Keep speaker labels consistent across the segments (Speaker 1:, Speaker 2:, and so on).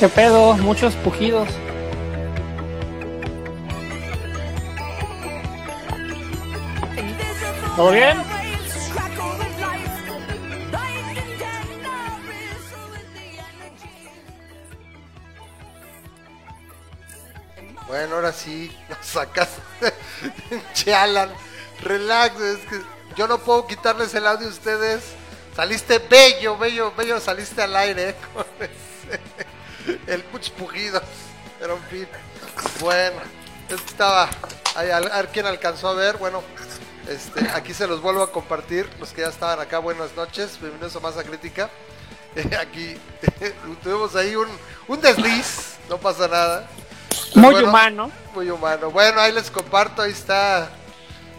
Speaker 1: ¿Qué pedo? Muchos pujidos. ¿Todo bien?
Speaker 2: Bueno, ahora sí, nos sacas. Chalan, relax, yo no puedo quitarles el audio a ustedes. Saliste bello, bello, bello, saliste al aire ese el muchos pujidos. Pero en fin. Bueno, estaba. a ver quién alcanzó a ver. Bueno, este, aquí se los vuelvo a compartir. Los que ya estaban acá, buenas noches. Bienvenidos a Masa Crítica. aquí tuvimos ahí un, un desliz. No pasa nada.
Speaker 1: muy humano.
Speaker 2: Muy humano. Bueno, ahí les comparto. Ahí está.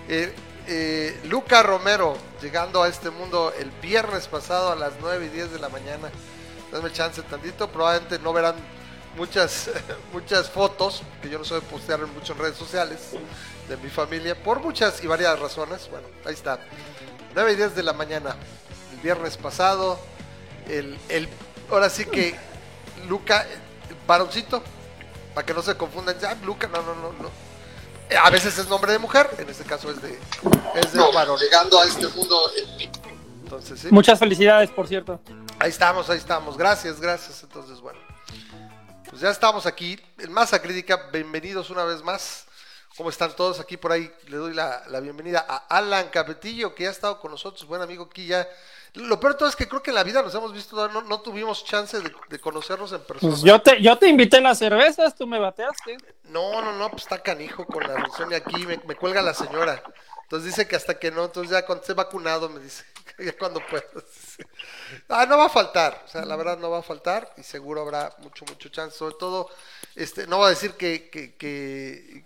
Speaker 2: Eh, eh, Luca Romero llegando a este mundo el viernes pasado a las 9 y 10 de la mañana denme chance tantito, probablemente no verán muchas, muchas fotos, que yo no soy de postear en muchas redes sociales de mi familia, por muchas y varias razones. Bueno, ahí está. 9 y 10 de la mañana, el viernes pasado, el, el ahora sí que Luca, el varoncito, para que no se confundan, ya, Luca, no, no, no, no. A veces es nombre de mujer, en este caso es de, es de varón.
Speaker 3: Llegando a este mundo,
Speaker 1: Entonces, ¿sí? Muchas felicidades, por cierto.
Speaker 2: Ahí estamos, ahí estamos. Gracias, gracias. Entonces, bueno. Pues ya estamos aquí en Masa Crítica. Bienvenidos una vez más. ¿Cómo están todos? Aquí por ahí le doy la, bienvenida a Alan Capetillo, que ya ha estado con nosotros, buen amigo aquí ya. Lo peor de todo es que creo que en la vida nos hemos visto, no, no tuvimos chance de, conocernos en persona.
Speaker 1: Pues yo te, yo te invité las cervezas, tú me bateaste.
Speaker 2: No, no, no, pues está canijo con la y aquí, me, me, cuelga la señora. Entonces dice que hasta que no, entonces ya cuando esté vacunado me dice, ya cuando puedas. Ah, no va a faltar, o sea, la verdad no va a faltar y seguro habrá mucho, mucho chance. Sobre todo, este, no va a decir que, que, que,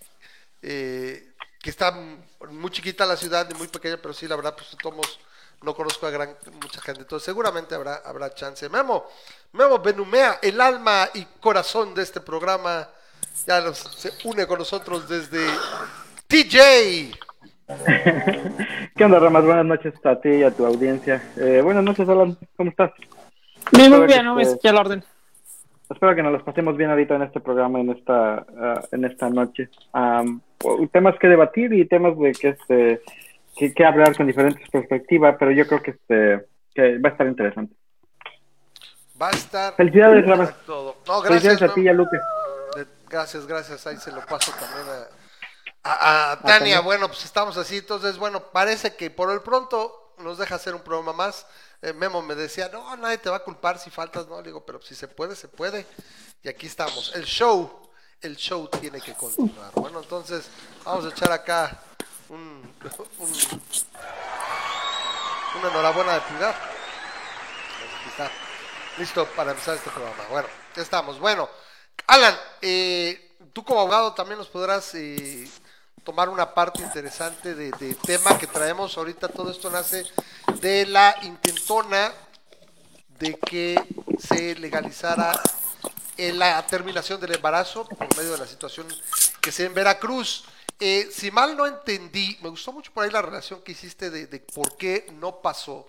Speaker 2: eh, que está muy chiquita la ciudad, ni muy pequeña, pero sí, la verdad, pues todos no conozco a gran, mucha gente, entonces seguramente habrá, habrá chance. Memo, Memo Benumea, el alma y corazón de este programa, ya se une con nosotros desde TJ.
Speaker 4: ¿Qué onda, Ramas? Buenas noches a ti y a tu audiencia. Eh, buenas noches, Alan. ¿Cómo estás?
Speaker 1: Muy, muy bien, no me este, el orden.
Speaker 4: Espero que nos los pasemos bien ahorita en este programa, en esta, ah, en esta noche. temas que debatir y temas de que, este, que, hablar con diferentes perspectivas, pero yo creo que, este, que va a estar interesante.
Speaker 2: Va a estar.
Speaker 4: Felicidades, Ramas.
Speaker 2: gracias, Felicidades
Speaker 4: a ti y a Luque.
Speaker 2: Gracias, gracias. Ahí se lo paso también a a, Tania, bueno, pues estamos así, entonces, bueno, parece que por el pronto nos deja hacer un programa más. Eh, Memo me decía, no, nadie te va a culpar si faltas, no, le digo, pero si se puede, se puede. Y aquí estamos. El show, el show tiene que continuar. Bueno, entonces, vamos a echar acá un, una enhorabuena de pulgar. Listo para empezar este programa. Bueno, ya estamos. Bueno, Alan, eh, tú como abogado también nos podrás eh, tomar una parte interesante de, tema que traemos ahorita. Todo esto nace de la intentona de que se legalizara la terminación del embarazo por medio de la situación que se en Veracruz. Eh, si mal no entendí, me gustó mucho por ahí la relación que hiciste de, de, por qué no pasó.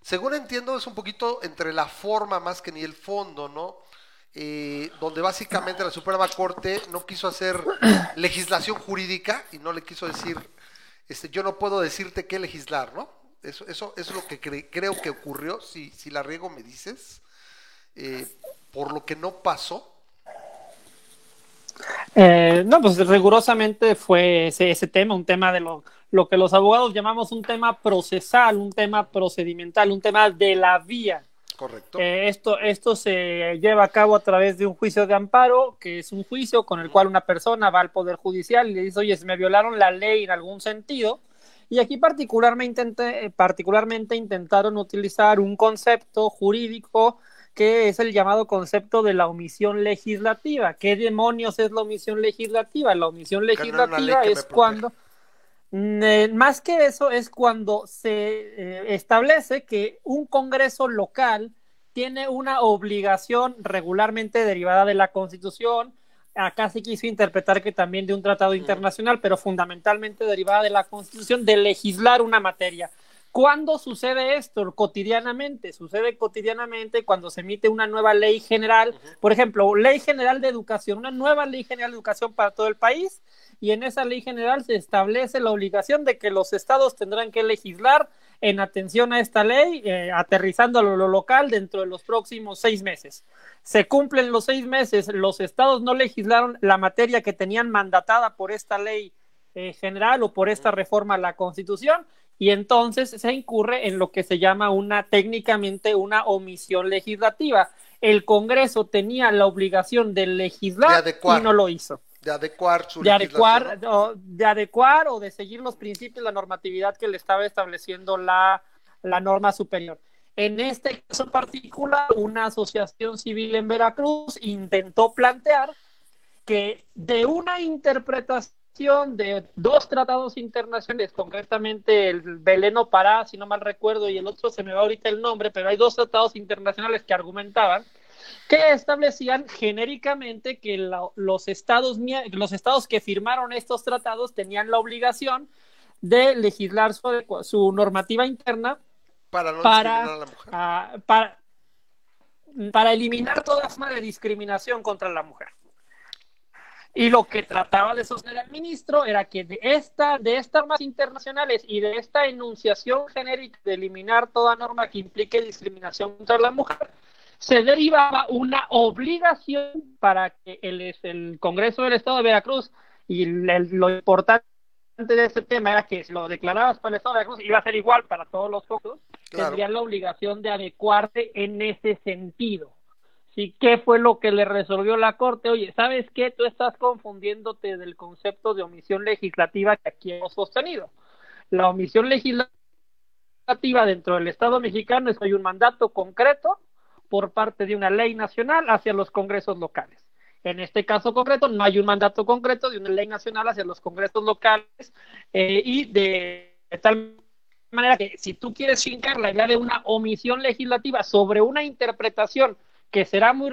Speaker 2: Según entiendo, es un poquito entre la forma más que ni el fondo, ¿no? Eh, donde básicamente la Suprema Corte no quiso hacer legislación jurídica y no le quiso decir, este, yo no puedo decirte qué legislar, ¿no? Eso, eso, es lo que creo que ocurrió, si, si la riego me dices, eh, por lo que no pasó.
Speaker 1: Eh, no, pues rigurosamente fue ese, ese, tema, un tema de lo, lo que los abogados llamamos un tema procesal, un tema procedimental, un tema de la vía.
Speaker 2: Correcto.
Speaker 1: Eh, esto, esto se lleva a cabo a través de un juicio de amparo, que es un juicio con el cual una persona va al Poder Judicial y le dice, oye, se me violaron la ley en algún sentido. Y aquí particularmente, particularmente intentaron utilizar un concepto jurídico que es el llamado concepto de la omisión legislativa. ¿Qué demonios es la omisión legislativa? La omisión legislativa es cuando, más que eso, es cuando se eh, establece que un Congreso local tiene una obligación regularmente derivada de la Constitución, acá se quiso interpretar que también de un tratado internacional, pero fundamentalmente derivada de la Constitución, de legislar una materia. ¿Cuándo sucede esto? Cotidianamente. Sucede cotidianamente cuando se emite una nueva ley general, por ejemplo, ley general de educación, una nueva ley general de educación para todo el país, y en esa ley general se establece la obligación de que los estados tendrán que legislar en atención a esta ley, eh, aterrizando a lo local dentro de los próximos seis meses. Se cumplen los seis meses, los estados no legislaron la materia que tenían mandatada por esta ley eh, general o por esta reforma a la Constitución y entonces se incurre en lo que se llama una técnicamente una omisión legislativa. El Congreso tenía la obligación de legislar y no lo hizo.
Speaker 2: De adecuar su
Speaker 1: de adecuar, o, de adecuar o de seguir los principios, la normatividad que le estaba estableciendo la, la norma superior. En este caso particular, una asociación civil en Veracruz intentó plantear que de una interpretación de dos tratados internacionales, concretamente el Beleno Pará, si no mal recuerdo, y el otro se me va ahorita el nombre, pero hay dos tratados internacionales que argumentaban que establecían genéricamente que los, estados, los estados que firmaron estos tratados tenían la obligación de legislar su, su normativa interna
Speaker 2: para, no
Speaker 1: para,
Speaker 2: a la mujer.
Speaker 1: Para, para eliminar toda forma de discriminación contra la mujer. Y lo que trataba de sostener el ministro era que de, esta, de estas normas internacionales y de esta enunciación genérica de eliminar toda norma que implique discriminación contra la mujer, se derivaba una obligación para que el, el Congreso del Estado de Veracruz y lo importante de ese tema era que si lo declarabas para el Estado de Veracruz iba a ser igual para todos los focos, tendrían la obligación de adecuarse en ese sentido. ¿Y qué fue lo que le resolvió la Corte? Oye, ¿sabes qué? Tú estás confundiéndote del concepto de omisión legislativa que aquí hemos sostenido. La omisión legislativa dentro del Estado mexicano es hay un mandato concreto por parte de una ley nacional hacia los congresos locales. En este caso concreto, no hay un mandato concreto de una ley nacional hacia los congresos locales eh, y de, de tal manera que si tú quieres fincar la idea de una omisión legislativa sobre una interpretación que será muy,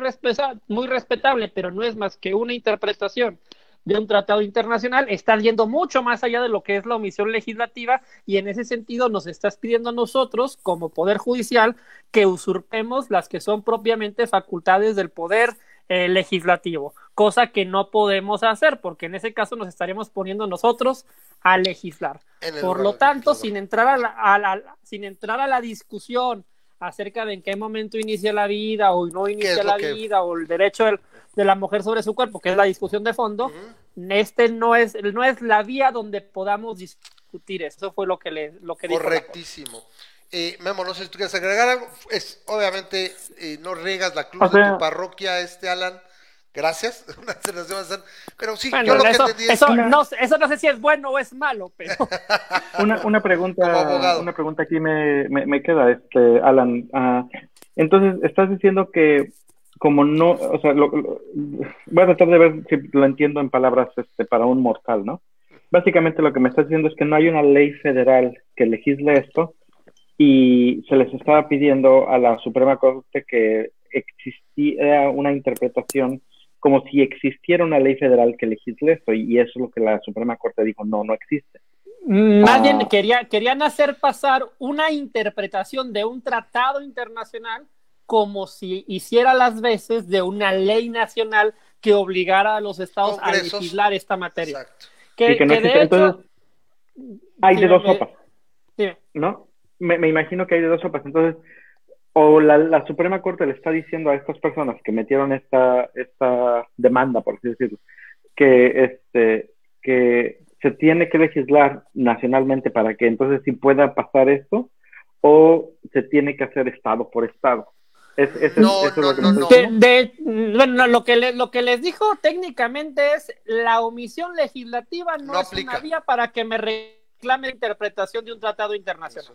Speaker 1: muy respetable, pero no es más que una interpretación de un tratado internacional, está yendo mucho más allá de lo que es la omisión legislativa y en ese sentido nos estás pidiendo a nosotros, como Poder Judicial, que usurpemos las que son propiamente facultades del Poder eh, Legislativo, cosa que no podemos hacer porque en ese caso nos estaremos poniendo nosotros a legislar. Por lo tanto, sin entrar a la, sin entrar a la discusión acerca de en qué momento inicia la vida o no inicia la vida o el derecho de la mujer sobre su cuerpo, que es la discusión de fondo, este no es, no es la vía donde podamos discutir eso. fue lo que le lo que
Speaker 2: Correctísimo. Eh, Memo, no sé si tú quieres agregar algo. Es, obviamente, eh, no riegas la cruz de tu parroquia, este Alan Gracias. pero sí, yo lo
Speaker 1: eso,
Speaker 2: que entendí
Speaker 1: eso, no, eso no sé si es bueno o es malo, pero...
Speaker 4: una, una pregunta una pregunta aquí me, me, queda, este, Alan. Uh, entonces, estás diciendo que como no, o sea, lo, voy a tratar de ver si lo entiendo en palabras este, para un mortal, ¿no? Básicamente lo que me estás diciendo es que no hay una ley federal que legisle esto y se les estaba pidiendo a la Suprema Corte que existiera una interpretación como si existiera una ley federal que legisle esto, y eso es lo que la Suprema Corte dijo, no, no existe.
Speaker 1: Nadie mm, ah. quería, querían hacer pasar una interpretación de un tratado internacional como si hiciera las veces de una ley nacional que obligara a los estados a legislar esta materia.
Speaker 2: Exacto.
Speaker 1: Que,
Speaker 4: que, no
Speaker 1: de
Speaker 4: Entonces, hay de dos sopas. ¿No? Me, me, imagino que hay de dos sopas. Entonces, o la, Suprema Corte le está diciendo a estas personas que metieron esta, esta demanda, por así decirlo, que, este, que se tiene que legislar nacionalmente para que entonces sí pueda pasar esto o se tiene que hacer estado por estado. Es, es,
Speaker 2: No,
Speaker 4: es
Speaker 2: no,
Speaker 4: lo que
Speaker 2: no,
Speaker 1: De- de- bueno, lo que, le- lo que les dijo técnicamente es la omisión legislativa no,
Speaker 2: No
Speaker 1: es
Speaker 2: aplica.
Speaker 1: una vía para que me reclame la interpretación de un tratado internacional.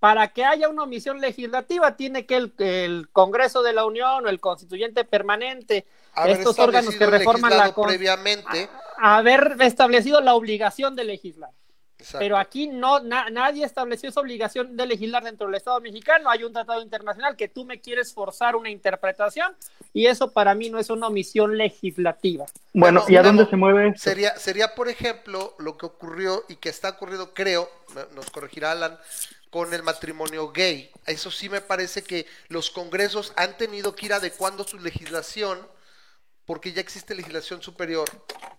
Speaker 1: Para que haya una omisión legislativa tiene que el, el Congreso de la Unión o el Constituyente Permanente,
Speaker 2: Haber
Speaker 1: estos órganos que reforman la
Speaker 2: previamente.
Speaker 1: haber establecido la obligación de legislar.
Speaker 2: Exacto.
Speaker 1: Pero aquí no na- nadie estableció esa obligación de legislar dentro del Estado mexicano. Hay un tratado internacional que tú me quieres forzar una interpretación y eso para mí no es una omisión legislativa.
Speaker 4: Bueno, ¿y a dónde se mueve esto?
Speaker 2: Sería, sería, por ejemplo, lo que ocurrió y que está ocurriendo, creo, nos corregirá Alan, con el matrimonio gay. Eso sí me parece que los congresos han tenido que ir adecuando su legislación porque ya existe legislación superior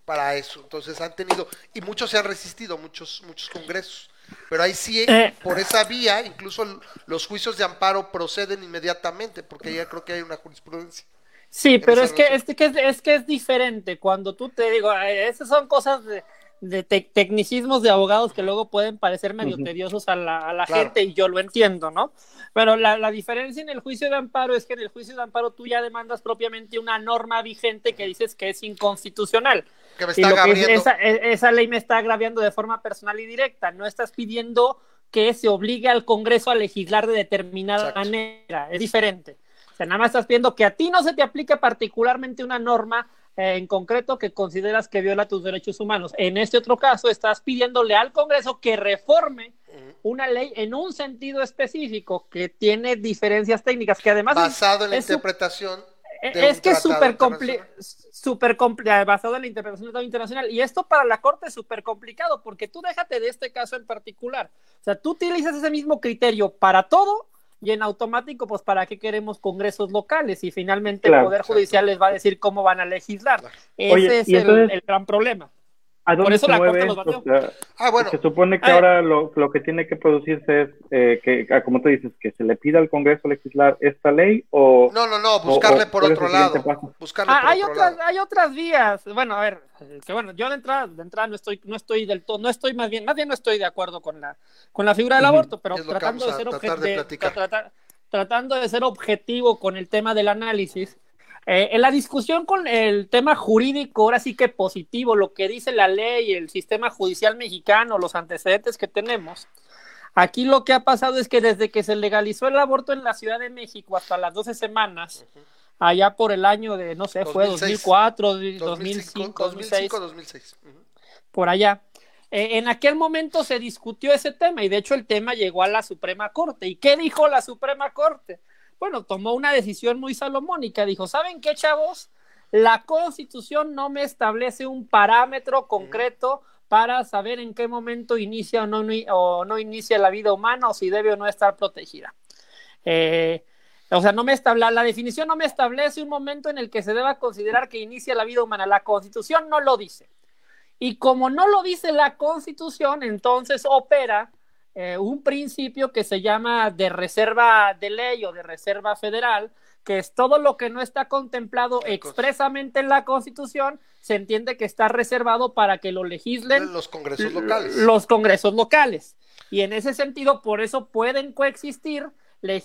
Speaker 2: para eso. Entonces han tenido, y muchos se han resistido, muchos, muchos congresos. Pero ahí sí,
Speaker 1: Eh.
Speaker 2: por esa vía, incluso los juicios de amparo proceden inmediatamente, porque ya creo que hay una jurisprudencia.
Speaker 1: Sí, pero es que, es, que es, es que es diferente. Cuando tú te digo, eh, esas son cosas de, de te- tecnicismos de abogados que luego pueden parecer medio
Speaker 4: Ujú.
Speaker 1: tediosos a la, a la
Speaker 2: Claro.
Speaker 1: gente y yo lo entiendo, ¿no? Pero la, la diferencia en el juicio de amparo es que en el juicio de amparo tú ya demandas propiamente una norma vigente que dices que es inconstitucional.
Speaker 2: Que me
Speaker 1: Y
Speaker 2: está
Speaker 1: lo que es- esa, e- esa ley me está agraviando de forma personal y directa. No estás pidiendo que se obligue al Congreso a legislar de determinada
Speaker 2: Exacto.
Speaker 1: manera. Es diferente. O sea, nada más estás pidiendo que a ti no se te aplique particularmente una norma eh, en concreto que consideras que viola tus derechos humanos. En este otro caso, estás pidiéndole al Congreso que reforme una ley en un sentido específico que tiene diferencias técnicas, que además es-
Speaker 2: basado en la interpretación
Speaker 1: es que es súper compli-
Speaker 2: internacional.
Speaker 1: súper compli- basado en la interpretación del tratado internacional. Y esto para la Corte es súper complicado, porque tú déjate de este caso en particular. O sea, tú utilizas ese mismo criterio para todo y en automático, pues, ¿para qué queremos congresos locales? Y finalmente
Speaker 4: Claro,
Speaker 1: el Poder
Speaker 2: exacto.
Speaker 1: Judicial les va a decir cómo van a legislar. Ese es el, gran problema.
Speaker 4: ¿A dónde
Speaker 1: eso
Speaker 4: se
Speaker 1: la
Speaker 4: mueve
Speaker 1: batió.
Speaker 4: O sea,
Speaker 2: Ah, bueno,
Speaker 4: Se supone que
Speaker 1: Ay.
Speaker 4: ahora lo, lo que tiene que producirse es eh, que, ah, como tú dices, que se le pida al Congreso legislar esta ley o...
Speaker 2: no, no, no, buscarle
Speaker 4: o-
Speaker 2: por
Speaker 4: ¿cuál es
Speaker 2: otro lado. Buscarle
Speaker 1: Ah,
Speaker 2: por
Speaker 1: hay
Speaker 2: otro
Speaker 1: otras,
Speaker 2: lado.
Speaker 1: hay otras vías. Bueno, a ver, eh, que bueno, yo de entrada, de entrada no estoy, no estoy del todo, no estoy más bien, más bien no estoy de acuerdo con la, con la figura del aborto, pero tratando de ser
Speaker 2: tratar de
Speaker 1: de- tratando de ser objetivo con el tema del análisis. Eh, en la discusión con el tema jurídico, ahora sí que positivo, lo que dice la ley, el sistema judicial mexicano, los antecedentes que tenemos. Aquí lo que ha pasado es que desde que se legalizó el aborto en la Ciudad de México hasta las 12 semanas, allá por el año de, no sé, fue
Speaker 2: 2006.
Speaker 1: 2004,
Speaker 2: 2005,
Speaker 1: 2005, 2006,
Speaker 2: 2006. Ujú.
Speaker 1: por allá. Eh, en aquel momento se discutió ese tema y de hecho el tema llegó a la Suprema Corte. ¿Y qué dijo la Suprema Corte? Bueno, tomó una decisión muy salomónica. Dijo, ¿saben qué, chavos? La Constitución no me establece un parámetro concreto para saber en qué momento inicia o no, ni- o no inicia la vida humana o si debe o no estar protegida. Eh, o sea, no me establece, la definición no me establece un momento en el que se deba considerar que inicia la vida humana. La Constitución no lo dice. Y como no lo dice la Constitución, entonces opera eh, un principio que se llama de reserva de ley o de reserva federal, que es todo lo que no está contemplado expresamente en la Constitución, se entiende que está reservado para que lo legislen
Speaker 2: Los congresos locales.
Speaker 1: los congresos locales. Y en ese sentido, por eso pueden coexistir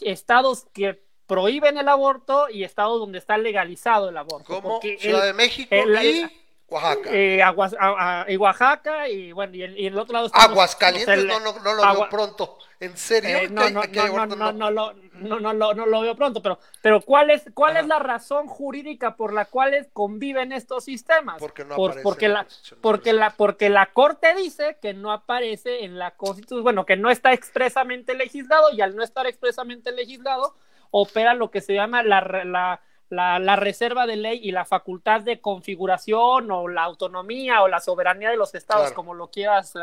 Speaker 1: estados que prohíben el aborto y estados donde está legalizado el aborto.
Speaker 2: como Ciudad
Speaker 1: el-
Speaker 2: de México
Speaker 1: el-
Speaker 2: y Oaxaca.
Speaker 1: eh, Aguas- a- a- y Oaxaca y bueno, y, el, y el otro lado estamos-
Speaker 2: Aguascalientes,
Speaker 1: el-
Speaker 2: no, no, no lo
Speaker 1: Agua-
Speaker 2: veo pronto. ¿En serio?
Speaker 1: eh, no,
Speaker 2: ¿Que hay-
Speaker 1: no, no, no, no, no, lo- no, no, lo- no lo veo pronto, pero, pero ¿cuál es, cuál
Speaker 2: Ajá.
Speaker 1: es la razón jurídica por la cual conviven estos sistemas?
Speaker 2: Porque no
Speaker 1: Por-
Speaker 2: aparece
Speaker 1: porque la, porque la, porque la Corte dice que no aparece en la Constitución, bueno, que no está expresamente legislado y al no estar expresamente legislado opera lo que se llama la, la, la, la reserva de ley y la facultad de configuración o la autonomía o la soberanía de los estados,
Speaker 2: Claro.
Speaker 1: como lo quieras eh,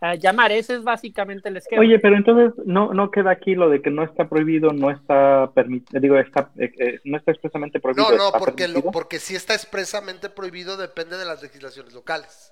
Speaker 1: eh, llamar. Ese es básicamente el esquema.
Speaker 4: Oye, pero entonces no, no queda aquí lo de que no está prohibido, no está permitido, digo, está, eh, eh, no está expresamente prohibido.
Speaker 2: No, no, porque, lo, porque si está expresamente prohibido depende de las legislaciones locales.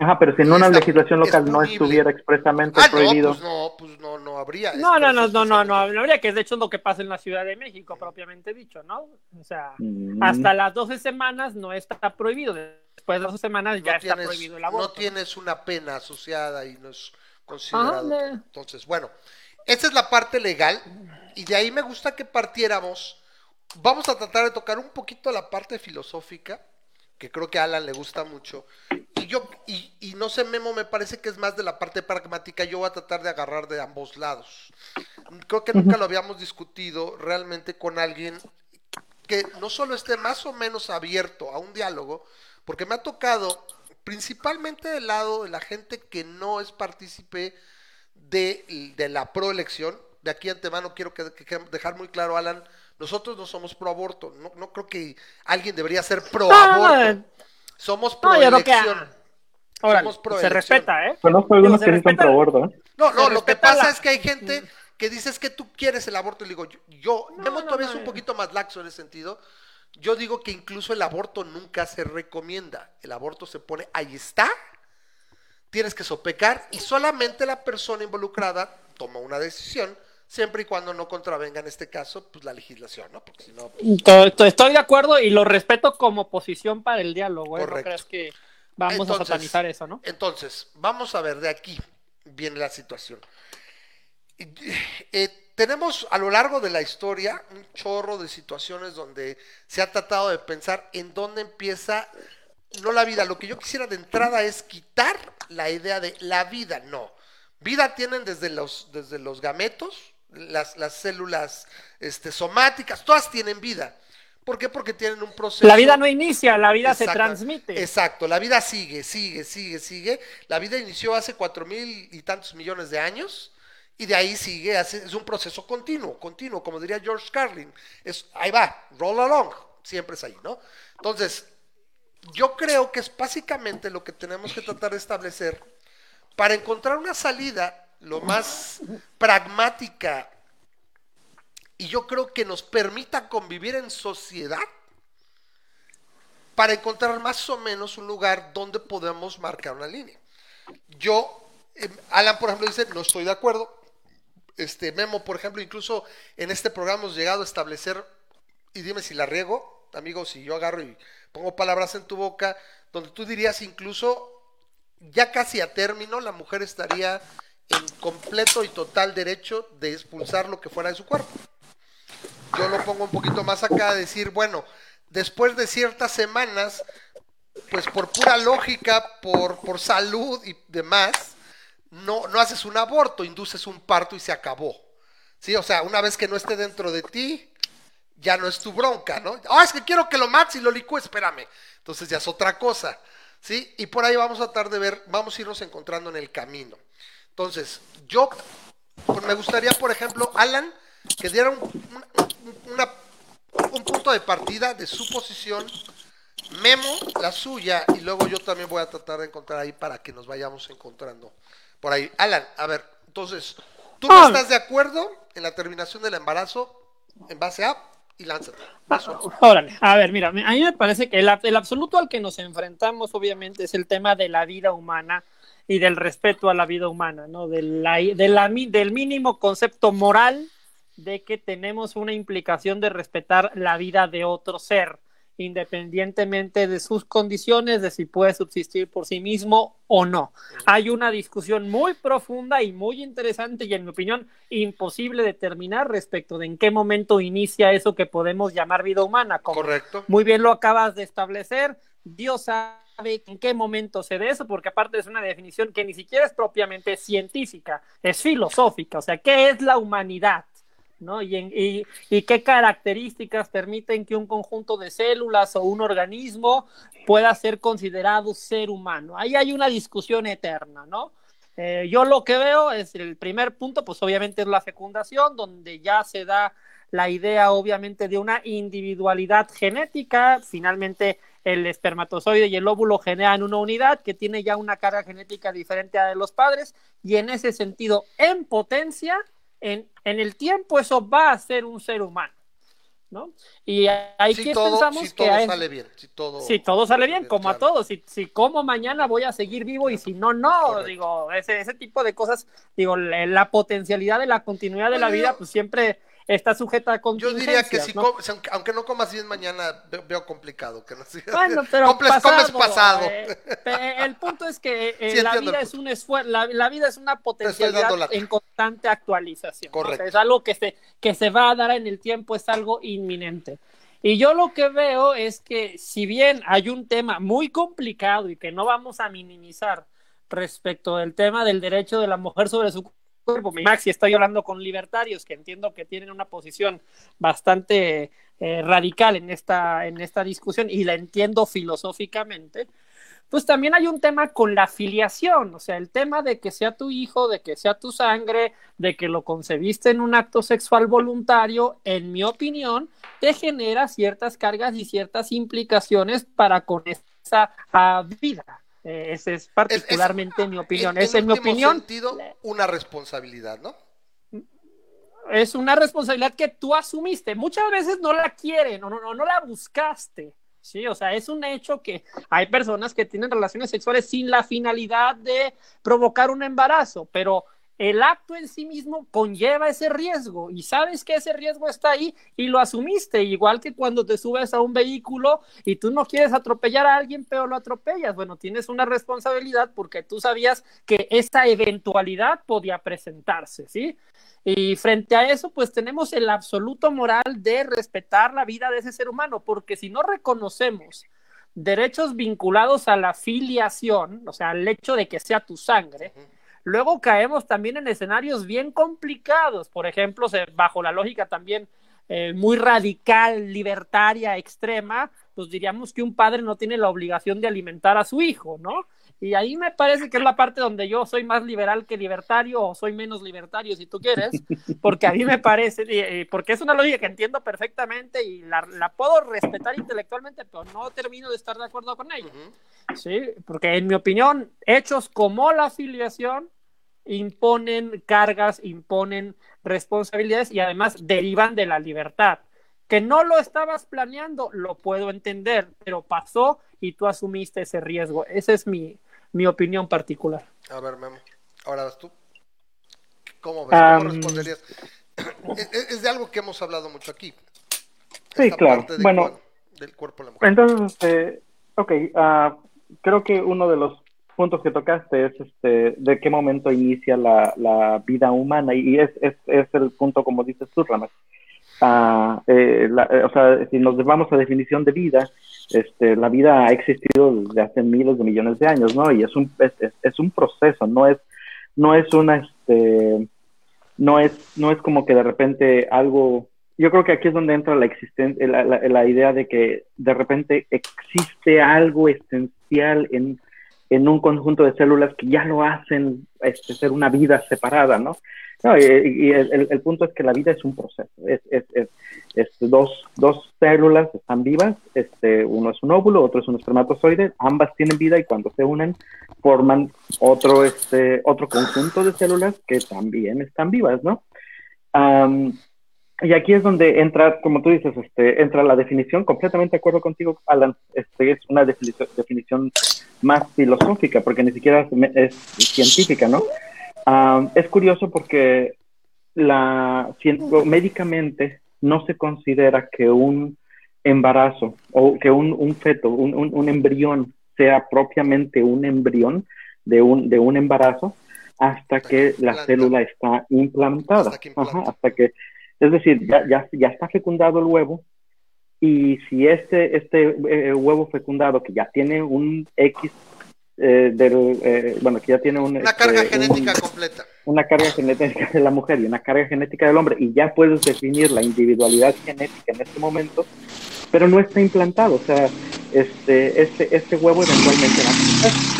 Speaker 4: Ajá, pero si en una legislación local no estuviera expresamente
Speaker 2: Ah, no,
Speaker 4: prohibido.
Speaker 2: pues no, pues no, no habría.
Speaker 1: No, no, no, no, no, no, no habría que de hecho es lo que pasa en la Ciudad de México, propiamente dicho, ¿no? O sea,
Speaker 4: Mm.
Speaker 1: hasta las 12 semanas no está prohibido. De después de dos semanas ya
Speaker 2: no
Speaker 1: está
Speaker 2: tienes,
Speaker 1: prohibido el aborto.
Speaker 2: no tienes una pena asociada y no es considerado.
Speaker 1: Ah, ne.
Speaker 2: Entonces, bueno, esa es la parte legal y de ahí me gusta que partiéramos. Vamos a tratar de tocar un poquito la parte filosófica, que creo que a Alan le gusta mucho. Y yo, y, y no sé, Memo, me parece que es más de la parte pragmática. Yo voy a tratar de agarrar de ambos lados. Creo que nunca lo habíamos discutido realmente con alguien que no solo esté más o menos abierto a un diálogo, porque me ha tocado principalmente del lado de la gente que no es partícipe de, de la proelección. De aquí antemano quiero que, que- dejar muy claro, Alan, nosotros no somos pro aborto. No, no creo que alguien debería ser pro aborto. Somos
Speaker 1: No,
Speaker 2: pro
Speaker 1: que
Speaker 2: elección.
Speaker 1: Órale,
Speaker 2: Somos pro
Speaker 1: se respeta, ¿eh?
Speaker 4: Conozco algunos
Speaker 1: se
Speaker 4: que sí son pro aborto, ¿eh?
Speaker 2: No,
Speaker 1: Se
Speaker 2: no, lo que pasa
Speaker 1: la-
Speaker 2: es que hay gente que dice es que tú quieres el aborto. Y le digo, yo, yo
Speaker 1: No,
Speaker 2: Memo
Speaker 1: no,
Speaker 2: todavía
Speaker 1: no,
Speaker 2: es un
Speaker 1: eh.
Speaker 2: poquito más laxo en ese sentido. Yo digo que incluso el aborto nunca se recomienda. El aborto se pone, ahí está, tienes que sopecar y solamente la persona involucrada toma una decisión, siempre y cuando no contravenga en este caso, pues la legislación, ¿no? Porque si no, pues,
Speaker 1: To- to- Estoy de acuerdo y lo respeto como posición para el diálogo, ¿eh? No
Speaker 2: Correcto.
Speaker 1: creas que vamos
Speaker 2: Entonces,
Speaker 1: a satanizar eso, ¿no?
Speaker 2: Entonces, vamos a ver, de aquí viene la situación. Eh, tenemos a lo largo de la historia un chorro de situaciones donde se ha tratado de pensar en dónde empieza, no la vida, lo que yo quisiera de entrada es quitar la idea de la vida, no. Vida tienen desde los, desde los gametos, las, las células este, somáticas, todas tienen vida. ¿Por qué? Porque tienen un proceso.
Speaker 1: La vida no inicia, la vida se transmite.
Speaker 2: Exacto, la vida sigue, sigue, sigue, sigue. La vida inició hace cuatro mil y tantos millones de años y de ahí sigue, hace- es un proceso continuo, continuo, como diría George Carlin. Es, ahí va, roll along, siempre es ahí, ¿no? Entonces, yo creo que es básicamente lo que tenemos que tratar de establecer para encontrar una salida lo más pragmática y yo creo que nos permita convivir en sociedad para encontrar más o menos un lugar donde podemos marcar una línea. Yo, eh, Alan, por ejemplo, dice, no estoy de acuerdo. Este Memo, por ejemplo, incluso en este programa hemos llegado a establecer, y dime si la riego, amigo, si yo agarro y pongo palabras en tu boca, donde tú dirías incluso, ya casi a término, la mujer estaría en completo y total derecho de expulsar lo que fuera de su cuerpo yo lo pongo un poquito más acá, decir, bueno, después de ciertas semanas, pues por pura lógica, por, por salud y demás, no, no haces un aborto, induces un parto y se acabó. Sí, o sea, una vez que no esté dentro de ti, ya no es tu bronca, ¿no? Ah, es que quiero que lo mates y lo licúe, espérame. Entonces ya es otra cosa, ¿sí? Y por ahí vamos a tratar de ver, vamos a irnos encontrando en el camino. Entonces, yo pues, me gustaría, por ejemplo, Alan, que diera un- una- un punto de partida de su posición, Memo, la suya, y luego yo también voy a tratar de encontrar ahí para que nos vayamos encontrando por ahí. Alan, a ver, entonces, ¿tú no
Speaker 1: Ah.
Speaker 2: estás de acuerdo en la terminación del embarazo en base a y lánzate? Eso.
Speaker 1: Órale, a ver, mira, a mí me parece que el, el absoluto al que nos enfrentamos, obviamente, es el tema de la vida humana y del respeto a la vida humana, ¿no? De la, de la mi- del mínimo concepto moral de que tenemos una implicación de respetar la vida de otro ser, independientemente de sus condiciones, de si puede subsistir por sí mismo o no. Hay una discusión muy profunda y muy interesante y en mi opinión imposible determinar respecto de en qué momento inicia eso que podemos llamar vida humana. Como
Speaker 2: Correcto.
Speaker 1: muy bien lo acabas de establecer, Dios sabe en qué momento se dé eso, porque aparte es una definición que ni siquiera es propiamente científica, es filosófica, o sea, ¿qué es la humanidad? ¿No? Y, y qué características permiten que un conjunto de células o un organismo pueda ser considerado ser humano. Ahí hay una discusión eterna, ¿no? Eh, yo lo que veo es el primer punto, pues obviamente es la fecundación, donde ya se da la idea obviamente de una individualidad genética, finalmente el espermatozoide y el óvulo generan una unidad que tiene ya una carga genética diferente a la de los padres y en ese sentido, en potencia, en, en el tiempo eso va a ser un ser humano, ¿no? Y ahí
Speaker 2: Si
Speaker 1: que
Speaker 2: todo,
Speaker 1: pensamos
Speaker 2: si
Speaker 1: que
Speaker 2: todo
Speaker 1: a-
Speaker 2: sale bien, si todo,
Speaker 1: si todo sale bien, como a
Speaker 2: claro.
Speaker 1: todos. Si, si como mañana voy a seguir vivo y si no, no.
Speaker 2: Correcto.
Speaker 1: Digo, ese, ese tipo de cosas, digo, la, la potencialidad de la continuidad de la
Speaker 2: Oye,
Speaker 1: vida, pues siempre está sujeta a
Speaker 2: Yo diría que si, aunque no comas bien mañana, veo, complicado que no
Speaker 1: Bueno, pero comes pasado. Eh, el punto es que eh, la vida es un esfuerzo, la, vida es una potencialidad en constante actualización. Correcto. es algo que se, que se va a dar en el tiempo, es algo inminente. Y yo lo que veo es que si bien hay un tema muy complicado y que no vamos a minimizar respecto del tema del derecho de la mujer sobre su cuerpo, Maxi, estoy hablando con libertarios que entiendo que tienen una posición bastante eh, radical en esta, en esta discusión y la entiendo filosóficamente, pues también hay un tema con la filiación, o sea, el tema de que sea tu hijo, de que sea tu sangre, de que lo concebiste en un acto sexual voluntario, en mi opinión, te genera ciertas cargas y ciertas implicaciones para con esa vida. Eh, esa es particularmente mi opinión. es, en, mi opinión,
Speaker 2: sentido, una responsabilidad, ¿no?
Speaker 1: Es una responsabilidad que tú asumiste. Muchas veces no la quieren o no, no, no la buscaste. Sí, o sea, es un hecho que hay personas que tienen relaciones sexuales sin la finalidad de provocar un embarazo, pero el acto en sí mismo conlleva ese riesgo y sabes que ese riesgo está ahí y lo asumiste, igual que cuando te subes a un vehículo y tú no quieres atropellar a alguien, pero lo atropellas. Bueno, tienes una responsabilidad porque tú sabías que esa eventualidad podía presentarse, ¿sí? Y frente a eso, pues tenemos el absoluto moral de respetar la vida de ese ser humano, porque si no reconocemos derechos vinculados a la filiación, o sea, al hecho de que sea tu sangre, luego caemos también en escenarios bien complicados, por ejemplo, bajo la lógica también eh, muy radical, libertaria, extrema, pues diríamos que un padre no tiene la obligación de alimentar a su hijo, ¿no? Y ahí me parece que es la parte donde yo soy más liberal que libertario o soy menos libertario si tú quieres, porque a mí me parece, eh, porque es una lógica que entiendo perfectamente y la, la, puedo respetar intelectualmente, pero no termino de estar de acuerdo con ella. Sí, porque en mi opinión, hechos como la afiliación imponen cargas, imponen responsabilidades y además derivan de la libertad. Que no lo estabas planeando, lo puedo entender, pero pasó y tú asumiste ese riesgo. Ese es mi, mi opinión particular.
Speaker 2: A ver, Memo, ahora vas tú. ¿Cómo ves? ¿Cómo responderías? es, de algo que hemos hablado mucho aquí.
Speaker 4: Sí, claro. bueno, del cuerpo de la mujer. Entonces, este, ok, uh, creo que uno de los puntos que tocaste es este, de qué momento inicia la, la vida humana y es, es, es, el punto, como dices tú, Ramas. Uh, eh, eh, o sea, si nos vamos a definición de vida, este, la vida ha existido desde hace miles de millones de años, ¿no? Y es un, es, un proceso, no es, no es una, este, no es, no es como que de repente algo, yo creo que aquí es donde entra la existencia, la, la, idea de que de repente existe algo esencial en, en un conjunto de células que ya lo hacen este, ser una vida separada, ¿no? No, y, el, el, punto es que la vida es un proceso. Es, es, es, dos, dos, células están vivas, este, uno es un óvulo, otro es un espermatozoide, ambas tienen vida y cuando se unen forman otro, este, otro conjunto de células que también están vivas, ¿no? Y aquí es donde entra, como tú dices, este, entra la definición, completamente de acuerdo contigo, Alan, este, es una definición, definición más filosófica, porque ni siquiera es científica, ¿no? es curioso porque la, médicamente no se considera que un embarazo o que un, un feto, un, un, embrión sea propiamente un embrión de un, de un embarazo hasta que la célula está implantada. Hasta que, es decir, ya, ya, ya, está fecundado el huevo y si este, este eh, huevo fecundado que ya tiene un X eh, del, eh, bueno, que ya tiene
Speaker 2: una este, carga genética completa.
Speaker 4: Una carga genética de la mujer y una carga genética del hombre, y ya puedes definir la individualidad genética en este momento, pero no está implantado, o sea, este, este, este huevo eventualmente nace.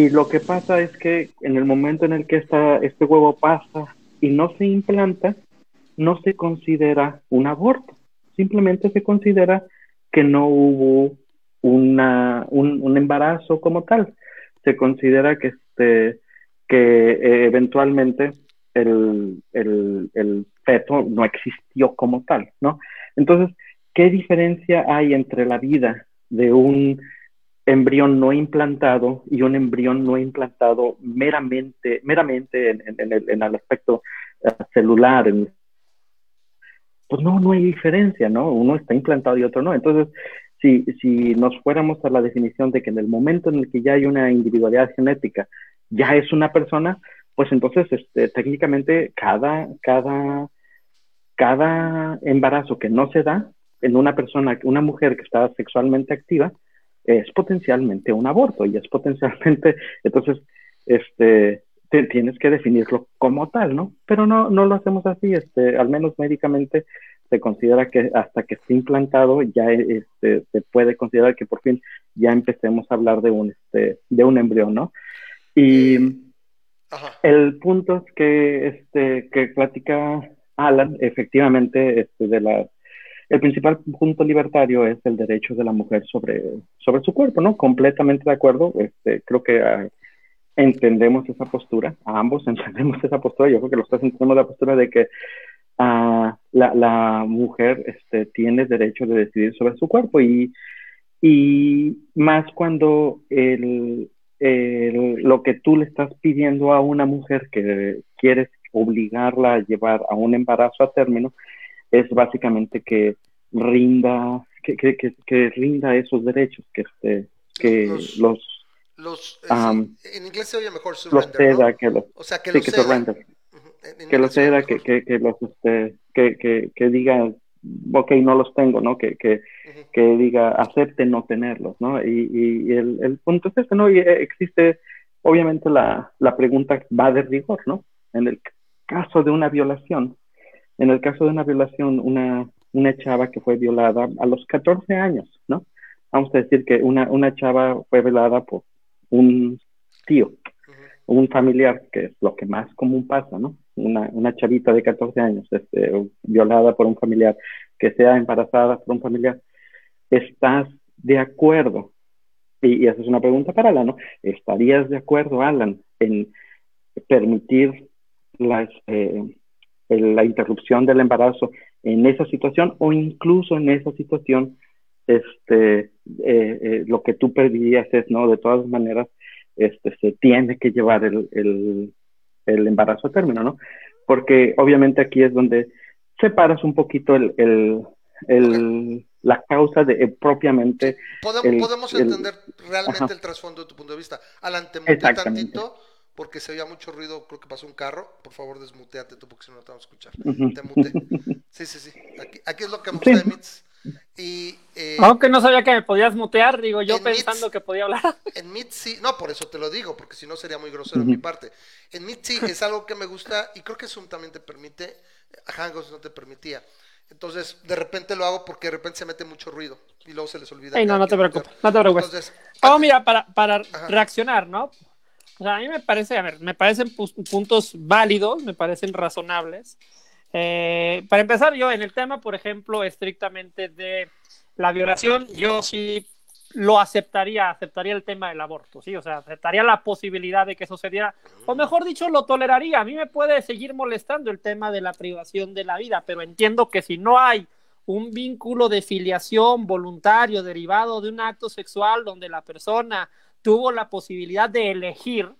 Speaker 4: Y lo que pasa es que en el momento en el que esta, este huevo pasa y no se implanta, no se considera un aborto, simplemente se considera que no hubo una, un, embarazo como tal se considera que, este, que eh, eventualmente el, el, el, feto no existió como tal, ¿no? Entonces, ¿qué diferencia hay entre la vida de un embrión no implantado y un embrión no implantado meramente, meramente en, en, el, en el, aspecto eh, celular, pues no, no hay diferencia, ¿no? Uno está implantado y otro no. Entonces, si, si nos fuéramos a la definición de que en el momento en el que ya hay una individualidad genética, ya es una persona, pues entonces este, técnicamente cada, cada, cada embarazo que no se da en una persona, una mujer que está sexualmente activa, es potencialmente un aborto y es potencialmente, entonces, este, tienes que definirlo como tal, ¿no? Pero no, no lo hacemos así, este, al menos médicamente se considera que hasta que esté implantado ya este, se puede considerar que por fin ya empecemos a hablar de un, este, de un embrión, ¿no? Y el punto es que, este, que platica Alan, efectivamente, este, de la, el principal punto libertario es el derecho de la mujer sobre, sobre su cuerpo, ¿no? Completamente de acuerdo, este, creo que... Ah, entendemos esa postura, ambos entendemos esa postura, yo creo que los tres entendemos la postura de que uh, la, la, mujer este, tiene derecho de decidir sobre su cuerpo y, y más cuando el, el, lo que tú le estás pidiendo a una mujer que quieres obligarla a llevar a un embarazo a término es básicamente que rinda que, que, que, que rinda esos derechos que este que los, los
Speaker 2: los, um, en inglés se oye mejor surrender,
Speaker 4: los ceda,
Speaker 2: ¿no?
Speaker 4: que los,
Speaker 2: o sea, que
Speaker 4: sí,
Speaker 2: los
Speaker 4: que
Speaker 2: ceda.
Speaker 4: surrender.
Speaker 2: Uh -huh. en
Speaker 4: que los ceda, que, que, que, los, este, que, que, que diga, ok, no los tengo, ¿no? Que, que, uh -huh. que diga, acepte no tenerlos, ¿no? Y, y, y el, el, punto es este, ¿no? Y existe, obviamente, la, la pregunta va de rigor, ¿no? En el caso de una violación, en el caso de una violación, una, una chava que fue violada a los 14 años, ¿no? Vamos a decir que una, una chava fue violada por un tío, un familiar, que es lo que más común pasa, ¿no? Una, una chavita de 14 años este, violada por un familiar, que sea embarazada por un familiar. ¿Estás de acuerdo? Y, y esa es una pregunta para Alan, ¿no? ¿Estarías de acuerdo, Alan, en permitir las, eh, la interrupción del embarazo en esa situación o incluso en esa situación este, eh, eh, lo que tú pedirías es, ¿no? De todas maneras, este, se tiene que llevar el, el, el, embarazo a término, ¿no? Porque obviamente aquí es donde separas un poquito el, el, el la causa de eh, propiamente.
Speaker 2: Podemos, podemos entender realmente ajá. el trasfondo de tu punto de vista. Alan, te tantito porque se oía mucho ruido, creo que pasó un carro. Por favor, desmuteate tú porque si no, te vamos a escuchar. Uh -huh. Te muteé. Sí, sí, sí. Aquí, aquí es lo que me gusta sí. de Mits. Y, eh,
Speaker 1: Aunque no sabía que me podías mutear, digo yo pensando Meets, que podía hablar.
Speaker 2: En Mitzi, no, por eso te lo digo, porque si no sería muy grosero uh -huh. en mi parte. En Mitzi es algo que me gusta y creo que Zoom también te permite, a Hangouts no te permitía. Entonces, de repente lo hago porque de repente se mete mucho ruido y luego se les olvida.
Speaker 1: Hey, no, no te preocupes, no te preocupes. Entonces, oh, mira, para, para reaccionar, ¿no? O sea, a mí me parece, a ver, me parecen puntos válidos, me parecen razonables. Eh, para empezar, yo en el tema, por ejemplo, estrictamente de la violación, yo sí lo aceptaría, aceptaría el tema del aborto, sí, o sea, aceptaría la posibilidad de que sucediera, o mejor dicho, lo toleraría. A mí me puede seguir molestando el tema de la privación de la vida, pero entiendo que si no hay un vínculo de filiación voluntario derivado de un acto sexual donde la persona tuvo la posibilidad de elegir,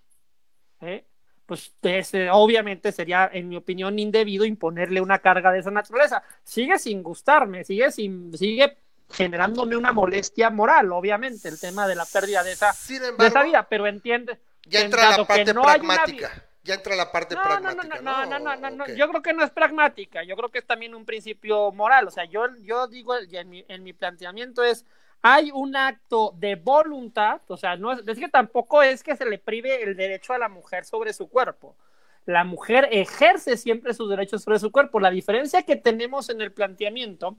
Speaker 1: ¿eh? pues ese, obviamente sería, en mi opinión, indebido imponerle una carga de esa naturaleza. Sigue sin gustarme, sigue, sin, sigue generándome una molestia moral, obviamente, el tema de la pérdida de esa,
Speaker 2: embargo,
Speaker 1: de esa vida, pero entiende.
Speaker 2: Ya entra la parte no pragmática. Ya entra la parte
Speaker 1: no,
Speaker 2: pragmática.
Speaker 1: No, no, no, no, no, okay. yo creo que no es pragmática, yo creo que es también un principio moral. O sea, yo, yo digo, en mi, en mi planteamiento es, hay un acto de voluntad, o sea, no es, decir que tampoco es que se le prive el derecho a la mujer sobre su cuerpo. La mujer ejerce siempre sus derechos sobre su cuerpo. La diferencia que tenemos en el planteamiento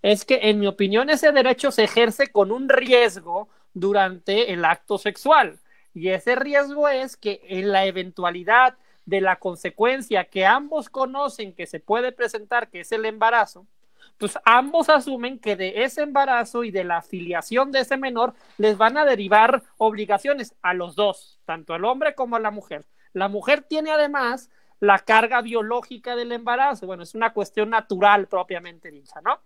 Speaker 1: es que, en mi opinión, ese derecho se ejerce con un riesgo durante el acto sexual. Y ese riesgo es que en la eventualidad de la consecuencia que ambos conocen que se puede presentar, que es el embarazo, pues ambos asumen que de ese embarazo y de la afiliación de ese menor les van a derivar obligaciones a los dos, tanto al hombre como a la mujer. La mujer tiene además la carga biológica del embarazo, bueno, es una cuestión natural propiamente dicha, ¿no?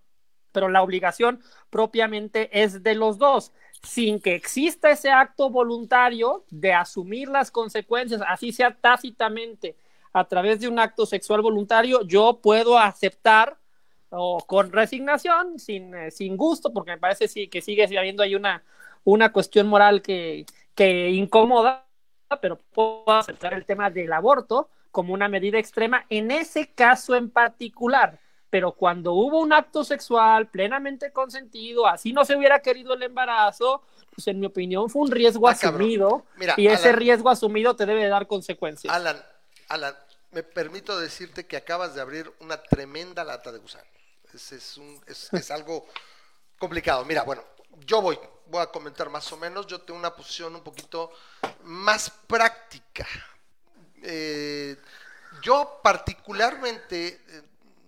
Speaker 1: Pero la obligación propiamente es de los dos, sin que exista ese acto voluntario de asumir las consecuencias, así sea tácitamente, a través de un acto sexual voluntario, yo puedo aceptar o con resignación, sin, eh, sin gusto, porque me parece sí, que sigue habiendo ahí una, una cuestión moral que, que incomoda, pero puedo aceptar el tema del aborto como una medida extrema en ese caso en particular. Pero cuando hubo un acto sexual plenamente consentido, así no se hubiera querido el embarazo, pues en mi opinión fue un riesgo
Speaker 2: Ah,
Speaker 1: asumido
Speaker 2: Mira,
Speaker 1: y ese riesgo asumido te debe dar consecuencias.
Speaker 2: Alan, Alan, me permito decirte que acabas de abrir una tremenda lata de gusano. Es, algo complicado. Mira, bueno, yo voy, voy a comentar más o menos. Yo tengo una posición un poquito más práctica. Eh, yo particularmente eh,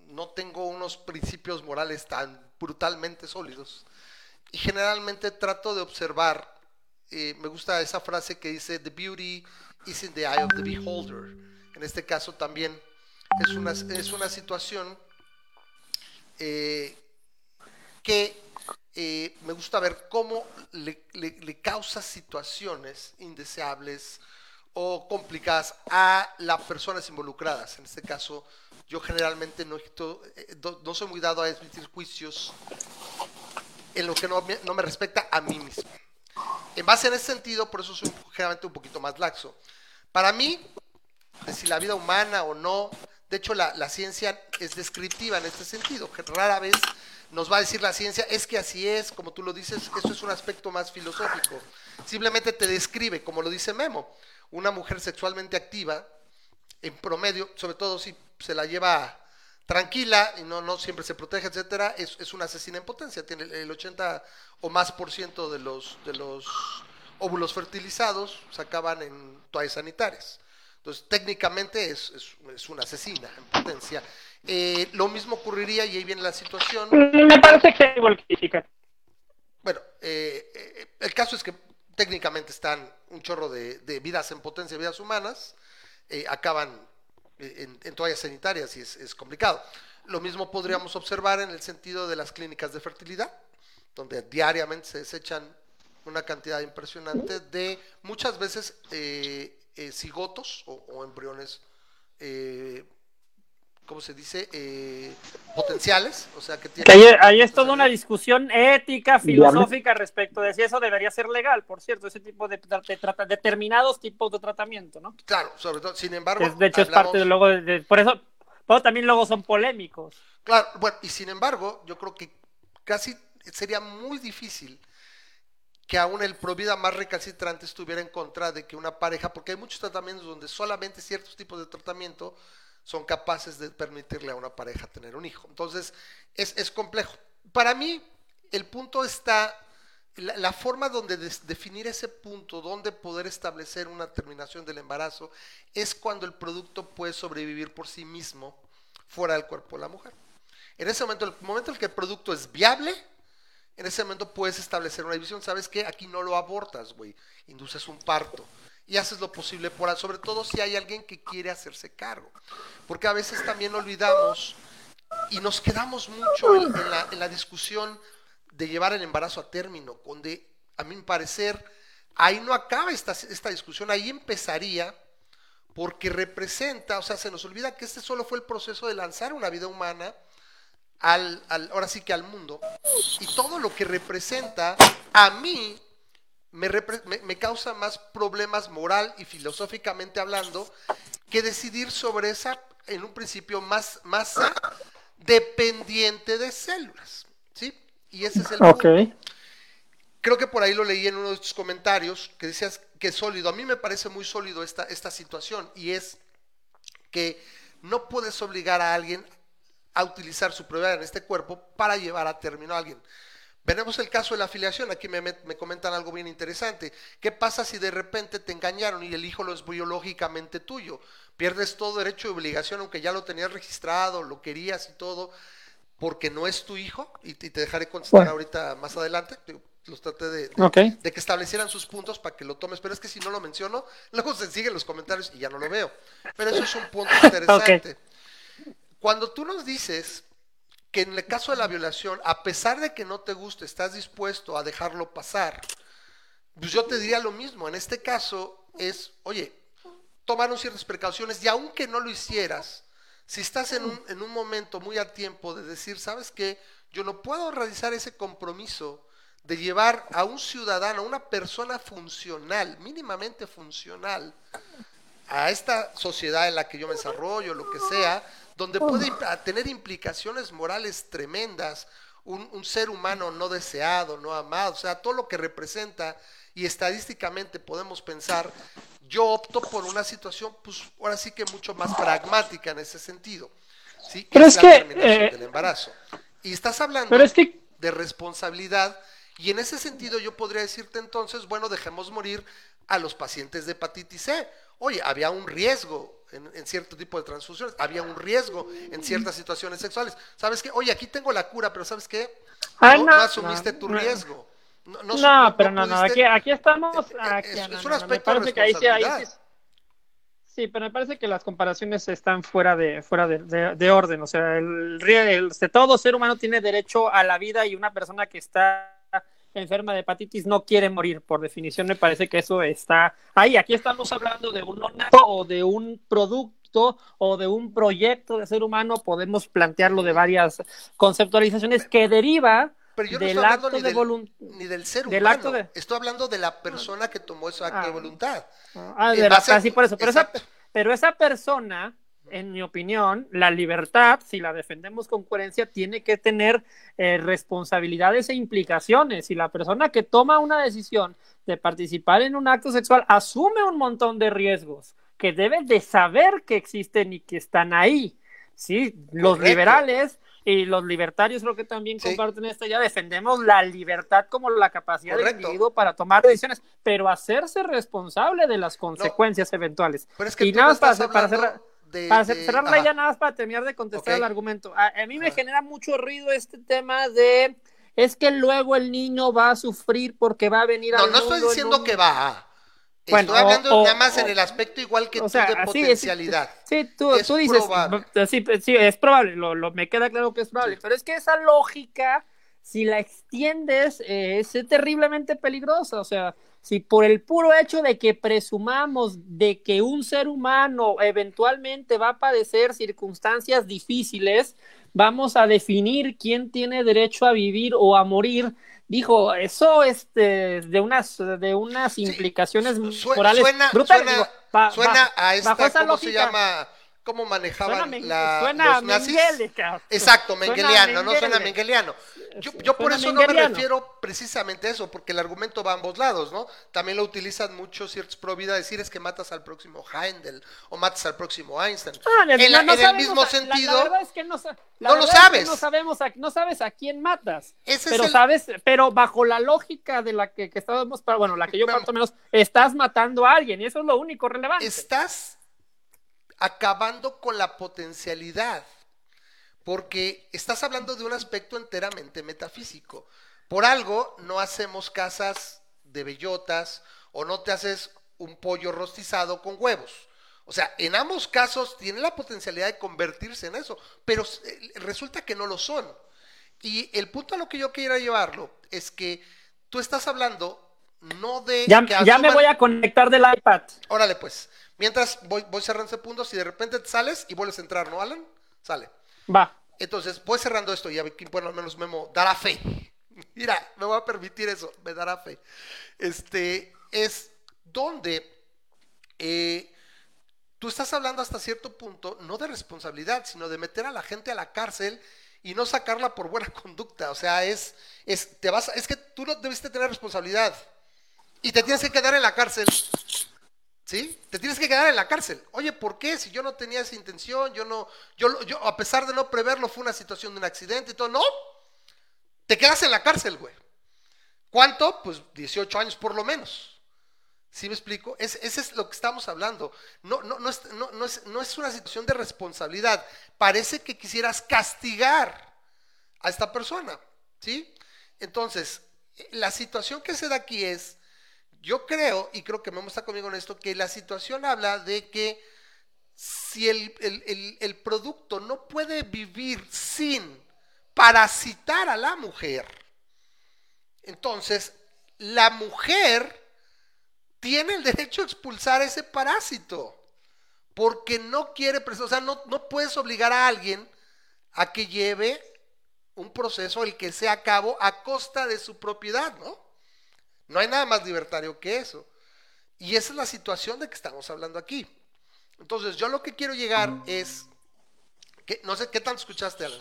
Speaker 2: no tengo unos principios morales tan brutalmente sólidos y generalmente trato de observar, eh, me gusta esa frase que dice, the beauty is in the eye of the beholder. En este caso también es una, es una situación eh, que eh, me gusta ver cómo le, causa situaciones indeseables o complicadas a las personas involucradas. En este caso, yo generalmente no, eh, no soy muy dado a emitir juicios en lo que no me, no me respecta a mí mismo. En base en ese sentido, por eso soy generalmente un poquito más laxo. Para mí, de si la vida humana o no, de hecho la, ciencia es descriptiva en este sentido, rara vez nos va a decir la ciencia, es que así es, como tú lo dices, eso es un aspecto más filosófico. Simplemente te describe, como lo dice Memo, una mujer sexualmente activa, en promedio, sobre todo si se la lleva tranquila y no, no siempre se protege, etcétera, es, es una asesina en potencia. Tiene el- el 80 o más por ciento de los, de los óvulos fertilizados se acaban en toallas sanitarias. Entonces, técnicamente es, es, es una asesina en potencia. Eh, lo mismo ocurriría, y ahí viene la situación,
Speaker 1: Mm, Me parece que igual califica.
Speaker 2: bueno, eh, eh, el caso es que técnicamente están un chorro de, de vidas en potencia, vidas humanas, eh, acaban en, en toallas sanitarias y es, es complicado. Lo mismo podríamos observar en el sentido de las clínicas de fertilidad, donde diariamente se desechan una cantidad impresionante de muchas veces eh, eh, cigotos o, o embriones, eh, ¿cómo se dice? Eh, potenciales, o sea que
Speaker 1: Que
Speaker 2: tienen...
Speaker 1: ahí, ahí es toda una discusión ética, filosófica respecto de si eso debería ser legal, por cierto, ese tipo de, determinados tipos de tratamiento, ¿no?
Speaker 2: Claro, sobre todo, sin embargo,
Speaker 1: Es, de hecho, es parte de luego de, de- por eso, por eso también luego son polémicos.
Speaker 2: Claro, bueno, y sin embargo, yo creo que casi sería muy difícil que aún el provida más recalcitrante estuviera en contra de que una pareja, porque hay muchos tratamientos donde solamente ciertos tipos de tratamiento son capaces de permitirle a una pareja tener un hijo. Entonces, es, es complejo. Para mí, el punto está, la, forma donde definir ese punto, donde poder establecer una terminación del embarazo, es cuando el producto puede sobrevivir por sí mismo fuera del cuerpo de la mujer. En ese momento, el momento en el que el producto es viable, en ese momento puedes establecer una división. ¿Sabes qué? Aquí no lo abortas, güey. Induces un parto. Y haces lo posible por, sobre todo si hay alguien que quiere hacerse cargo. Porque a veces también olvidamos y nos quedamos mucho en, la, en la discusión de llevar el embarazo a término, donde a mi parecer ahí no acaba esta, esta discusión, ahí empezaría porque representa, o sea, se nos olvida que este solo fue el proceso de lanzar una vida humana al, al- ahora sí que al mundo, y todo lo que representa a mí me, repre- me- me causa más problemas moral y filosóficamente hablando que decidir sobre esa, en un principio, más, masa dependiente de células, ¿sí? Y ese es el punto. Creo que por ahí lo leí en uno de tus comentarios que decías que es sólido. A mí me parece muy sólido esta, esta situación y es que no puedes obligar a alguien a utilizar su propiedad en este cuerpo para llevar a término a alguien. Veremos el caso de la afiliación. Aquí me, me- me comentan algo bien interesante. ¿Qué pasa si de repente te engañaron y el hijo lo es biológicamente tuyo? Pierdes todo derecho y obligación, aunque ya lo tenías registrado, lo querías y todo, porque no es tu hijo. Y, te dejaré contestar
Speaker 1: Bueno.
Speaker 2: ahorita más adelante. Los traté de, de-
Speaker 1: Ok.
Speaker 2: de que establecieran sus puntos para que lo tomes. Pero es que si no lo menciono, luego se siguen los comentarios y ya no lo veo. Pero eso es un punto interesante. Cuando tú nos dices que en el caso de la violación, a pesar de que no te guste, estás dispuesto a dejarlo pasar, pues yo te diría lo mismo. En este caso es, oye, tomaron ciertas precauciones y aunque no lo hicieras, Si estás en un, en un momento muy a tiempo de decir, ¿sabes qué? Yo no puedo realizar ese compromiso de llevar a un ciudadano, a una persona funcional, mínimamente funcional, a esta sociedad en la que yo me desarrollo, lo que sea, donde puede tener implicaciones morales tremendas, un, un, ser humano no deseado, no amado, o sea, todo lo que representa y estadísticamente podemos pensar, yo opto por una situación, pues ahora sí que mucho más pragmática en ese sentido, ¿sí? Que
Speaker 1: Pero
Speaker 2: es,
Speaker 1: es
Speaker 2: la
Speaker 1: que,
Speaker 2: terminación
Speaker 1: eh,
Speaker 2: del embarazo. Y estás hablando
Speaker 1: Pero es que
Speaker 2: de responsabilidad y en ese sentido yo podría decirte entonces, bueno, dejemos morir a los pacientes de hepatitis C. Oye, había un riesgo en, en, cierto tipo de transfusiones, había un riesgo en ciertas situaciones sexuales. ¿Sabes qué? Oye, aquí tengo la cura, pero ¿sabes qué?
Speaker 1: Ah,
Speaker 2: no,
Speaker 1: no,
Speaker 2: no asumiste tu riesgo. No,
Speaker 1: pero no, no, aquí, aquí estamos. Aquí,
Speaker 2: es-
Speaker 1: no,
Speaker 2: un aspecto de
Speaker 1: parece que sí,
Speaker 2: responsabilidad.
Speaker 1: Pero me parece que las comparaciones están fuera de fuera de, de- de orden. O sea, el, el- todo ser humano tiene derecho a la vida y una persona que está enferma de hepatitis no quiere morir. Por definición, me parece que eso está ahí. Aquí estamos hablando de un o de un producto o de un proyecto de ser humano. Podemos plantearlo de varias conceptualizaciones que deriva
Speaker 2: Pero yo no
Speaker 1: del
Speaker 2: estoy hablando
Speaker 1: acto
Speaker 2: ni
Speaker 1: de
Speaker 2: del,
Speaker 1: voluntad.
Speaker 2: ni del ser
Speaker 1: del
Speaker 2: humano.
Speaker 1: acto de-
Speaker 2: Estoy hablando de la persona que tomó ese acto
Speaker 1: Ah.
Speaker 2: de voluntad.
Speaker 1: Ah, de la-
Speaker 2: base-
Speaker 1: casi por eso. Pero esa,
Speaker 2: exacto.
Speaker 1: pero esa persona, en mi opinión, la libertad, si la defendemos con coherencia, tiene que tener eh, responsabilidades e implicaciones. Y la persona que toma una decisión de participar en un acto sexual asume un montón de riesgos que debe de saber que existen y que están ahí. Sí, los
Speaker 2: Correcto.
Speaker 1: liberales y los libertarios creo que también
Speaker 2: Sí.
Speaker 1: comparten esto ya defendemos la libertad como la capacidad del
Speaker 2: Correcto.
Speaker 1: individuo para tomar decisiones, pero hacerse responsable de las consecuencias eventuales.
Speaker 2: Pero es que
Speaker 1: y nada
Speaker 2: no
Speaker 1: más para,
Speaker 2: estás
Speaker 1: para
Speaker 2: hablando
Speaker 1: cerrar,
Speaker 2: de-
Speaker 1: para
Speaker 2: de-
Speaker 1: cerrar idea, nada más para terminar de contestar el argumento. A, a mí me genera mucho ruido este tema de es que luego el niño va a sufrir porque va a venir
Speaker 2: No,
Speaker 1: al
Speaker 2: no estoy diciendo
Speaker 1: un-
Speaker 2: que va.
Speaker 1: Bueno,
Speaker 2: estoy hablando
Speaker 1: o-
Speaker 2: nada más
Speaker 1: o-
Speaker 2: en el aspecto igual que tú
Speaker 1: sea,
Speaker 2: de
Speaker 1: así
Speaker 2: potencialidad.
Speaker 1: Sí, tú,
Speaker 2: Es
Speaker 1: tú dices, b- sí, sí, es probable, lo, lo- me queda claro que es probable,
Speaker 2: Sí.
Speaker 1: pero es que esa lógica, si la extiendes, eh, es terriblemente peligrosa, o sea, si por el puro hecho de que presumamos de que un ser humano eventualmente va a padecer circunstancias difíciles, vamos a definir quién tiene derecho a vivir o a morir. Dijo, eso es de, de unas, de unas implicaciones morales
Speaker 2: suena,
Speaker 1: brutales.
Speaker 2: suena-
Speaker 1: Digo, ba-
Speaker 2: suena
Speaker 1: ba-
Speaker 2: a esta, ¿cómo se
Speaker 1: lógica,
Speaker 2: llama? ¿Cómo manejaban
Speaker 1: Suena,
Speaker 2: la,
Speaker 1: suena
Speaker 2: los nazis? Exacto, mengeliano, no suena mengeliano. Yo, yo por eso no me refiero precisamente a eso, porque el argumento va a ambos lados, ¿no? También lo utilizan muchos ciertos pro vida, decir es que matas al próximo Heindel o matas al próximo Einstein.
Speaker 1: Ah,
Speaker 2: en la- en el mismo
Speaker 1: la-
Speaker 2: sentido,
Speaker 1: La, verdad es que no,
Speaker 2: no lo
Speaker 1: verdad es que
Speaker 2: sabes.
Speaker 1: no sabemos, a, no sabes a quién matas.
Speaker 2: Ese es
Speaker 1: pero
Speaker 2: el-
Speaker 1: sabes, pero bajo la lógica de la que, que estábamos, para- bueno, la que yo cuanto menos, estás matando a alguien y eso es lo único relevante.
Speaker 2: estás acabando con la potencialidad, porque estás hablando de un aspecto enteramente metafísico. Por algo no hacemos casas de bellotas o no te haces un pollo rostizado con huevos. O sea, en ambos casos tiene la potencialidad de convertirse en eso, pero eh, resulta que no lo son. Y el punto a lo que yo quiero llevarlo es que tú estás hablando no de
Speaker 1: ya,
Speaker 2: que
Speaker 1: ya me voy a conectar del iPad.
Speaker 2: Órale, pues. Mientras voy, voy cerrando ese punto, si de repente te sales y vuelves a entrar, ¿no, Alan? Sale.
Speaker 1: Va.
Speaker 2: Entonces, voy cerrando esto y a ver quién, bueno, al menos Memo dará fe. Mira, me voy a permitir eso, me dará fe. Este, es donde eh, tú estás hablando hasta cierto punto, no de responsabilidad, sino de meter a la gente a la cárcel y no sacarla por buena conducta. O sea, es, es, te vas, es que tú no debiste tener responsabilidad y te tienes que quedar en la cárcel. ¿Sí? Te tienes que quedar en la cárcel. Oye, ¿por qué? Si yo no tenía esa intención, yo no, yo, yo a pesar de no preverlo, fue una situación de un accidente y todo. No, te quedas en la cárcel, güey. ¿Cuánto? Pues 18 años por lo menos. ¿Sí me explico? Es, ese es lo que estamos hablando. No, no, no, es, no, no es, no es una situación de responsabilidad. Parece que quisieras castigar a esta persona. ¿Sí? Entonces, la situación que se da aquí es, yo creo, y creo que Memo está conmigo en esto, que la situación habla de que si el, el- el- producto no puede vivir sin parasitar a la mujer, entonces la mujer tiene el derecho a expulsar ese parásito. porque no quiere, o sea, no, no puedes obligar a alguien a que lleve un proceso el que sea a cabo a costa de su propiedad, ¿no? No hay nada más libertario que eso. Y esa es la situación de que estamos hablando aquí. Entonces, yo lo que quiero llegar es que, no sé qué tanto escuchaste, Alan.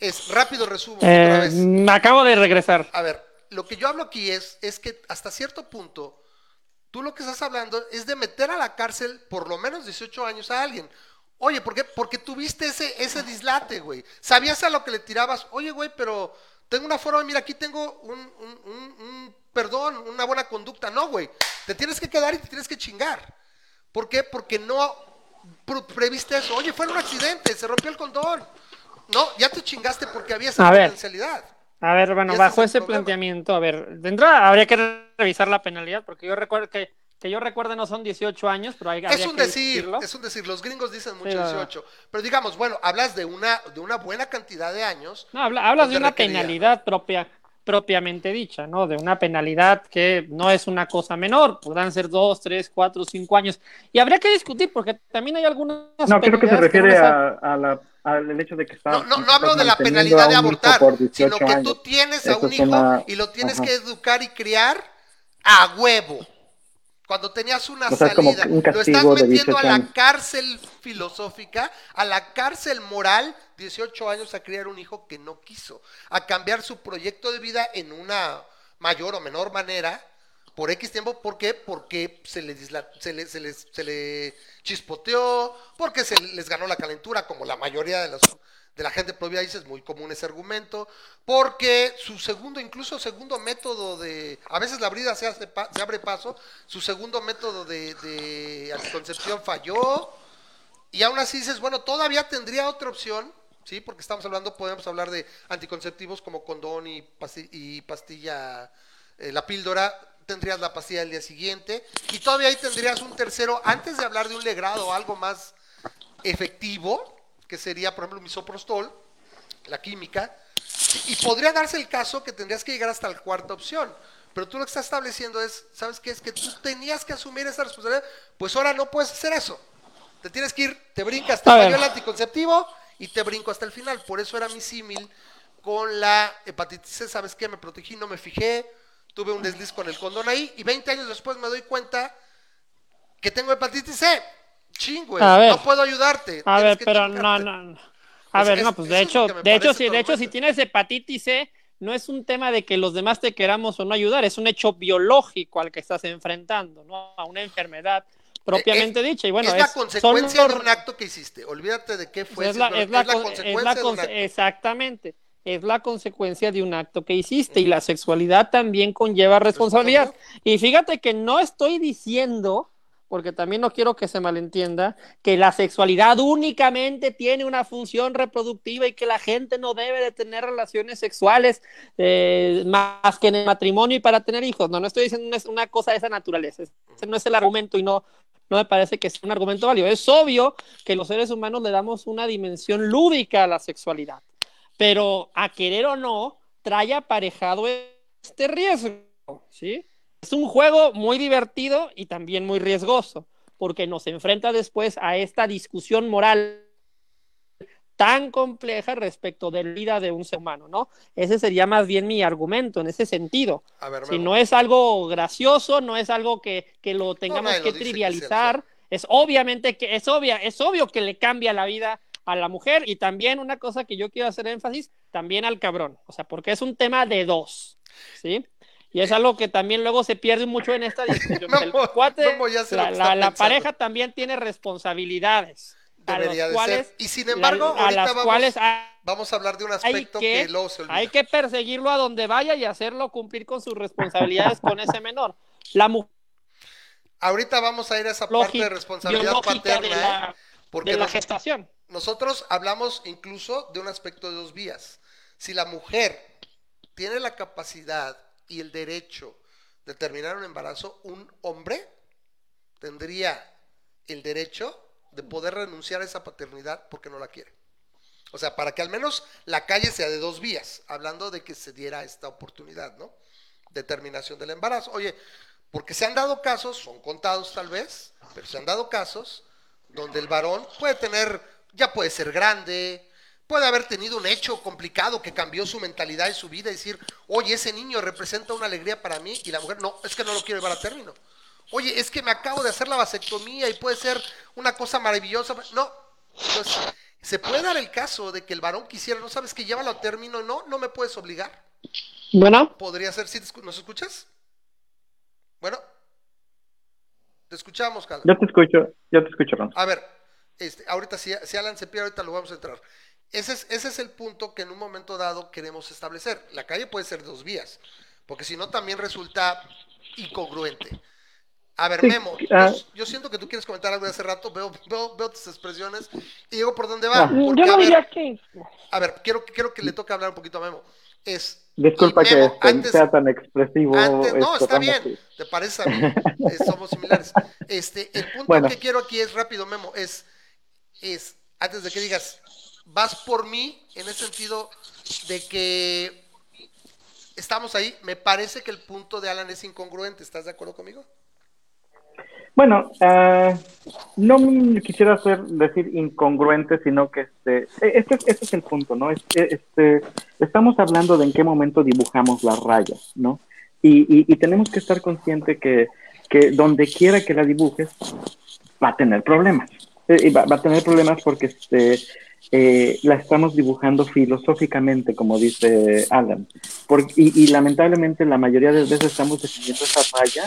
Speaker 2: Es rápido resumo.
Speaker 1: Eh, otra vez. Me acabo de regresar.
Speaker 2: A ver, lo que yo hablo aquí es, es que hasta cierto punto, tú lo que estás hablando es de meter a la cárcel por lo menos 18 años a alguien. Oye, ¿por qué? Porque tuviste ese, ese dislate, güey. Sabías a lo que le tirabas. Oye, güey, pero tengo una forma, mira, aquí tengo un, un perdón, una buena conducta. No, güey. Te tienes que quedar y te tienes que chingar. ¿Por qué? Porque no previste eso. Oye, fue un accidente, se rompió el condón. No, ya te chingaste porque había esa potencialidad.
Speaker 1: A ver, bueno, bajo ese planteamiento, a ver, de entrada habría que revisar la penalidad, porque yo recuerdo que, que yo recuerde no son 18 años, pero hay
Speaker 2: Es un decir, es un decir, los gringos dicen mucho 18, pero digamos, bueno, hablas de una, de una buena cantidad de años.
Speaker 1: No, hablas de una penalidad propia propiamente dicha, ¿no? De una penalidad que no es una cosa menor, podrán ser dos, tres, cuatro, cinco años. Y habría que discutir, porque también hay algunas.
Speaker 4: No, creo que se refiere a, la, al hecho de que está.
Speaker 2: No, no, no hablo de la penalidad de abortar, sino que tú tienes a un hijo y lo tienes que educar y criar a huevo cuando tenías una salida, lo estás metiendo a la cárcel filosófica, a la cárcel moral, 18 años a criar un hijo que no quiso, a cambiar su proyecto de vida en una mayor o menor manera, por X tiempo, ¿por qué? Porque se le, se le, se le, se le chispoteó, porque se les ganó la calentura, como la mayoría de los de la gente propia dice, es muy común ese argumento, porque su segundo, incluso segundo método de, a veces la brida se, hace, se abre paso, su segundo método de, de anticoncepción falló, y aún así dices, bueno, todavía tendría otra opción, ¿sí? Porque estamos hablando, podemos hablar de anticonceptivos como condón y, pastilla, y pastilla eh, la píldora, tendrías la pastilla el día siguiente, y todavía ahí tendrías un tercero, antes de hablar de un legrado algo más efectivo, que sería, por ejemplo, misoprostol, la química, y podría darse el caso que tendrías que llegar hasta la cuarta opción. Pero tú lo que estás estableciendo es, ¿sabes qué? Es que tú tenías que asumir esa responsabilidad, pues ahora no puedes hacer eso. Te tienes que ir, te brincas, te falló el anticonceptivo y te brinco hasta el final. Por eso era mi símil con la hepatitis C, ¿sabes qué? Me protegí, no me fijé, tuve un desliz con el condón ahí y 20 años después me doy cuenta que tengo hepatitis C Chingue, no puedo ayudarte.
Speaker 1: A ver, pero no, no, A ver, no, pues de hecho, de hecho, si, de hecho, si tienes hepatitis C, no es un tema de que los demás te queramos o no ayudar, es un hecho biológico al que estás enfrentando, ¿no? A una enfermedad propiamente eh, dicha. Y bueno,
Speaker 2: es la consecuencia de un acto que hiciste. Olvídate de qué fue.
Speaker 1: Es la, es la, consecuencia de un acto. Exactamente. Es la consecuencia de un acto que hiciste. Y la sexualidad también conlleva responsabilidad. Y fíjate que no estoy diciendo porque también no quiero que se malentienda, que la sexualidad únicamente tiene una función reproductiva y que la gente no debe de tener relaciones sexuales eh, más que en el matrimonio y para tener hijos. No, no estoy diciendo una cosa de esa naturaleza. Ese no es el argumento y no, no me parece que sea un argumento válido. Es obvio que los seres humanos le damos una dimensión lúdica a la sexualidad, pero a querer o no, trae aparejado este riesgo, ¿sí? Es un juego muy divertido y también muy riesgoso, porque nos enfrenta después a esta discusión moral tan compleja respecto de la vida de un ser humano, ¿no? Ese sería más bien mi argumento en ese sentido. si no es algo gracioso, no es algo que, lo tengamos que trivializar, es obviamente que es obvia, es obvio que le cambia la vida a la mujer y también una cosa que yo quiero hacer énfasis, también al cabrón, o sea, porque es un tema de dos, ¿sí? Y es algo que también luego se pierde mucho en esta discusión. el cuate, la, pareja también tiene responsabilidades.
Speaker 2: Debería de ser. Y sin embargo, a las vamos, cuales vamos a hablar de un aspecto que, luego se
Speaker 1: Hay que perseguirlo a donde vaya y hacerlo cumplir con sus responsabilidades con ese menor. La mujer.
Speaker 2: Ahorita vamos a ir a esa parte de responsabilidad paterna.
Speaker 1: ¿eh? porque la gestación.
Speaker 2: Nosotros hablamos incluso de un aspecto de dos vías. Si la mujer tiene la capacidad y el derecho de terminar un embarazo, un hombre tendría el derecho de poder renunciar a esa paternidad porque no la quiere. O sea, para que al menos la calle sea de dos vías, hablando de que se diera esta oportunidad, ¿no? De terminación del embarazo. Oye, porque se han dado casos, son contados tal vez, pero se han dado casos donde el varón puede tener, ya puede ser grande, puede haber tenido un hecho complicado que cambió su mentalidad y su vida y decir, oye, ese niño representa una alegría para mí y la mujer, no, es que no lo quiero llevar a término. Oye, es que me acabo de hacer la vasectomía y puede ser una cosa maravillosa. No, entonces, se puede dar el caso de que el varón quisiera, no sabes que llévalo a término, no, no me puedes obligar.
Speaker 1: Bueno.
Speaker 2: Podría ser, ¿sí ¿nos escuchas? Bueno. Te escuchamos, Carlos.
Speaker 4: Yo te escucho, yo te escucho,
Speaker 2: A ver, este, ahorita si, si Alan se pierde, ahorita lo vamos a entrar. Ese es, ese es el punto que en un momento dado queremos establecer. La calle puede ser dos vías, porque si no también resulta incongruente. A ver, Memo, ah. yo, siento que tú quieres comentar algo de hace rato, veo, veo, veo tus expresiones y digo por dónde va.
Speaker 1: Ah. yo no diría que...
Speaker 2: A ver, quiero, quiero que le toque hablar un poquito a Memo. Es,
Speaker 4: Disculpa que sea tan expresivo.
Speaker 2: no, está bien, te parece a mí, eh, somos similares. Este, el punto que quiero aquí es rápido, Memo, es, es, antes de que digas, vas por mí, en el sentido de que estamos ahí, me parece que el punto de Alan es incongruente, ¿estás de acuerdo conmigo?
Speaker 4: Bueno, uh, no quisiera hacer, decir incongruente, sino que este, e, este, este es el punto, ¿no? Este, este, estamos hablando de en qué momento dibujamos las rayas, ¿no? Y, y, y tenemos que estar consciente que, que, donde quiera que la dibujes, va a tener problemas. Eh, va, va, a tener problemas porque este, eh, la estamos dibujando filosóficamente, como dice Alan. y, y, lamentablemente la mayoría de veces estamos definiendo esa raya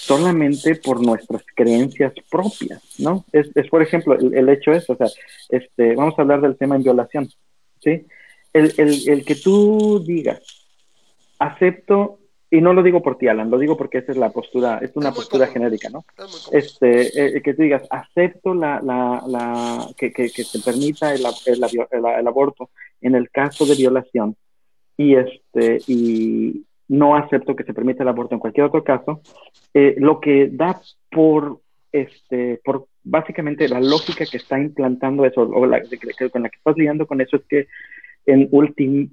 Speaker 4: solamente por nuestras creencias propias, ¿no? Es, es por ejemplo, el, hecho es, o sea, este, vamos a hablar del tema en violación, ¿sí? El, el, el que tú digas, acepto, y no lo digo por ti, Alan, lo digo porque esa es la postura, es una postura genérica, ¿no? Este, eh, que tú digas, acepto la, la, la que, que, que, se permita el, el, el, aborto en el caso de violación, y este, y, no acepto que se permita el aborto en cualquier otro caso, eh, lo que da por, este, por básicamente la lógica que está implantando eso, o la, con la que estás lidiando con eso, es que en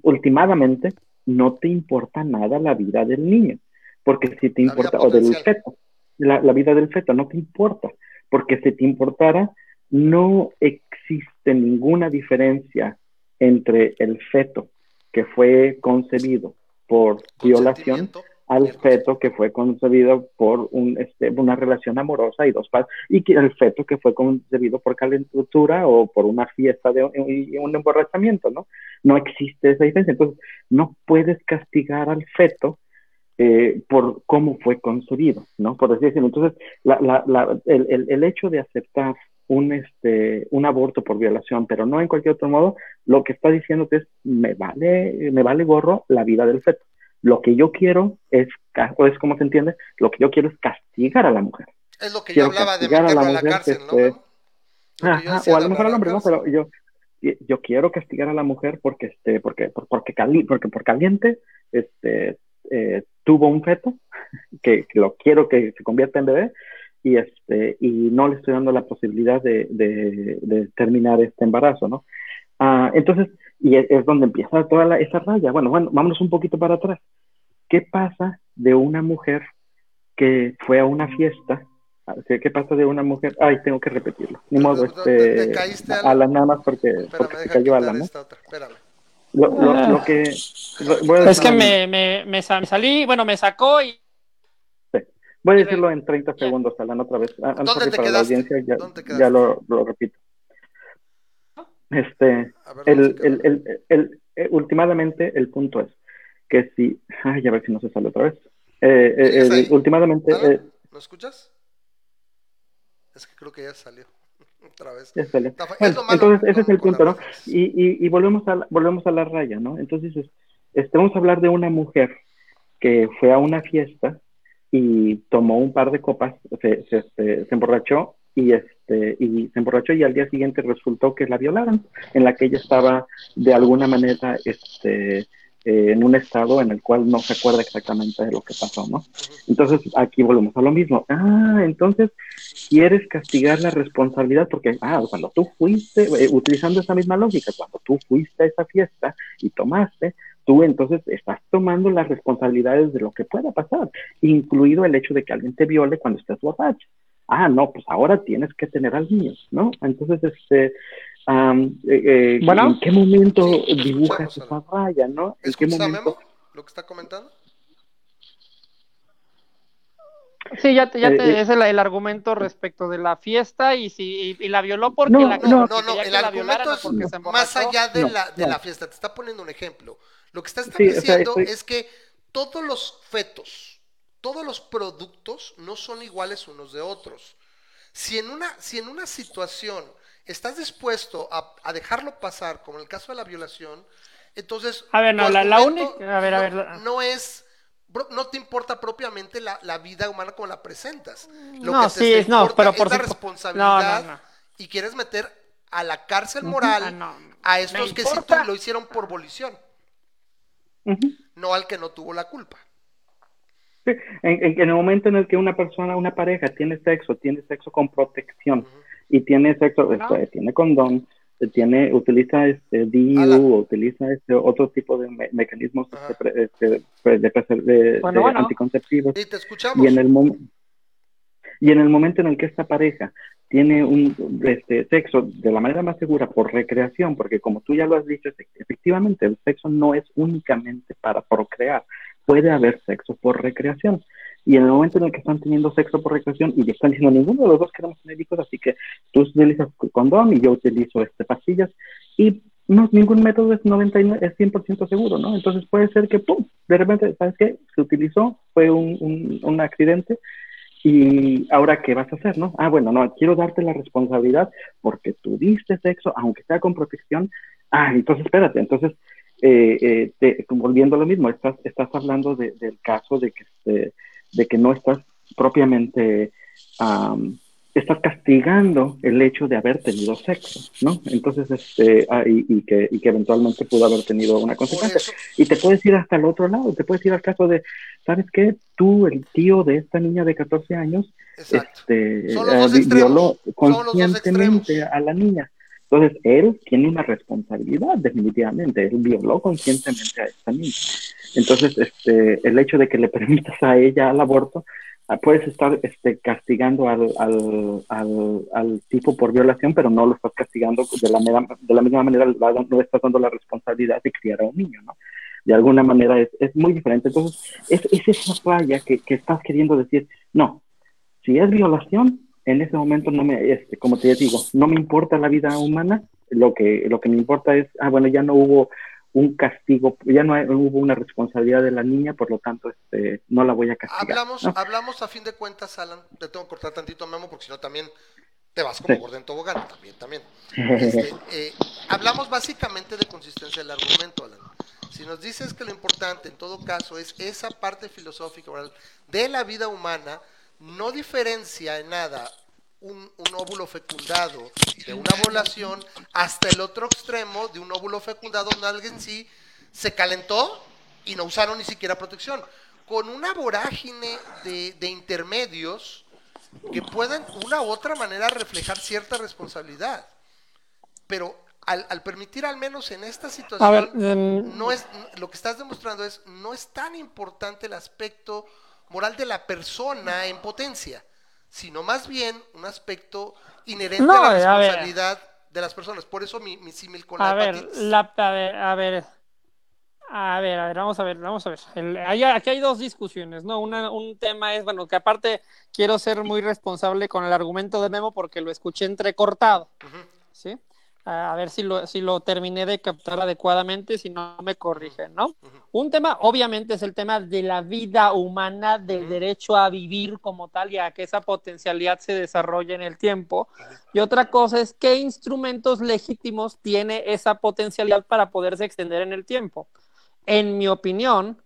Speaker 4: ultimadamente no te importa nada la vida del niño, porque si te importa, o del feto, la, la vida del feto no te importa, porque si te importara, no existe ninguna diferencia entre el feto que fue concebido por violación al feto que fue concebido por un, este, una relación amorosa y dos padres, y que el feto que fue concebido por calentura o por una fiesta de un emborrachamiento, ¿no? No existe esa diferencia. Entonces, no puedes castigar al feto eh, por cómo fue concebido, ¿no? Por así decirlo. Entonces, la, la, la, el, el, el, hecho de aceptar un, este, un aborto por violación, pero no en cualquier otro modo, lo que está diciendo es, me vale, me vale gorro la vida del feto. Lo que yo quiero es, o es como se entiende, lo que yo quiero es castigar a la mujer.
Speaker 2: Es lo que yo hablaba de meterlo a la, a la cárcel, ¿no? Este,
Speaker 4: o a lo mejor al hombre, no, pero yo, yo quiero castigar a la mujer porque, este, porque, porque, cali porque por caliente, este, eh, tuvo un feto, que, que, lo quiero que se convierta en bebé, y, este, y no le estoy dando la posibilidad de, de, terminar este embarazo, ¿no? Ah, entonces, y es, donde empieza toda esa raya. Bueno, bueno, vámonos un poquito para atrás. ¿Qué pasa de una mujer que fue a una fiesta? Ah, ¿Qué pasa de una mujer? Ay, tengo que repetirlo. Ni modo, este, a la nada más porque, porque se cayó Alan, ¿no? Lo, lo, lo, que
Speaker 1: es que me, me, me, salí, bueno, me sacó y
Speaker 4: Voy a decirlo en 30 segundos, Alan, otra vez. Ah, ¿Dónde te para la audiencia ya, ya lo, lo, repito. Este, el, el, el, el, eh, últimamente el punto es que si, ay, a ver si no se sale otra vez. Eh, eh, últimamente. Eh,
Speaker 2: ¿Lo escuchas? Es que creo que ya salió otra vez.
Speaker 4: Ya salió. Bueno, entonces, ese es el punto, ¿no? Y, y, y, volvemos, a la, volvemos a la raya, ¿no? Entonces, este, vamos a hablar de una mujer que fue a una fiesta y tomó un par de copas, se, se, se, emborrachó y, este, y se emborrachó y al día siguiente resultó que la violaron, en la que ella estaba de alguna manera este, eh, en un estado en el cual no se acuerda exactamente de lo que pasó, ¿no? Entonces aquí volvemos a lo mismo. Ah, entonces quieres castigar la responsabilidad porque, ah, cuando tú fuiste, eh, utilizando esa misma lógica, cuando tú fuiste a esa fiesta y tomaste, tú entonces estás tomando las responsabilidades de lo que pueda pasar, incluido el hecho de que alguien te viole cuando estés borracho. ah, no, pues ahora tienes que tener al niño, ¿no? Entonces, este, um, eh,
Speaker 1: Bueno.
Speaker 4: ¿en qué momento
Speaker 2: Sí,
Speaker 4: dibujas esa raya, no? ¿En qué
Speaker 2: ¿Escuchas a
Speaker 4: momento?
Speaker 2: Memo? ¿Lo que está comentando?
Speaker 1: Sí, ya te, ya te,
Speaker 4: Eh, eh.
Speaker 1: es el, el argumento respecto de la fiesta y si y, y la violó porque
Speaker 4: No,
Speaker 1: la
Speaker 2: No, no, no, el argumento es
Speaker 1: porque se
Speaker 2: más allá de,
Speaker 4: No,
Speaker 2: la, de
Speaker 4: no.
Speaker 2: la fiesta. Te está poniendo un ejemplo. Lo que está
Speaker 4: Sí, o sea,
Speaker 2: estableciendo
Speaker 4: estoy-
Speaker 2: es que todos los fetos, todos los productos no son iguales unos de otros. Si en una, si en una situación estás dispuesto a, a dejarlo pasar, como en el caso de la violación, entonces
Speaker 1: A ver, no, la- única- a ver, a ver, la-
Speaker 2: no es no te importa propiamente la, la vida humana como la presentas. Lo
Speaker 1: No,
Speaker 2: que te
Speaker 1: sí,
Speaker 2: está
Speaker 1: no,
Speaker 2: importa
Speaker 1: pero
Speaker 2: es
Speaker 1: por
Speaker 2: la
Speaker 1: supu-
Speaker 2: responsabilidad
Speaker 1: no, no, no.
Speaker 2: y quieres meter a la cárcel moral
Speaker 1: Ah, no.
Speaker 2: a estos
Speaker 1: Me
Speaker 2: que sí lo hicieron por volición, No al que no tuvo la culpa.
Speaker 4: Sí, En, en- en el momento en el que una persona, una pareja tiene sexo, tiene sexo con protección y tiene sexo, este, tiene condón, eh, tiene, utiliza este DIU utiliza este otro tipo de me- mecanismos este, este, de, de-
Speaker 1: Bueno,
Speaker 4: de
Speaker 1: bueno.
Speaker 4: anticonceptivos
Speaker 2: Y te escuchamos.
Speaker 4: y en el momento y en el momento en el que esta pareja tiene un este, sexo de la manera más segura por recreación, porque como tú ya lo has dicho, efe- efectivamente el sexo no es únicamente para procrear, puede haber sexo por recreación. Y en el momento en el que están teniendo sexo por recreación y están diciendo ninguno de los dos queremos tener hijos, así que tú utilizas condón y yo utilizo este pastillas y no, ningún método es 99, es 100% seguro, ¿no? Entonces puede ser que, ¡pum!, de repente, ¿sabes qué? Se utilizó, fue un, un, un accidente y ahora, ¿qué vas a hacer, no? Ah, bueno, no, quiero darte la responsabilidad porque tú diste sexo, aunque sea con protección. Ah, entonces espérate, entonces, eh, eh, te- volviendo a lo mismo, estás, estás hablando de- del caso de que, este, de que no estás propiamente, am, estás castigando el hecho de haber tenido sexo, ¿no? Entonces, este, ah, y, y que, y que eventualmente pudo haber tenido una consecuencia. Y te puedes ir hasta el otro lado, te puedes ir al caso de, ¿sabes qué? Tú, el tío de esta niña de 14 años,
Speaker 2: exacto.
Speaker 4: este, eh, violó conscientemente a la niña. Entonces, él tiene una responsabilidad, definitivamente. Él violó conscientemente a esta niña. Entonces, este, el hecho de que le permitas a ella el aborto, puedes estar este, castigando al, al, al, tipo por violación, pero no lo estás castigando de la, mera- de la misma manera, no estás dando la responsabilidad de criar a un niño, ¿no? De alguna manera es, es muy diferente. Entonces, es, es esa raya que, que estás queriendo decir, no, si es violación, en ese momento no me, este, como te digo, no me importa la vida humana, lo que, lo que me importa es, ah, bueno, ya no hubo un castigo, ya no hay- hubo una responsabilidad de la niña, por lo tanto, este, no la voy a castigar.
Speaker 2: hablamos,
Speaker 4: ¿no?
Speaker 2: hablamos a fin de cuentas, Alan, te tengo que cortar tantito a Memo porque si no también te vas como
Speaker 4: Sí.
Speaker 2: gordo en tobogán, también, también. Este, eh, hablamos básicamente de consistencia del argumento, Alan. Si nos dices que lo importante en todo caso es esa parte filosófica de la vida humana, no diferencia en nada un, un óvulo fecundado de una violación hasta el otro extremo de un óvulo fecundado donde alguien sí se calentó y no usaron ni siquiera protección. Con una vorágine de, de intermedios que puedan de una u otra manera reflejar cierta responsabilidad. Pero al, al permitir al menos en esta situación,
Speaker 1: A ver,
Speaker 2: no es, lo que estás demostrando es, no es tan importante el aspecto moral de la persona en potencia, sino más bien un aspecto inherente
Speaker 1: No,
Speaker 2: a la
Speaker 1: a
Speaker 2: responsabilidad de las personas. Por eso mi, mi símil con la
Speaker 1: A ver, la, a ver, a ver, a ver, a ver, vamos a ver, vamos a ver. El- hay- aquí hay dos discusiones, ¿no? Una, un tema es, bueno, que aparte quiero ser muy responsable con el argumento de Memo porque lo escuché entrecortado,
Speaker 2: Ujú.
Speaker 1: ¿sí? A ver si lo, si lo terminé de captar adecuadamente, si no me corrigen, ¿no? Un tema, obviamente, es el tema de la vida humana, del derecho a vivir como tal y a que esa potencialidad se desarrolle en el tiempo. Y otra cosa es qué instrumentos legítimos tiene esa potencialidad para poderse extender en el tiempo. En mi opinión,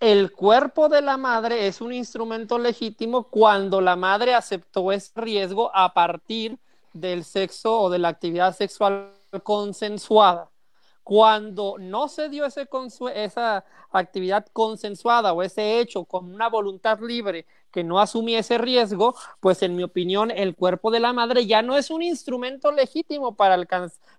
Speaker 1: el cuerpo de la madre es un instrumento legítimo cuando la madre aceptó ese riesgo a partir del sexo o de la actividad sexual consensuada. Cuando no se dio ese esa actividad consensuada o ese hecho con una voluntad libre que no asumía ese riesgo, pues en mi opinión el cuerpo de la madre ya no es un instrumento legítimo para,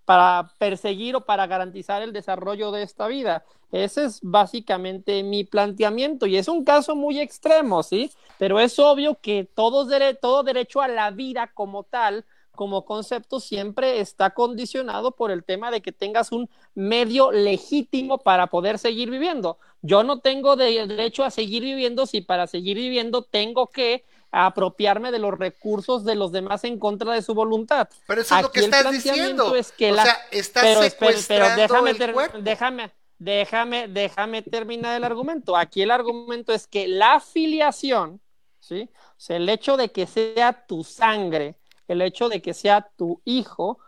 Speaker 1: para perseguir o para garantizar el desarrollo de esta vida. Ese es básicamente mi planteamiento y es un caso muy extremo, ¿sí? Pero es obvio que todo, todo derecho a la vida como tal como concepto siempre está condicionado por el tema de que tengas un medio legítimo para poder seguir viviendo. Yo no tengo derecho a seguir viviendo si para seguir viviendo tengo que apropiarme de los recursos de los demás en contra de su voluntad.
Speaker 2: Pero eso es lo que estás diciendo. Es que o sea, estás pero,
Speaker 1: déjame, déjame, déjame, déjame terminar el argumento. Aquí el argumento es que la afiliación, ¿sí? O sea, el hecho de que sea tu sangre, el hecho de que sea tu hijo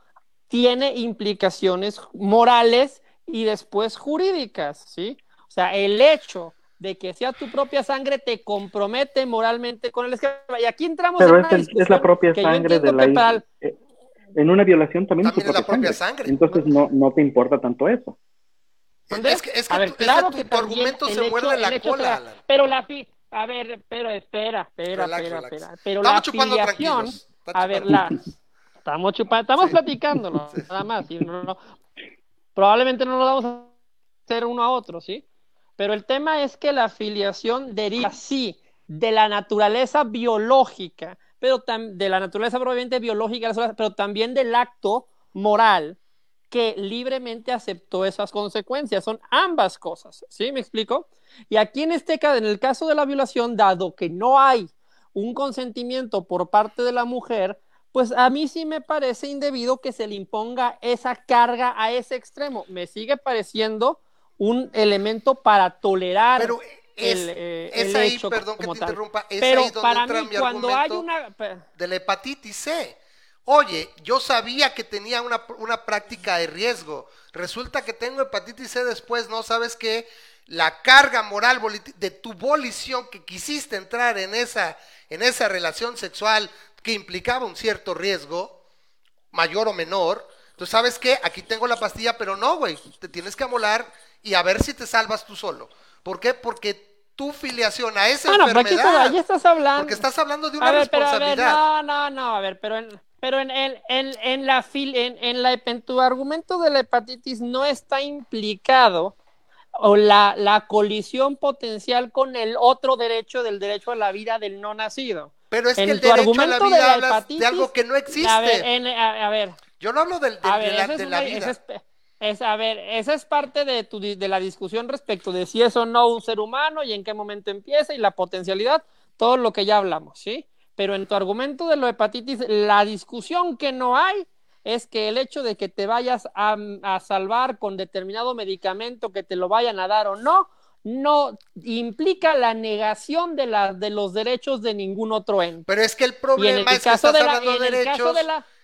Speaker 1: tiene implicaciones morales y después jurídicas, ¿sí? O sea, el hecho de que sea tu propia sangre te compromete moralmente con el esclavo. Y aquí entramos
Speaker 4: en una es, es la propia sangre de la eh, En una violación también,
Speaker 2: es, la propia sangre.
Speaker 4: Entonces no, no te importa tanto eso.
Speaker 2: Es que, es que, ver, claro que tu argumento se muerde la cola.
Speaker 1: Pero la a ver, pero espera, espera, espera, espera. Pero la afiliación, a ver, la, estamos chupando, estamos platicándolo, nada más. probablemente no lo vamos a hacer uno a otro, ¿sí? Pero el tema es que la afiliación deriva, sí, de la naturaleza biológica, pero de la naturaleza probablemente biológica, pero también del acto moral que libremente aceptó esas consecuencias. Son ambas cosas, ¿sí? ¿Me explico? Y aquí en este caso, en el caso de la violación, dado que no hay un consentimiento por parte de la mujer, pues a mí sí me parece indebido que se le imponga esa carga a ese extremo. Me sigue pareciendo un elemento para tolerar
Speaker 2: Pero es, el, eh, ahí, perdón que te interrumpa, es Pero ahí donde para mí, cuando hay una de la hepatitis C. Oye, yo sabía que tenía una, una práctica de riesgo. Resulta que tengo hepatitis C después, ¿no? ¿Sabes qué? La carga moral de tu volición que quisiste entrar en esa en esa relación sexual que implicaba un cierto riesgo, mayor o menor. Entonces, ¿sabes qué? Aquí tengo la pastilla, pero no, güey. Te tienes que amolar y a ver si te salvas tú solo. ¿Por qué? Porque tu filiación a esa enfermedad.
Speaker 1: estás hablando.
Speaker 2: Porque estás hablando de una responsabilidad.
Speaker 1: no, no, no, a ver, pero en, pero en, en, en, la en, en, la, en tu argumento de la hepatitis no está implicado o la, la, colisión potencial con el otro derecho del derecho a la vida del no nacido.
Speaker 2: Pero es que el derecho a la vida habla de algo que no existe. A
Speaker 1: ver,
Speaker 2: yo no hablo del, de, la, vida.
Speaker 1: Es, a ver, esa es parte de, tu, de la discusión respecto de si es o no un ser humano y en qué momento empieza y la potencialidad, todo lo que ya hablamos, ¿sí? Pero en tu argumento de la hepatitis, la discusión que no hay es que el hecho de que te vayas a, salvar con determinado medicamento, que te lo vayan a dar o no, no implica la negación de, la, de los derechos de ningún otro ente.
Speaker 2: Pero es que el problema es que estás hablando de derechos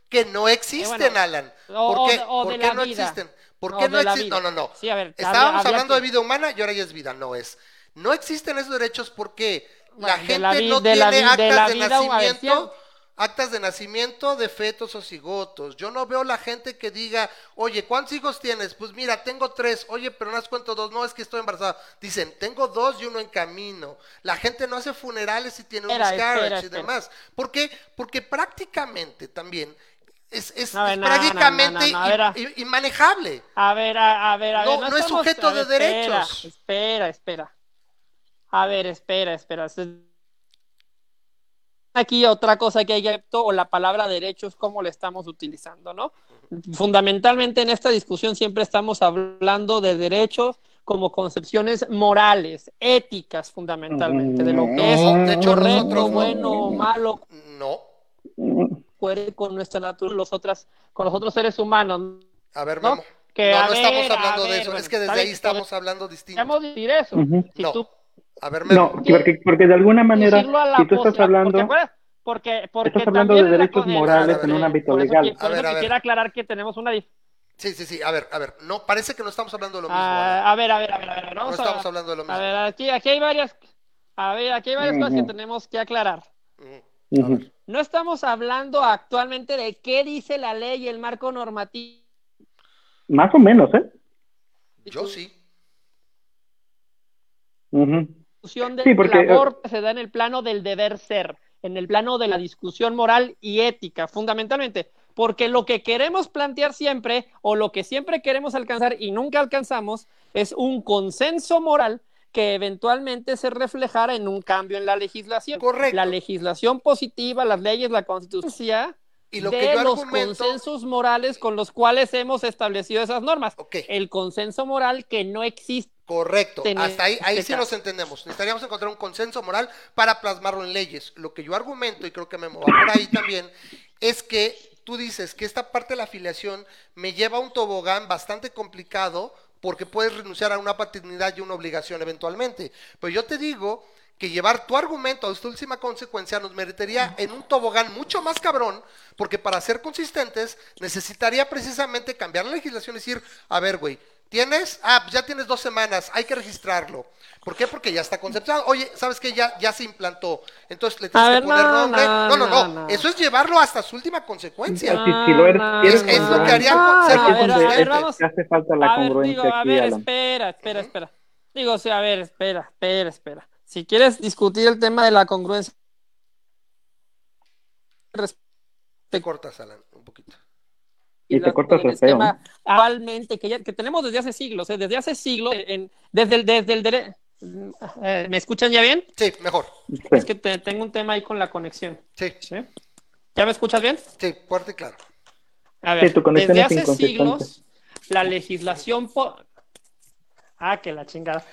Speaker 2: que no existen, Alan. ¿Por qué, ¿por qué no existen? ¿Por qué no, existen? No, no, no. Estábamos hablando de vida humana y ahora ya es vida, no es. No existen esos derechos porque la gente no tiene actas de nacimiento actas de nacimiento de fetos o cigotos. Yo no veo la gente que diga, oye, ¿cuántos hijos tienes? Pues mira, tengo tres. Oye, pero no has cuento dos. No, es que estoy embarazada. Dicen, tengo dos y uno en camino. La gente no hace funerales y tiene un miscarriage y demás. ¿Por qué? Porque prácticamente también es, es, prácticamente inmanejable.
Speaker 1: A ver, a, ver, a ver.
Speaker 2: No, es sujeto de derechos.
Speaker 1: Espera, espera. A ver, espera, espera aquí otra cosa que hay que o la palabra derechos, cómo la estamos utilizando, ¿no? Fundamentalmente en esta discusión siempre estamos hablando de derechos como concepciones morales, éticas fundamentalmente, de lo que es de hecho, correcto, bueno, malo.
Speaker 2: No.
Speaker 1: Con nuestra naturaleza, los otras, con los otros seres humanos.
Speaker 2: A ver, ¿no? Que, no, no estamos hablando de eso, es que desde ahí estamos hablando distinto.
Speaker 1: Vamos a decir eso. Si tú
Speaker 2: a ver,
Speaker 4: no, porque, porque, de alguna manera, si tú estás hablando...
Speaker 1: Porque, porque,
Speaker 4: estás hablando de derechos morales en un ámbito legal.
Speaker 1: Por eso, quisiera aclarar que tenemos una
Speaker 2: Sí, sí, sí, a ver, a ver, no, parece que no estamos hablando de lo mismo.
Speaker 1: Ah, a ver, a ver, a ver, a ver,
Speaker 2: no estamos hablando de lo mismo.
Speaker 1: A ver, aquí, aquí hay varias, a ver, aquí hay varias cosas que tenemos que aclarar. No estamos hablando actualmente de qué dice la ley y el marco normativo.
Speaker 4: Más o menos, ¿eh?
Speaker 2: Yo sí.
Speaker 4: Ujú.
Speaker 1: Discusión del
Speaker 4: Sí, porque, eh,
Speaker 1: amor se da en el plano del deber ser, en el plano de la discusión moral y ética, fundamentalmente. Porque lo que queremos plantear siempre, o lo que siempre queremos alcanzar y nunca alcanzamos, es un consenso moral que eventualmente se reflejara en un cambio en la legislación.
Speaker 2: Correcto.
Speaker 1: La legislación positiva, las leyes, la constitución
Speaker 2: Y lo
Speaker 1: de
Speaker 2: que yo
Speaker 1: los
Speaker 2: argumento.
Speaker 1: consensos morales con los cuales hemos establecido esas normas.
Speaker 2: Ok.
Speaker 1: El consenso moral que no existe.
Speaker 2: Correcto, hasta ahí, ahí sí nos entendemos. Necesitaríamos encontrar un consenso moral para plasmarlo en leyes. Lo que yo argumento, y creo que me va por ahí también, es que tú dices que esta parte de la afiliación me lleva a un tobogán bastante complicado porque puedes renunciar a una paternidad y una obligación eventualmente. Pero yo te digo que llevar tu argumento a esta última consecuencia nos merecería en un tobogán mucho más cabrón, porque para ser consistentes necesitaría precisamente cambiar la legislación y decir, a ver, güey, ¿tienes? Ah, pues ya tienes dos semanas, hay que registrarlo. ¿Por qué? Porque ya está conceptuado. Oye, ¿sabes qué? Ya, ya se implantó. Entonces le
Speaker 1: A
Speaker 2: tienes que
Speaker 1: ver,
Speaker 2: poner
Speaker 1: no,
Speaker 2: nombre.
Speaker 1: no,
Speaker 2: No, no, no.
Speaker 1: no, no.
Speaker 2: Eso es llevarlo hasta su última consecuencia.
Speaker 4: Sí, si lo eres-
Speaker 1: No, no,
Speaker 2: Es lo que haría
Speaker 1: no, a ver, a ver, vamos-
Speaker 4: que hace falta la
Speaker 1: a ver,
Speaker 4: congruencia
Speaker 1: digo, a
Speaker 4: aquí,
Speaker 1: ver,
Speaker 4: Alan.
Speaker 1: espera, espera, espera. Digo, o sea, a ver, espera, espera, espera. Si quieres discutir el tema de la congruencia
Speaker 2: Te cortas, Alan, un poquito.
Speaker 4: Y te cortas
Speaker 1: el
Speaker 4: feo,
Speaker 1: actualmente que, ya- que tenemos desde hace siglos, ¿eh? desde hace siglos, en- desde el desde el dere- eh, ¿Me escuchan ya bien?
Speaker 2: Sí, mejor.
Speaker 4: Sí.
Speaker 1: Es que te- tengo un tema ahí con la conexión.
Speaker 2: Sí,
Speaker 1: ¿sí? ¿Ya me escuchas bien?
Speaker 2: sí, fuerte y claro.
Speaker 1: A ver,
Speaker 4: Sí, tu conexión
Speaker 1: desde
Speaker 4: es
Speaker 1: hace siglos, la legislación... po- Ah, que la chingada.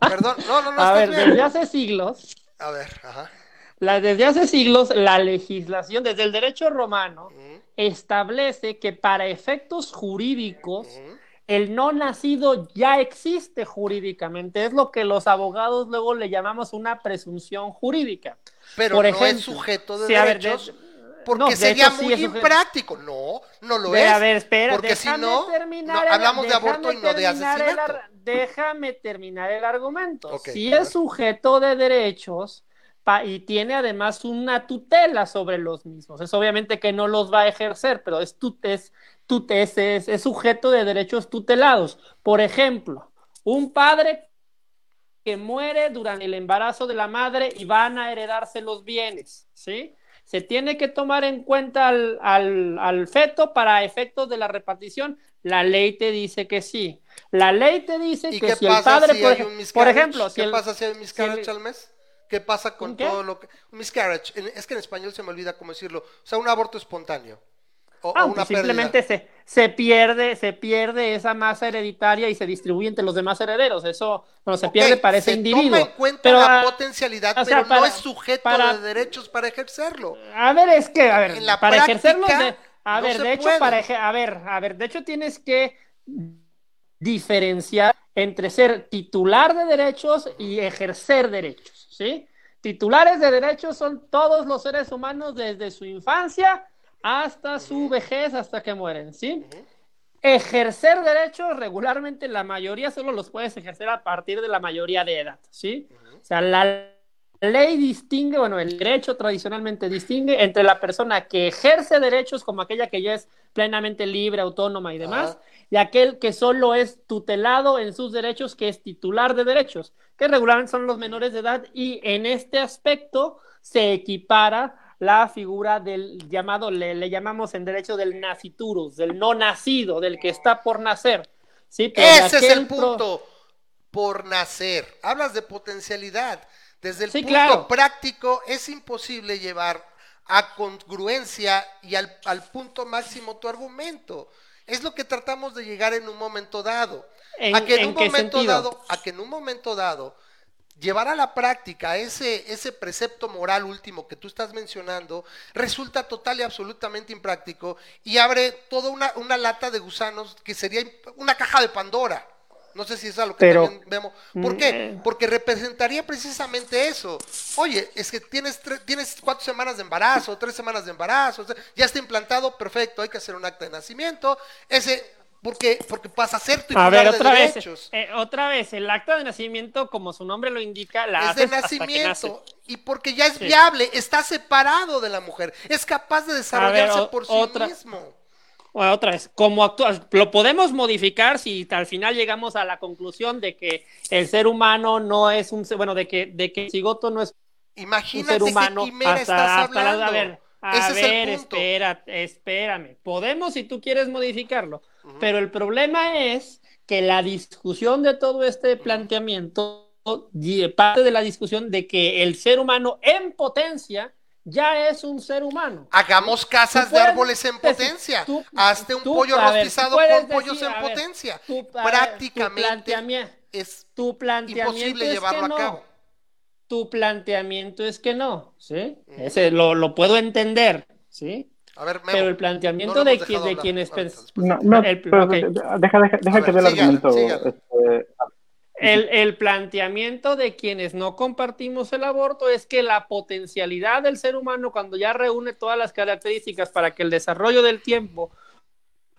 Speaker 2: Perdón, no, no, no,
Speaker 1: A ver,
Speaker 2: bien.
Speaker 1: desde hace siglos,
Speaker 2: A ver, ajá.
Speaker 1: La, desde hace siglos, la legislación, desde el derecho romano, establece que para efectos jurídicos, el no nacido ya existe jurídicamente. Es lo que los abogados luego le llamamos una presunción jurídica.
Speaker 2: Pero
Speaker 1: Por
Speaker 2: no
Speaker 1: ejemplo,
Speaker 2: es sujeto de
Speaker 1: sí, ver, de-
Speaker 2: derechos. porque
Speaker 1: no, de
Speaker 2: sería
Speaker 1: hecho, sí
Speaker 2: muy
Speaker 1: es sujeto.
Speaker 2: impráctico. No, no lo
Speaker 1: Ve,
Speaker 2: es.
Speaker 1: a ver, espera,
Speaker 2: porque si no,
Speaker 1: terminar
Speaker 2: no,
Speaker 1: el-
Speaker 2: hablamos de aborto y no de
Speaker 1: el
Speaker 2: asesinato.
Speaker 1: déjame terminar el argumento. Si es sujeto de derechos y tiene además una tutela sobre los mismos, es obviamente que no los va a ejercer, pero es, es, es, es- sujeto de derechos tutelados. Por ejemplo, un padre que muere durante el embarazo de la madre y van a heredarse los bienes, ¿sí? Se tiene que tomar en cuenta al, al- al feto para efectos de la repartición. La ley te dice que sí. La ley te dice
Speaker 2: ¿Y
Speaker 1: que
Speaker 2: qué
Speaker 1: si el padre,
Speaker 2: si
Speaker 1: por,
Speaker 2: hay
Speaker 1: ej-
Speaker 2: un
Speaker 1: por
Speaker 2: miscarriage?
Speaker 1: ejemplo, si
Speaker 2: ¿Qué
Speaker 1: el-
Speaker 2: pasa si hay un miscarriage
Speaker 1: si el-
Speaker 2: al mes? ¿Qué pasa con todo lo que... Un miscarriage, es que en español se me olvida cómo decirlo. O sea, un aborto espontáneo. O,
Speaker 1: Ah,
Speaker 2: o una pérdida.
Speaker 1: simplemente se, se pierde, se pierde esa masa hereditaria y se distribuye entre los demás herederos. Eso, bueno, se pierde para ese
Speaker 2: se
Speaker 1: individuo.
Speaker 2: toma en cuenta
Speaker 1: pero,
Speaker 2: la potencialidad,
Speaker 1: o sea,
Speaker 2: pero no es sujeto
Speaker 1: para-
Speaker 2: de derechos para ejercerlo.
Speaker 1: A ver, es que, a ver,
Speaker 2: En la
Speaker 1: para
Speaker 2: práctica,
Speaker 1: ejercerlo, de, a
Speaker 2: no
Speaker 1: ver, de hecho,
Speaker 2: puede.
Speaker 1: para eje- a ver, a ver, de hecho tienes que diferenciar entre ser titular de derechos y ejercer derechos, ¿sí? Titulares de derechos son todos los seres humanos desde su infancia hasta su vejez, hasta que mueren, ¿sí? Ejercer derechos regularmente la mayoría solo los puedes ejercer a partir de la mayoría de edad, ¿sí? O sea, la ley distingue, bueno, el derecho tradicionalmente distingue entre la persona que ejerce derechos como aquella que ya es plenamente libre, autónoma y demás,
Speaker 2: Ajá.
Speaker 1: Y aquel que solo es tutelado en sus derechos, que es titular de derechos, que regularmente son los menores de edad, y en este aspecto se equipara la figura del llamado, le, le llamamos en derecho del naciturus, del no nacido, del que está por nacer. ¿sí? Pero de
Speaker 2: Ese es el
Speaker 1: pro-
Speaker 2: punto. Por nacer. Hablas de potencialidad. Desde el
Speaker 1: Sí,
Speaker 2: punto
Speaker 1: claro.
Speaker 2: práctico es imposible llevar a congruencia y al, al punto máximo tu argumento. Es lo que tratamos de llegar en un momento dado.
Speaker 1: ¿En-
Speaker 2: a que en,
Speaker 1: en
Speaker 2: un
Speaker 1: qué
Speaker 2: momento
Speaker 1: sentido?
Speaker 2: dado, a que en un momento dado llevar a la práctica ese, ese precepto moral último que tú estás mencionando resulta total y absolutamente impráctico y abre toda una, una lata de gusanos que sería una caja de Pandora. No sé si es algo que
Speaker 1: Pero-
Speaker 2: también vemos. ¿Por
Speaker 1: Mm,
Speaker 2: qué?
Speaker 1: eh.
Speaker 2: Porque representaría precisamente eso. Oye, es que tienes, tienes cuatro semanas de embarazo, tres semanas de embarazo, ya está implantado, perfecto, hay que hacer un acta de nacimiento. Ese, porque, porque pasa a ser
Speaker 1: A
Speaker 2: titular
Speaker 1: ver,
Speaker 2: de
Speaker 1: otra vez,
Speaker 2: derechos.
Speaker 1: eh, otra vez, el acta de nacimiento, como su nombre lo indica, la
Speaker 2: es de
Speaker 1: haces hasta que nace.
Speaker 2: nacimiento y porque ya es
Speaker 1: Sí.
Speaker 2: viable, está separado de la mujer, es capaz de desarrollarse
Speaker 1: o-
Speaker 2: por sí
Speaker 1: otra-
Speaker 2: mismo.
Speaker 1: Otra vez, como actúa, lo podemos modificar si al final llegamos a la conclusión de que el ser humano no es un, bueno, de que, de que el cigoto no es
Speaker 2: Imagínate un ser humano hasta, hasta
Speaker 1: a ver, a ver, espera, espérame. Podemos si tú quieres modificarlo, pero el problema es que la discusión de todo este planteamiento parte de la discusión de que el ser humano en potencia ya es un ser humano.
Speaker 2: Hagamos casas de árboles en potencia. Hazte un pollo rostizado con pollos en potencia. Prácticamente es tu planteamiento imposible llevarlo a cabo.
Speaker 1: Tu planteamiento es que no, ¿sí? Ese lo, lo puedo entender, ¿sí? A ver, Pero el planteamiento de, de quienes
Speaker 4: No, no, deja, deja, deja que dé el argumento. Este,
Speaker 1: el, planteamiento de quienes no compartimos el aborto es que la potencialidad del ser humano, cuando ya reúne todas las características para que el desarrollo del tiempo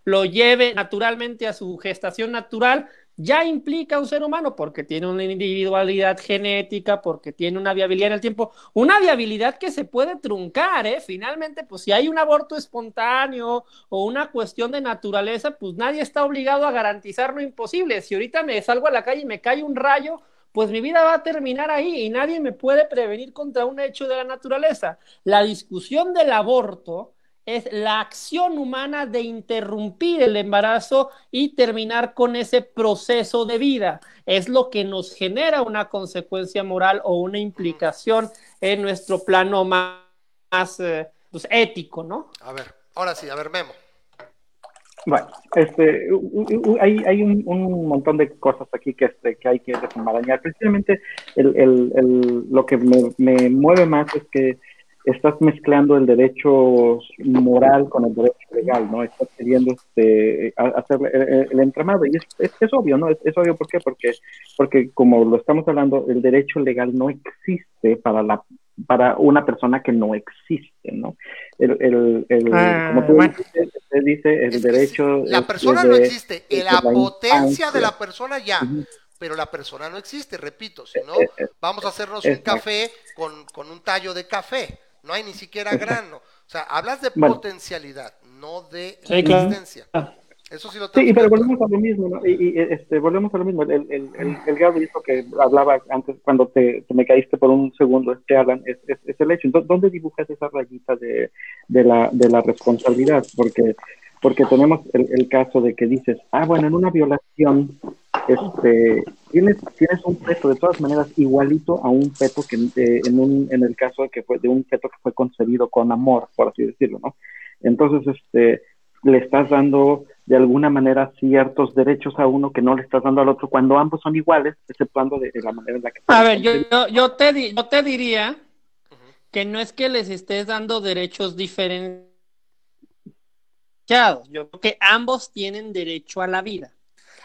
Speaker 1: lo lleve naturalmente a su gestación natural, ya implica un ser humano porque tiene una individualidad genética, porque tiene una viabilidad en el tiempo, una viabilidad que se puede truncar, ¿eh? Finalmente, pues si hay un aborto espontáneo o una cuestión de naturaleza, pues nadie está obligado a garantizar lo imposible. Si ahorita me salgo a la calle y me cae un rayo, pues mi vida va a terminar ahí y nadie me puede prevenir contra un hecho de la naturaleza. La discusión del aborto es la acción humana de interrumpir el embarazo y terminar con ese proceso de vida. Es lo que nos genera una consecuencia moral o una implicación en nuestro plano más, eh, pues, ético, ¿no?
Speaker 2: A ver, ahora sí, a ver, Memo.
Speaker 4: Bueno, este, hay, hay un, montón de cosas aquí que, este, que hay que desenmarañar. Precisamente el, el, el, lo que me, me mueve más es que estás mezclando el derecho moral con el derecho legal, ¿no? Estás queriendo este, hacer el, entramado. Y es, es, obvio, ¿no? Es, obvio, ¿por qué? Porque, porque como lo estamos hablando, el derecho legal no existe para la para una persona que no existe, ¿no? El, el, el ah, como tú dice, el derecho...
Speaker 2: La persona no existe, la, potencia de la persona ya, pero la persona no existe, repito, si no, eh, eh, vamos a hacernos un café con, con un tallo de café, no hay ni siquiera grano. O sea, hablas de potencialidad, no de existencia. Eso sí lo tengo.
Speaker 4: Sí, pero volvemos a lo mismo, ¿no? Y, este, volvemos a lo mismo. El, el, el, el que hablaba antes, cuando te, me caíste por un segundo, este Alan, es, es, el hecho. ¿Dónde dibujas esa rayita de, de, la, de la responsabilidad? Porque, porque tenemos el, el caso de que dices, ah, bueno, en una violación este, tienes, tienes un peto de todas maneras igualito a un peto que eh, en, un, en el caso de que fue de un peto que fue concebido con amor, por así decirlo, ¿no? Entonces, este, le estás dando de alguna manera ciertos derechos a uno que no le estás dando al otro cuando ambos son iguales, exceptuando de, la manera en la que...
Speaker 1: A ver, yo, yo, te, yo te diría que no es que les estés dando derechos yo creo que ambos tienen derecho a la vida.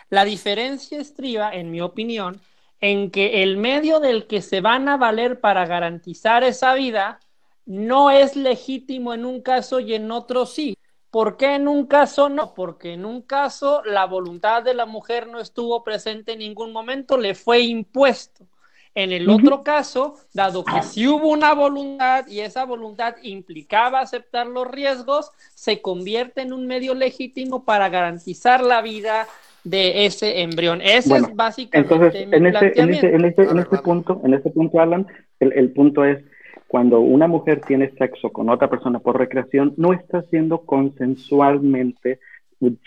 Speaker 1: La diferencia estriba, en mi opinión, en que el medio del que se van a valer para garantizar esa vida no es legítimo en un caso y en otro sí. ¿Por qué en un caso no? Porque en un caso la voluntad de la mujer no estuvo presente en ningún momento, le fue impuesto. En el otro caso, dado que sí hubo una voluntad y esa voluntad implicaba aceptar los riesgos, se convierte en un medio legítimo para garantizar la vida, de ese embrión. Ese es básicamente
Speaker 4: entonces, en, este, en, este, en, este, en este punto, en este punto, Alan, el, el, punto es cuando una mujer tiene sexo con otra persona por recreación, no está haciendo consensualmente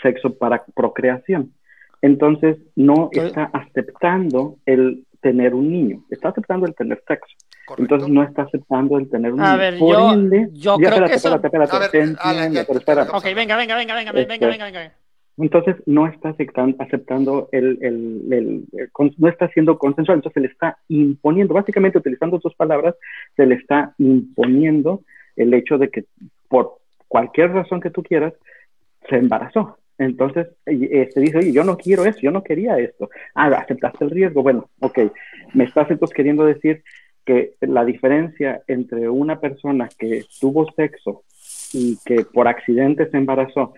Speaker 4: sexo para procreación. Entonces, no está aceptando el tener un niño, está aceptando el tener sexo. Entonces no está aceptando el tener un
Speaker 1: niño. A ver, yo, yo creo que
Speaker 4: eso... espérate, espérate, entiendo, pero espera.
Speaker 1: Ok, venga, venga, venga, venga, venga, venga, venga.
Speaker 4: Entonces no está aceptando el, el, no está siendo consensual, entonces se le está imponiendo, básicamente utilizando sus palabras, se le está imponiendo el hecho de que por cualquier razón que tú quieras, se embarazó. Entonces se este, dice, oye, yo no quiero eso, yo no quería esto. Ah, aceptaste el riesgo. Bueno, ok, me estás entonces queriendo decir que la diferencia entre una persona que tuvo sexo y que por accidente se embarazó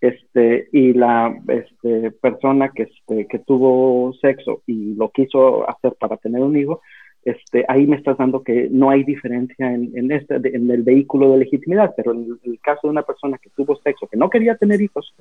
Speaker 4: este, y la este, persona que, este, que tuvo sexo y lo quiso hacer para tener un hijo, este, ahí me estás dando que no hay diferencia en, en, este, en el vehículo de legitimidad, pero en el caso de una persona que tuvo sexo, que no quería tener hijos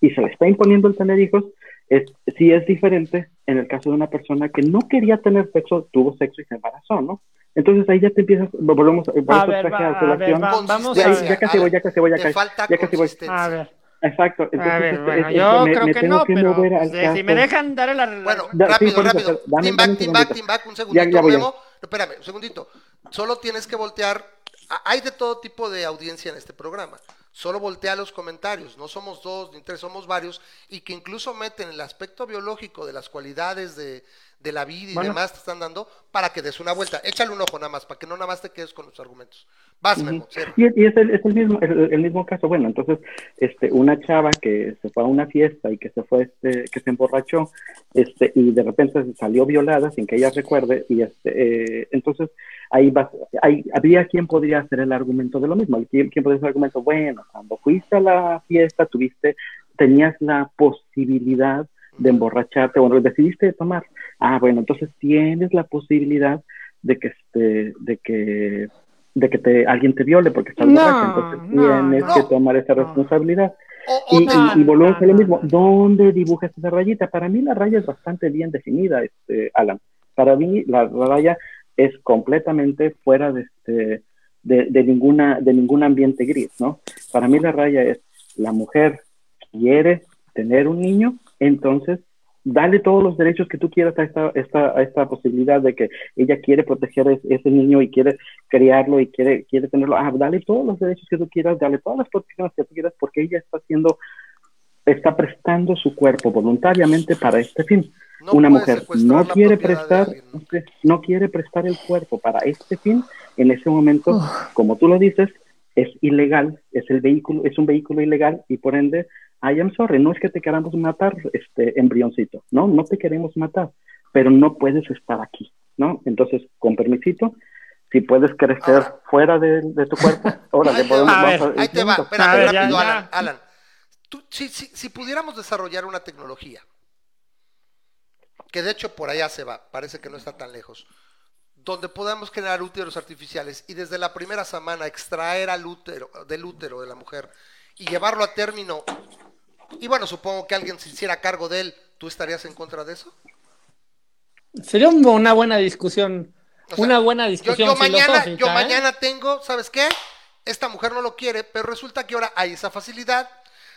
Speaker 4: y se le está imponiendo el tener hijos, es, sí es diferente en el caso de una persona que no quería tener sexo, tuvo sexo y se embarazó, ¿no? Entonces ahí ya te empiezas, volvemos
Speaker 1: a ver, va, a ver va, vamos
Speaker 4: ya, ya, casi voy, ya casi voy, ya casi, ya casi voy.
Speaker 1: A ver.
Speaker 4: Exacto.
Speaker 1: Entonces, a ver, este, bueno, yo me, creo me que no, pero pues, si me dejan darle la...
Speaker 2: Bueno, rápido, sí, rápido. Team back, team back, team back, un segundito, ya, ya Memo. Espérame, un segundito. Solo tienes que voltear. Hay de todo tipo de audiencia en este programa. Solo voltea los comentarios. No somos dos ni tres, somos varios. Y que incluso meten el aspecto biológico de las cualidades de, de la vida y demás te están dando para que des una vuelta. Échale un ojo nada más, para que no nada más te quedes con los argumentos. Vas, Memo,
Speaker 4: y, y, es, el, es el, mismo, el, mismo caso. Bueno, entonces, este, una chava que se fue a una fiesta y que se fue, este, que se emborrachó, este, y de repente salió violada sin que ella recuerde, y este, eh, entonces ahí va, ahí, habría quien podría hacer el argumento de lo mismo. ¿Quién, quién podría hacer el argumento? Bueno, cuando fuiste a la fiesta, tuviste, tenías la posibilidad de emborracharte, bueno, decidiste tomar. Ah, bueno, entonces tienes la posibilidad de que este, de que de que te, alguien te viole porque estás borracho, entonces tienes que tomar esa responsabilidad. y, y, volvemos a lo mismo, ¿dónde dibujas esa rayita? Para mí la raya es bastante bien definida, este, Alan. Para mí la, raya es completamente fuera de, este, de, de, ninguna, de ningún ambiente gris, ¿no? Para mí la raya es la mujer quiere tener un niño, entonces dale todos los derechos que tú quieras a esta, esta, a esta posibilidad de que ella quiere proteger a ese niño y quiere criarlo y quiere, quiere tenerlo. Ah, dale todos los derechos que tú quieras, dale todas las protecciones que tú quieras, porque ella está haciendo, está prestando su cuerpo voluntariamente para este fin. Una mujer no quiere prestar, no quiere prestar el cuerpo para este fin, en ese momento, como tú lo dices, es ilegal, es el vehículo, es un vehículo ilegal y por ende I am sorry, no es que te queramos matar, este embrioncito, no, no te queremos matar, pero no puedes estar aquí, ¿no? Entonces, con permisito, si puedes crecer fuera de, tu cuerpo, ahora
Speaker 2: te podemos... A ver, ahí te va, espérate, rápido, Alan, Alan. Tú, si, si, si pudiéramos desarrollar una tecnología, que de hecho por allá se va, parece que no está tan lejos, donde podamos generar úteros artificiales y desde la primera semana extraer al útero, del útero de la mujer y llevarlo a término y bueno, supongo que alguien se hiciera cargo de él, ¿tú estarías en contra de eso?
Speaker 1: Sería una buena discusión. una buena discusión.
Speaker 2: Yo, mañana, yo ¿eh? mañana tengo, ¿sabes qué? Esta mujer no lo quiere, pero resulta que ahora hay esa facilidad,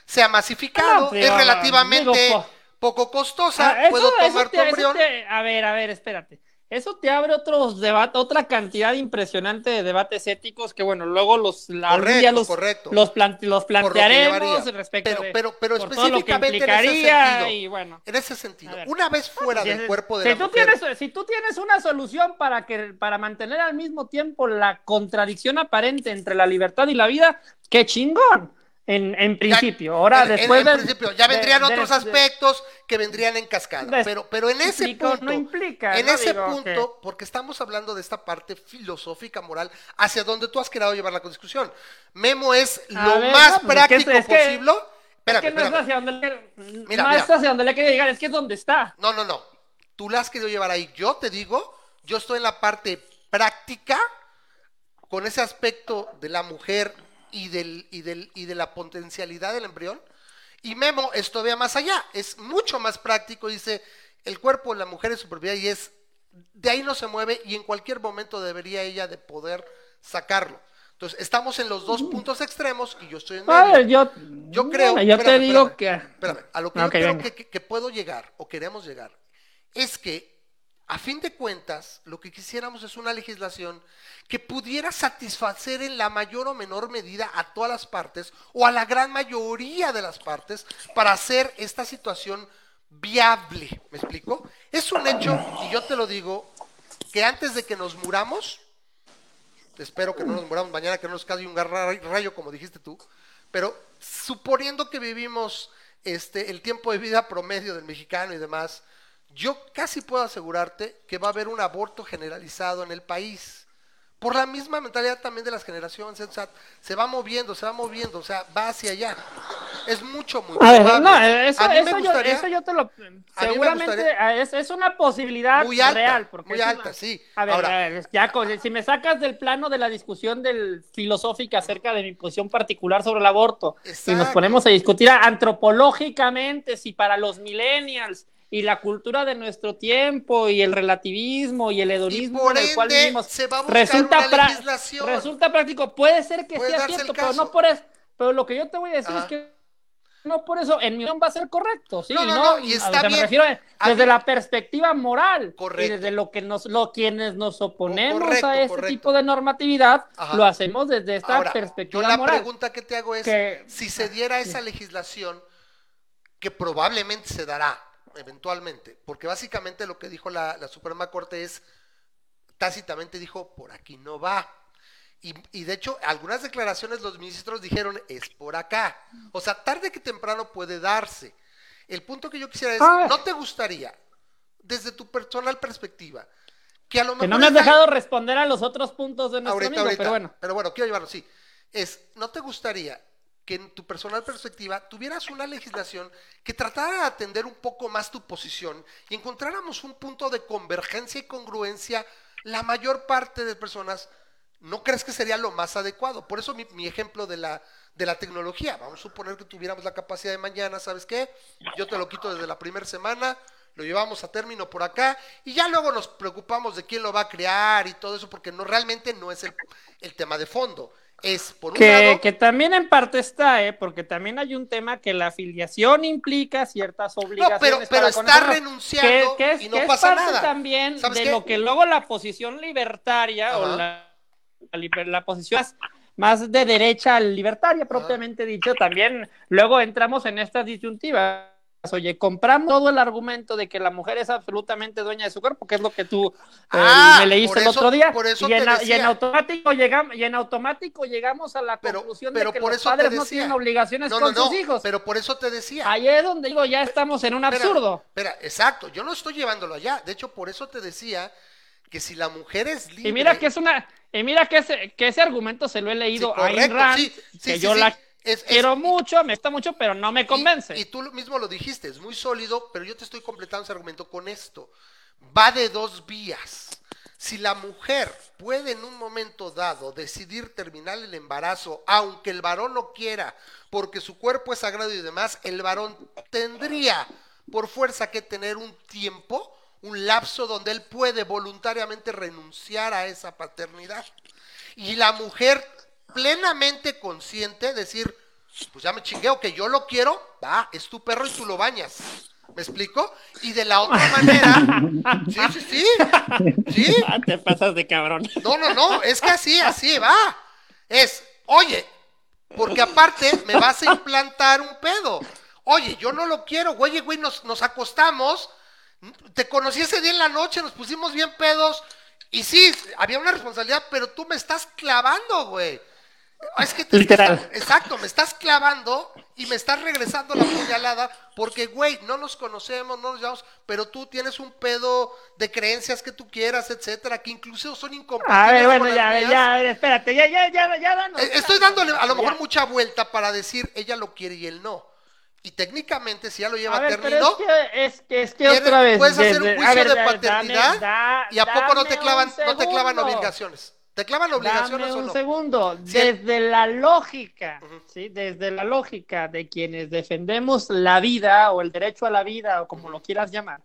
Speaker 2: se ha masificado, es relativamente poco costosa, ah, puedo tomar tu embrión.
Speaker 1: a ver, a ver, espérate eso te abre otros debates, otra cantidad impresionante de debates éticos que, bueno, luego los,
Speaker 2: correcto,
Speaker 1: los,
Speaker 2: correcto.
Speaker 1: los, los plantearemos respecto
Speaker 2: pero, pero, pero
Speaker 1: por
Speaker 2: específicamente
Speaker 1: en ese sentido, y bueno,
Speaker 2: en ese sentido, una vez fuera del cuerpo de
Speaker 1: si
Speaker 2: la
Speaker 1: tú Tienes, si tú tienes una solución para, que, para mantener al mismo tiempo la contradicción aparente entre la libertad y la vida, ¡qué chingón! En, en principio, ahora después
Speaker 2: en, principio, ya vendrían otros aspectos que vendrían en cascada, pero, pero en ese punto,
Speaker 1: no implica,
Speaker 2: en ese punto, porque estamos hablando de esta parte filosófica, moral, hacia donde tú has querido llevar la discusión. Memo es lo más práctico posible.
Speaker 1: es que no es hacia donde le, mira, no es hacia donde le quería llegar, es que es donde está.
Speaker 2: No, no, no. Tú la has querido llevar ahí. Yo te digo, yo estoy en la parte práctica, con ese aspecto de la mujer y, del, y, del, y de la potencialidad del embrión. Y Memo es todavía más allá, es mucho más práctico, dice, el cuerpo de la mujer es su propiedad y es, de ahí no se mueve y en cualquier momento debería ella de poder sacarlo. Entonces, estamos en los dos puntos extremos y yo estoy en
Speaker 1: medio.
Speaker 2: yo, creo,
Speaker 1: yo te digo que...
Speaker 2: Espérame, a lo que yo creo que puedo llegar o queremos llegar es que a fin de cuentas, lo que quisiéramos es una legislación que pudiera satisfacer en la mayor o menor medida a todas las partes o a la gran mayoría de las partes para hacer esta situación viable. ¿Me explico? Es un hecho, y yo te lo digo, que antes de que nos muramos, espero que no nos muramos mañana, que no nos caiga un rayo como dijiste tú, pero suponiendo que vivimos este, el tiempo de vida promedio del mexicano y demás, yo casi puedo asegurarte que va a haber un aborto generalizado en el país. Por la misma mentalidad también de las generaciones, o sea, se va moviendo, se va moviendo, o sea, va hacia allá. Es mucho, muy
Speaker 1: A ver,
Speaker 2: probable.
Speaker 1: no, eso,
Speaker 2: A mí me
Speaker 1: eso yo,
Speaker 2: gustaría-
Speaker 1: eso yo te lo...
Speaker 2: me
Speaker 1: Seguramente
Speaker 2: gustaría-
Speaker 1: es, es una posibilidad
Speaker 2: Muy alta,
Speaker 1: real. Porque
Speaker 2: muy alta,
Speaker 1: una-
Speaker 2: sí.
Speaker 1: A ver,
Speaker 2: Ahora-
Speaker 1: a ver, ya, si me sacas del plano de la discusión del filosófica acerca de mi posición particular sobre el aborto, y nos
Speaker 2: Exacto.
Speaker 1: ponemos a discutir antropológicamente si para los millennials y la cultura de nuestro tiempo y el relativismo y el
Speaker 2: Y
Speaker 1: hedonismo
Speaker 2: por
Speaker 1: en el cual vivimos
Speaker 2: se va a
Speaker 1: resulta, resulta práctico. Puede ser que
Speaker 2: Puede
Speaker 1: sea cierto, pero no por eso. Pero lo que yo te voy a decir
Speaker 2: Ajá.
Speaker 1: es que no por eso, en mi opinión va a ser correcto, sí,
Speaker 2: No, no,
Speaker 1: no,
Speaker 2: no, y está bien.
Speaker 1: me refiero
Speaker 2: A
Speaker 1: desde la perspectiva moral
Speaker 2: Correcto.
Speaker 1: y desde lo que nos, lo quienes nos oponemos
Speaker 2: correcto,
Speaker 1: a este
Speaker 2: correcto.
Speaker 1: tipo de normatividad,
Speaker 2: Ajá.
Speaker 1: lo hacemos desde esta
Speaker 2: Ahora,
Speaker 1: perspectiva
Speaker 2: yo la
Speaker 1: moral.
Speaker 2: pregunta que te hago es,
Speaker 1: Que-
Speaker 2: si se diera esa legislación, que probablemente se dará eventualmente, porque básicamente lo que dijo la, la Suprema Corte es, tácitamente dijo, por aquí no va. Y, y de hecho, algunas declaraciones los ministros dijeron, es por acá. O sea, tarde que temprano puede darse. El punto que yo quisiera es. ¿no te gustaría, desde tu personal perspectiva, que a lo mejor...
Speaker 1: Que no me has dejado responder a los otros puntos de nuestro
Speaker 2: ahorita,
Speaker 1: amigo,
Speaker 2: ahorita.
Speaker 1: pero bueno.
Speaker 2: Pero bueno, quiero llevarlo, sí. Es, ¿no te gustaría que en tu personal perspectiva tuvieras una legislación que tratara de atender un poco más tu posición y encontráramos un punto de convergencia y congruencia la mayor parte de personas? ¿No crees que sería lo más adecuado? Por eso mi, mi ejemplo de la, de la tecnología. Vamos a suponer que tuviéramos la capacidad de mañana, ¿sabes qué? Yo te lo quito desde la primera semana, lo llevamos a término por acá y ya luego nos preocupamos de quién lo va a crear y todo eso porque no realmente no es el, el tema de fondo. Es por un
Speaker 1: Que,
Speaker 2: lado,
Speaker 1: que también en parte está, ¿eh? porque también hay un tema que la afiliación implica ciertas
Speaker 2: no,
Speaker 1: obligaciones.
Speaker 2: pero, pero
Speaker 1: para con
Speaker 2: está
Speaker 1: ¿no?
Speaker 2: renunciando
Speaker 1: que, que es,
Speaker 2: y no
Speaker 1: que es parte
Speaker 2: nada.
Speaker 1: también
Speaker 2: ¿Sabes
Speaker 1: de
Speaker 2: qué?
Speaker 1: lo que luego la posición libertaria o la, la liber- la posición más, más de derecha libertaria propiamente dicho, también luego entramos en estas disyuntivas. Oye, compramos todo el argumento de que la mujer es absolutamente dueña de su cuerpo, que es lo que tú eh,
Speaker 2: Ah,
Speaker 1: me leíste el otro día,
Speaker 2: por eso
Speaker 1: y, en, a- y automático llegamos y en automático llegamos a la
Speaker 2: Pero-
Speaker 1: conclusión
Speaker 2: pero
Speaker 1: de que
Speaker 2: por
Speaker 1: los
Speaker 2: eso
Speaker 1: padres no tienen obligaciones
Speaker 2: no,
Speaker 1: con
Speaker 2: no, no,
Speaker 1: sus hijos.
Speaker 2: pero por eso te decía.
Speaker 1: Ahí es donde digo, ya estamos en un
Speaker 2: Espera,
Speaker 1: absurdo.
Speaker 2: Espera, exacto, yo no estoy llevándolo allá. De hecho, por eso te decía que si la mujer es libre.
Speaker 1: Y mira que es una, y mira que ese, que ese argumento se lo he leído
Speaker 2: Sí,
Speaker 1: a
Speaker 2: correcto,
Speaker 1: Rand,
Speaker 2: sí, sí,
Speaker 1: que yo la
Speaker 2: Es-
Speaker 1: mucho, me gusta mucho, pero no me convence.
Speaker 2: Y, y tú mismo lo dijiste, es muy sólido, pero yo te estoy completando ese argumento con esto. Va de dos vías. Si la mujer puede en un momento dado decidir terminar el embarazo, aunque el varón no quiera, porque su cuerpo es sagrado y demás, el varón tendría por fuerza que tener un tiempo, un lapso donde él puede voluntariamente renunciar a esa paternidad. Y la mujer plenamente consciente, decir, pues ya me chingueo, que yo lo quiero, va, es tu perro y tú lo bañas. ¿Me explico? Y de la otra manera, sí, sí, sí, sí,
Speaker 1: Ah, te pasas de cabrón.
Speaker 2: no, no, no, es que así, así va. Es, oye, porque aparte me vas a implantar un pedo. Oye, yo no lo quiero, güey, güey, nos, nos acostamos, te conocí ese día en la noche, nos pusimos bien pedos, y sí, había una responsabilidad, pero tú me estás clavando, güey. Es que te
Speaker 1: Literal.
Speaker 2: estás- exacto, me estás clavando y me estás regresando la puñalada porque, güey, no nos conocemos, no nos llevamos, pero tú tienes un pedo de creencias que tú quieras, etcétera, que incluso son incompatibles
Speaker 1: A ver, bueno, ya,
Speaker 2: mías.
Speaker 1: ya, a ver, espérate, ya, ya, ya, ya, danos.
Speaker 2: Eh, Estoy dándole a lo mejor
Speaker 1: Ya.
Speaker 2: mucha vuelta para decir ella lo quiere y él no. Y técnicamente, si ya lo lleva
Speaker 1: A ver, pero
Speaker 2: término,
Speaker 1: es que, es que, es que
Speaker 2: tiene-
Speaker 1: otra vez.
Speaker 2: puedes hacer un juicio
Speaker 1: ver,
Speaker 2: de
Speaker 1: da-
Speaker 2: paternidad
Speaker 1: dame- da-
Speaker 2: y a poco no te clavan, no te clavan obligaciones. ¿Te clavan obligaciones
Speaker 1: Dame
Speaker 2: o
Speaker 1: un
Speaker 2: no?
Speaker 1: segundo.
Speaker 2: Sí.
Speaker 1: Desde la lógica. ¿sí? Desde la lógica de quienes defendemos la vida o el derecho a la vida o como lo quieras llamar.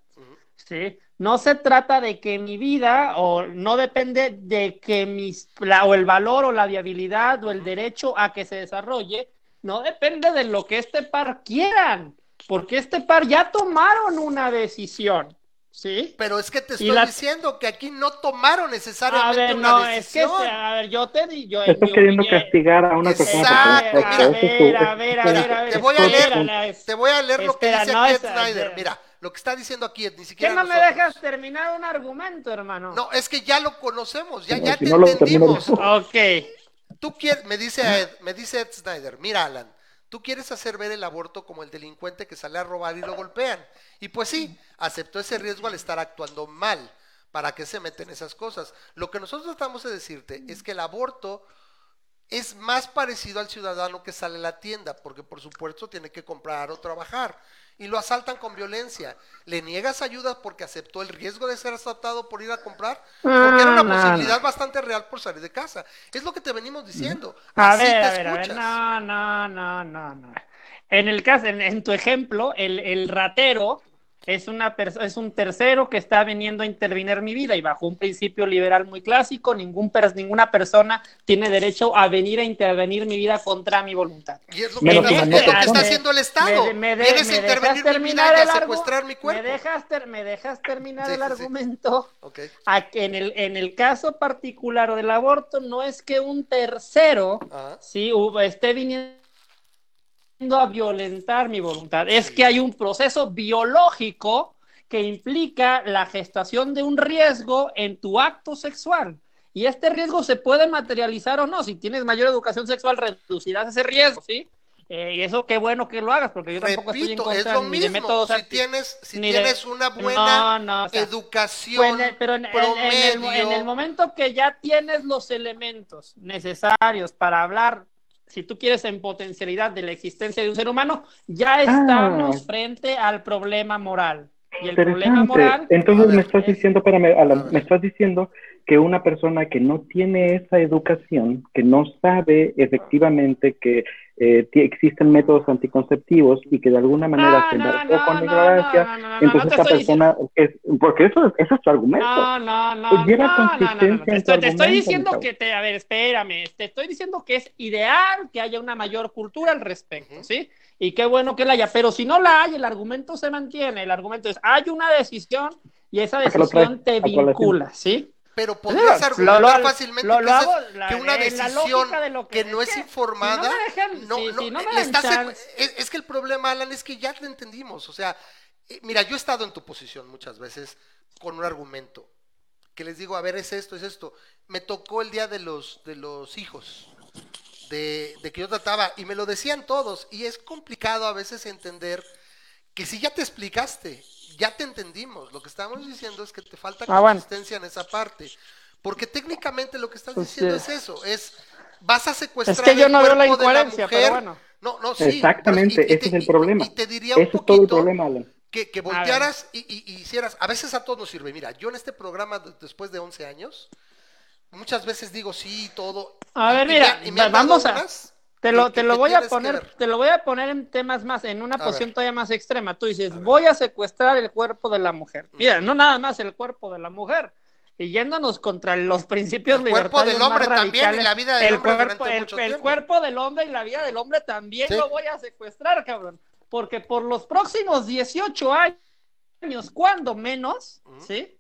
Speaker 1: ¿sí? No se trata de que mi vida o no depende de que mis la- o el valor o la viabilidad o el derecho a que se desarrolle, no depende de lo que este par quieran, porque este par ya tomaron una decisión, ¿sí?
Speaker 2: Pero es que te estoy
Speaker 1: la-
Speaker 2: diciendo que aquí no tomaron
Speaker 1: A
Speaker 2: necesariamente
Speaker 1: ver,
Speaker 2: una
Speaker 1: no, es que,
Speaker 2: decisión.
Speaker 1: a ver, yo te di, yo
Speaker 4: Estás queriendo
Speaker 1: opinión-
Speaker 4: castigar a una persona
Speaker 2: Exacto,
Speaker 1: a
Speaker 2: mira.
Speaker 1: ver, a ver, a ver, a ver, a ver,
Speaker 2: Te voy a leer, te voy a leer lo que dice
Speaker 1: no,
Speaker 2: aquí Snyder. Mira, lo que está diciendo aquí Ed, ni
Speaker 1: ¿Qué
Speaker 2: siquiera
Speaker 1: no me dejas terminar un argumento, hermano?
Speaker 2: No, es que ya lo conocemos, ya,
Speaker 4: No,
Speaker 2: ya
Speaker 4: si
Speaker 2: te
Speaker 4: no
Speaker 2: entendimos.
Speaker 1: Ok.
Speaker 2: Tú quieres, me dice Ed, me dice Ed Snyder, mira Alan, tú quieres hacer ver el aborto como el delincuente que sale a robar y lo golpean. Y pues sí, aceptó ese riesgo al estar actuando mal. ¿Para qué se meten esas cosas? Lo que nosotros tratamos de decirte es que el aborto es más parecido al ciudadano que sale a la tienda, porque por supuesto tiene que comprar o trabajar, y lo asaltan con violencia. ¿Le niegas ayuda porque aceptó el riesgo de ser asaltado por ir a comprar? Porque era una
Speaker 1: No, no,
Speaker 2: posibilidad bastante real por salir de casa. Es lo que te venimos diciendo.
Speaker 1: A
Speaker 2: Así
Speaker 1: ver,
Speaker 2: te
Speaker 1: a ver, a ver,
Speaker 2: escuchas.
Speaker 1: no, no, no, no, no. En el caso, en, en tu ejemplo, el, el ratero es una es un tercero que está viniendo a intervenir mi vida y bajo un principio liberal muy clásico, ningún pers- ninguna persona tiene derecho a venir a intervenir mi vida contra mi voluntad.
Speaker 2: Y es lo que, está, es lo que está haciendo el Estado.
Speaker 1: me- me de-
Speaker 2: Vienes
Speaker 1: me
Speaker 2: a intervenir mi vida
Speaker 1: terminar
Speaker 2: y a secuestrar mi cuerpo.
Speaker 1: Me dejas, ter- me dejas terminar
Speaker 2: Sí,
Speaker 1: el
Speaker 2: sí, sí.
Speaker 1: argumento.
Speaker 2: Ok.
Speaker 1: A que en el, en el caso particular del aborto, no es que un tercero
Speaker 2: Ajá.
Speaker 1: sí, hubo- esté viniendo a violentar mi voluntad. Es que hay un proceso biológico que implica la gestación de un riesgo en tu acto sexual. Y este riesgo se puede materializar o no. Si tienes mayor educación sexual, reducirás ese riesgo, ¿sí? Eh, y eso qué bueno que lo hagas, porque yo tampoco estoy en
Speaker 2: Repito, es
Speaker 1: contra
Speaker 2: lo
Speaker 1: de
Speaker 2: mismo.
Speaker 1: métodos
Speaker 2: Si tienes, si
Speaker 1: de-
Speaker 2: tienes una buena
Speaker 1: No, no, o sea,
Speaker 2: educación
Speaker 1: pues, pero en, en-
Speaker 2: promedio,
Speaker 1: en el, en el momento que ya tienes los elementos necesarios para hablar, si tú quieres, en potencialidad de la existencia de un ser humano, ya estamos frente al problema moral. Y el problema moral.
Speaker 4: Entonces me estás
Speaker 1: es-
Speaker 4: diciendo, espérame, Alan, me estás diciendo que una persona que no tiene esa educación, que no sabe efectivamente que eh, existen métodos anticonceptivos y que de alguna manera
Speaker 1: No,
Speaker 4: se
Speaker 1: no,
Speaker 4: embarazó
Speaker 1: no,
Speaker 4: con
Speaker 1: no,
Speaker 4: ignorancia,
Speaker 1: no, no, no, no,
Speaker 4: entonces esta
Speaker 1: estoy
Speaker 4: persona es, porque eso, eso es tu argumento.
Speaker 1: No, no, no.
Speaker 4: Pues lleva
Speaker 1: no, no, no, no, no.
Speaker 4: consistencia
Speaker 1: Te
Speaker 4: en
Speaker 1: estoy,
Speaker 4: tu
Speaker 1: te estoy diciendo que te, a ver, espérame, te estoy diciendo que es ideal que haya una mayor cultura al respecto. ¿sí? Y qué bueno que la haya, pero si no la hay, el argumento se mantiene, el argumento es, hay una decisión y esa
Speaker 4: ¿A qué lo traes
Speaker 1: decisión te vincula, ¿sí?
Speaker 2: Pero podrías
Speaker 1: Lo-
Speaker 2: argumentar
Speaker 1: lo-
Speaker 2: fácilmente que,
Speaker 1: hago la-
Speaker 2: que una decisión
Speaker 1: de lo
Speaker 2: que,
Speaker 1: que-
Speaker 2: no
Speaker 1: es que
Speaker 2: informada, es, que el problema, Alan, es que ya lo entendimos. O sea, eh, mira, yo he estado en tu posición muchas veces con un argumento que les digo, a ver, es esto, es esto. Me tocó el día de los, de los hijos, de, de que yo trataba, y me lo decían todos, y es complicado a veces entender que si ya te explicaste, ya te entendimos, lo que estamos diciendo es que te falta
Speaker 1: Ah, bueno.
Speaker 2: consistencia en esa parte, porque técnicamente lo que estás
Speaker 1: Pues,
Speaker 2: diciendo
Speaker 1: eh,
Speaker 2: es eso, es vas a secuestrar
Speaker 1: Es que yo
Speaker 2: el
Speaker 1: no veo la
Speaker 2: cuerpo de
Speaker 1: incoherencia, pero
Speaker 2: mujer.
Speaker 1: bueno.
Speaker 2: No, no, sí.
Speaker 4: Exactamente,
Speaker 2: pero- y- y
Speaker 4: ese
Speaker 2: te-
Speaker 4: es el
Speaker 2: y-
Speaker 4: problema.
Speaker 2: Y te diría un
Speaker 4: Ese es todo el
Speaker 2: poquito
Speaker 4: problema, Alan.
Speaker 2: que, que voltearas y, y- y hicieras. A veces a todos nos sirve. Mira, yo en este programa, de- después de 11 años, muchas veces digo sí, todo.
Speaker 1: A
Speaker 2: y-
Speaker 1: ver,
Speaker 2: y me
Speaker 1: mira,
Speaker 2: y me han
Speaker 1: vamos a-
Speaker 2: unas
Speaker 1: Te lo, te lo voy a poner, te lo voy a poner en temas más, en una
Speaker 2: A
Speaker 1: posición
Speaker 2: ver.
Speaker 1: todavía más extrema. Tú dices, voy a secuestrar el cuerpo de la mujer. Mira, no nada más el cuerpo de la mujer. Y yéndonos contra los principios
Speaker 2: El cuerpo del hombre
Speaker 1: más
Speaker 2: también y la vida del
Speaker 1: el
Speaker 2: hombre
Speaker 1: cuerpo, el,
Speaker 2: mucho
Speaker 1: el
Speaker 2: tiempo.
Speaker 1: cuerpo del hombre y la vida del hombre también
Speaker 2: Sí.
Speaker 1: lo voy a secuestrar, cabrón. Porque por los próximos 18 años, cuando menos. ¿sí?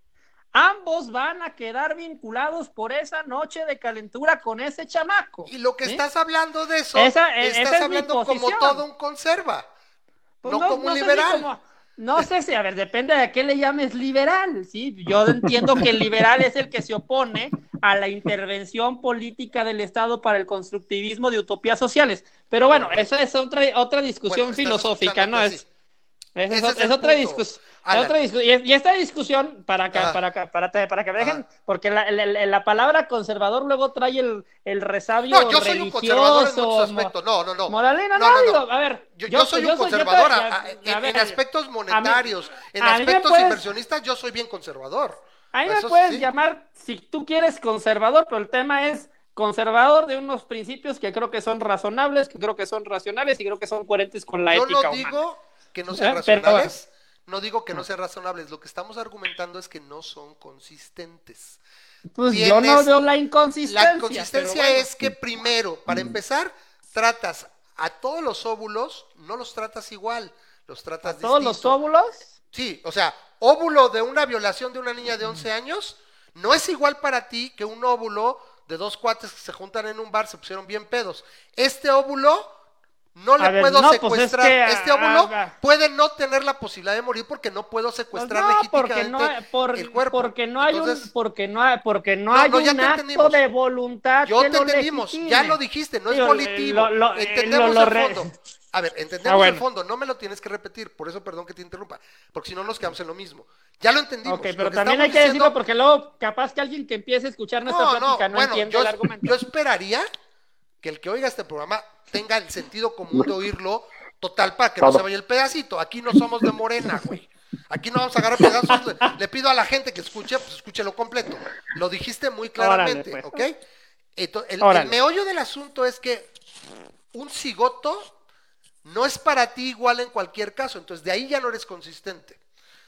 Speaker 1: Ambos van a quedar vinculados por esa noche de calentura con ese chamaco.
Speaker 2: Y lo que
Speaker 1: ¿sí?
Speaker 2: estás hablando de eso,
Speaker 1: Esa- e-
Speaker 2: estás
Speaker 1: esa es mi
Speaker 2: hablando como todo un conserva.
Speaker 1: Pues
Speaker 2: no, como un
Speaker 1: sé si
Speaker 2: liberal.
Speaker 1: como- no sé si, a ver, depende de a qué le llames liberal, ¿sí? Yo entiendo que el liberal es el que se opone a la intervención política del Estado para el constructivismo de utopías sociales. Pero bueno, esa es otra, otra discusión
Speaker 2: Bueno,
Speaker 1: filosófica, ¿no? Es, es, otra discusión. Y, y esta discusión, para que,
Speaker 2: Ajá.
Speaker 1: para, que- para, te- para que me dejen,
Speaker 2: Ajá.
Speaker 1: porque la, la- la- la palabra conservador luego trae el, el resabio
Speaker 2: No, yo soy un conservador en muchos aspectos. No, no, no.
Speaker 1: Moralina, no,
Speaker 2: No, no, no.
Speaker 1: digo, a ver.
Speaker 2: Yo, yo soy un conservador a- a- en,
Speaker 1: a ver,
Speaker 2: en aspectos monetarios, en
Speaker 1: mí
Speaker 2: aspectos
Speaker 1: puedes-
Speaker 2: inversionistas, yo soy bien conservador.
Speaker 1: A mí me
Speaker 2: Eso
Speaker 1: puedes
Speaker 2: sí.
Speaker 1: llamar, si tú quieres, conservador, pero el tema es conservador de unos principios que creo que son razonables, que creo que son racionales y creo que son coherentes con la
Speaker 2: Yo
Speaker 1: ética
Speaker 2: no
Speaker 1: humana.
Speaker 2: Que no sean
Speaker 1: pero-
Speaker 2: razonables, no digo que no sean razonables, lo que estamos argumentando es que no son consistentes.
Speaker 1: Pues yo no veo la inconsistencia.
Speaker 2: La consistencia
Speaker 1: pero bueno.
Speaker 2: es que primero, para empezar, tratas a todos los óvulos, no los tratas igual, los tratas
Speaker 1: todos los óvulos.
Speaker 2: Sí, o sea, óvulo de una violación de una niña de 11 años no es igual para ti que un óvulo de dos cuates que se juntan en un bar, se pusieron bien pedos. Este óvulo no le
Speaker 1: ver,
Speaker 2: puedo
Speaker 1: no, pues es
Speaker 2: secuestrar.
Speaker 1: que,
Speaker 2: este
Speaker 1: ah,
Speaker 2: óvulo
Speaker 1: ah,
Speaker 2: puede no tener la posibilidad de morir porque no puedo
Speaker 1: Pues
Speaker 2: secuestrar
Speaker 1: no, porque
Speaker 2: legítimamente
Speaker 1: no, por-
Speaker 2: el cuerpo.
Speaker 1: porque no hay
Speaker 2: Entonces,
Speaker 1: un, porque no hay, porque no,
Speaker 2: No,
Speaker 1: hay un acto
Speaker 2: entendimos.
Speaker 1: de voluntad
Speaker 2: Yo
Speaker 1: que
Speaker 2: te entendimos, ya lo dijiste, no es volitivo.
Speaker 1: lo- lo-
Speaker 2: entendemos
Speaker 1: lo-
Speaker 2: el fondo. A ver, entendemos
Speaker 1: Ah, bueno.
Speaker 2: el fondo, no me lo tienes que repetir, por eso perdón que te interrumpa, porque si no nos quedamos en lo mismo. Ya lo entendimos.
Speaker 1: Ok, pero también hay que decirlo porque luego capaz que alguien que empiece a escuchar nuestra plática no,
Speaker 2: bueno,
Speaker 1: entiende
Speaker 2: yo,
Speaker 1: el argumento.
Speaker 2: yo esperaría que el que oiga este programa tenga el sentido común de oírlo total para que no se vaya el pedacito. Aquí no somos de morena, güey. Aquí no vamos a agarrar pedazos. Le, le pido a la gente que escuche, pues escúchelo completo. Lo dijiste muy claramente,
Speaker 1: Órale,
Speaker 2: ¿ok? Ento- el, meollo del asunto es que un cigoto no es para ti igual en cualquier caso. Entonces, de ahí ya no eres consistente.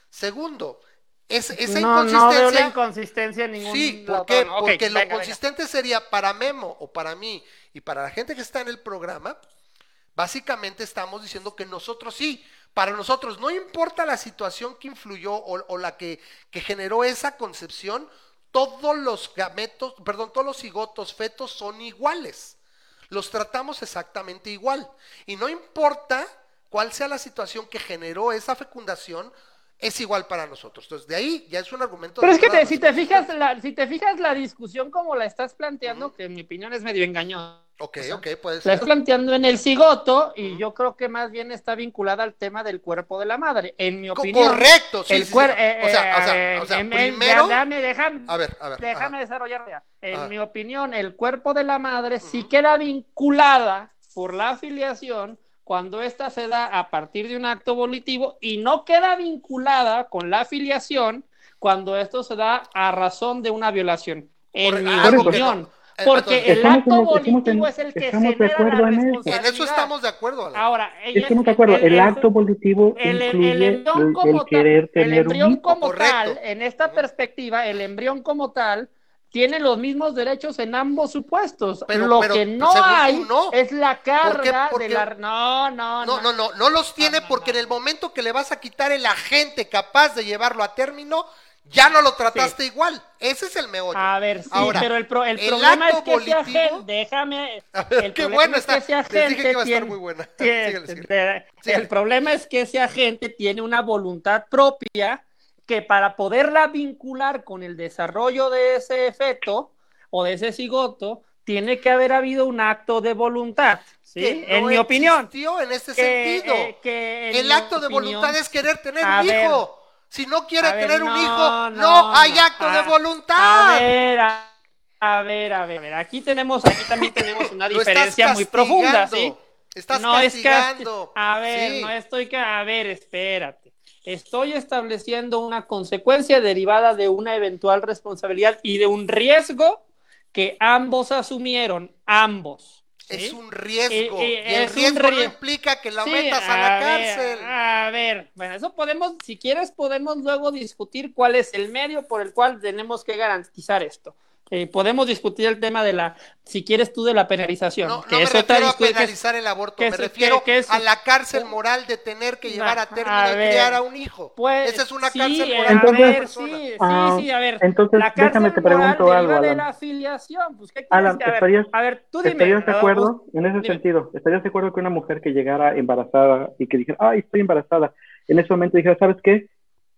Speaker 2: Segundo, es, esa
Speaker 1: no, no
Speaker 2: inconsistencia...
Speaker 1: veo la inconsistencia en ningún
Speaker 2: Sí. ¿por qué? Porque lo
Speaker 1: venga.
Speaker 2: consistente sería para Memo o para mí y para la gente que está en el programa, básicamente estamos diciendo que nosotros sí, para nosotros, no importa la situación que influyó o, la que, que generó esa concepción, todos los gametos, perdón, todos los cigotos, fetos son iguales. Los tratamos exactamente igual. Y no importa cuál sea la situación que generó esa fecundación, es igual para nosotros. Entonces, de ahí ya es un argumento.
Speaker 1: Pero es que te- si te fijas la, si te fijas la discusión como la estás planteando, que en mi opinión es medio engañosa.
Speaker 2: Ok, ok, puede
Speaker 1: La
Speaker 2: ser.
Speaker 1: estás planteando en el cigoto y yo creo que más bien está vinculada al tema del cuerpo de la madre. En mi opinión.
Speaker 2: correcto, sí,
Speaker 1: el
Speaker 2: sí,
Speaker 1: eh,
Speaker 2: O sea, o sea,
Speaker 1: eh,
Speaker 2: o sea,
Speaker 1: en- en-
Speaker 2: primero-
Speaker 1: déjame, déjame,
Speaker 2: A ver, a ver.
Speaker 1: déjame desarrollar ya. En mi opinión, el cuerpo de la madre sí queda vinculada por la afiliación cuando ésta se da a partir de un acto volitivo y no queda vinculada con la afiliación cuando esto se da a razón de una violación. En
Speaker 2: Por-
Speaker 1: mi opinión.
Speaker 2: no. Eh,
Speaker 1: Porque
Speaker 2: entonces-
Speaker 1: el acto
Speaker 4: en- estamos en-
Speaker 1: volitivo es el que
Speaker 4: estamos de
Speaker 1: genera
Speaker 4: acuerdo
Speaker 1: la
Speaker 4: en eso.
Speaker 2: En
Speaker 1: responsabilidad.
Speaker 2: eso estamos de acuerdo, Alan.
Speaker 1: Ahora, ella-
Speaker 4: Estamos de acuerdo, el, acto volitivo
Speaker 1: el, el
Speaker 4: incluye
Speaker 1: embrión
Speaker 4: el,
Speaker 1: como
Speaker 4: el querer
Speaker 1: tal, el
Speaker 4: tener un
Speaker 1: embrión como
Speaker 2: Correcto.
Speaker 1: tal, en esta perspectiva, el embrión como tal tiene los mismos derechos en ambos supuestos.
Speaker 2: Pero-
Speaker 1: Lo
Speaker 2: pero,
Speaker 1: que no hay
Speaker 2: no.
Speaker 1: es la carga de la no, no,
Speaker 2: No, no, no, no los tiene
Speaker 1: no,
Speaker 2: porque
Speaker 1: no.
Speaker 2: en el momento que le vas a quitar el agente capaz de llevarlo a término, ya no lo trataste igual. Ese es el meollo.
Speaker 1: A ver, sí,
Speaker 2: Ahora,
Speaker 1: pero el, pro- el
Speaker 2: el
Speaker 1: problema es que
Speaker 2: volitivo-
Speaker 1: agente, déjame,
Speaker 2: A ver,
Speaker 1: el
Speaker 2: qué bueno
Speaker 1: es que
Speaker 2: está.
Speaker 1: ese
Speaker 2: Les dije
Speaker 1: agente
Speaker 2: que iba a estar
Speaker 1: tiene-
Speaker 2: muy buena.
Speaker 1: tiene-
Speaker 2: Síguele, Síguele.
Speaker 1: el problema es que ese agente tiene una voluntad propia que para poderla vincular con el desarrollo de ese feto o de ese cigoto, tiene que haber habido un acto de voluntad, ¿sí?
Speaker 2: Que
Speaker 1: en
Speaker 2: no
Speaker 1: mi opinión.
Speaker 2: en
Speaker 1: que,
Speaker 2: sentido.
Speaker 1: eh, que en
Speaker 2: el acto de voluntad es querer tener un
Speaker 1: ver.
Speaker 2: hijo. Si no quiere
Speaker 1: ver,
Speaker 2: tener un hijo, no,
Speaker 1: no,
Speaker 2: hay acto de voluntad.
Speaker 1: A ver, a, a ver, a ver. Aquí tenemos, aquí también tenemos una diferencia muy profunda, ¿sí?
Speaker 2: Estás
Speaker 1: no es
Speaker 2: castigando.
Speaker 1: casti- A ver,
Speaker 2: Sí.
Speaker 1: no estoy. A ver, espérate. Estoy estableciendo una consecuencia derivada de una eventual responsabilidad y de un riesgo que ambos asumieron, ambos. ¿sí?
Speaker 2: Es un riesgo.
Speaker 1: Eh, eh,
Speaker 2: y el riesgo no implica que la
Speaker 1: Sí,
Speaker 2: metas a la
Speaker 1: ver,
Speaker 2: cárcel.
Speaker 1: a ver, bueno, eso podemos, si quieres, podemos luego discutir cuál es el medio por el cual tenemos que garantizar esto. Eh, podemos discutir el tema de la, si quieres tú, de la penalización.
Speaker 2: No,
Speaker 1: que
Speaker 2: no me
Speaker 1: es otra
Speaker 2: refiero a penalizar el aborto,
Speaker 1: que
Speaker 2: me
Speaker 1: es-
Speaker 2: refiero
Speaker 1: que- que es-
Speaker 2: a la cárcel moral de tener que llevar a término
Speaker 1: a
Speaker 2: y
Speaker 1: ver,
Speaker 2: criar a un hijo.
Speaker 1: Pues,
Speaker 2: Esa es una
Speaker 1: sí,
Speaker 2: cárcel
Speaker 1: eh,
Speaker 2: moral.
Speaker 1: a
Speaker 4: Entonces,
Speaker 1: ver, sí, sí,
Speaker 4: Ah,
Speaker 1: sí, a ver.
Speaker 4: entonces,
Speaker 1: la cárcel
Speaker 4: déjame te
Speaker 1: moral
Speaker 4: pregunto
Speaker 1: deriva
Speaker 4: algo,
Speaker 1: de
Speaker 4: Alan.
Speaker 1: la afiliación. Pues, ¿qué quieres
Speaker 4: Alan,
Speaker 1: que- a ver,
Speaker 4: ¿estarías,
Speaker 1: a ver, tú dime.
Speaker 4: ¿estarías de acuerdo en ese
Speaker 1: dime.
Speaker 4: sentido? ¿Estarías de acuerdo que una mujer que llegara embarazada y que dijera, ay, estoy embarazada, en ese momento dijera, ¿sabes qué?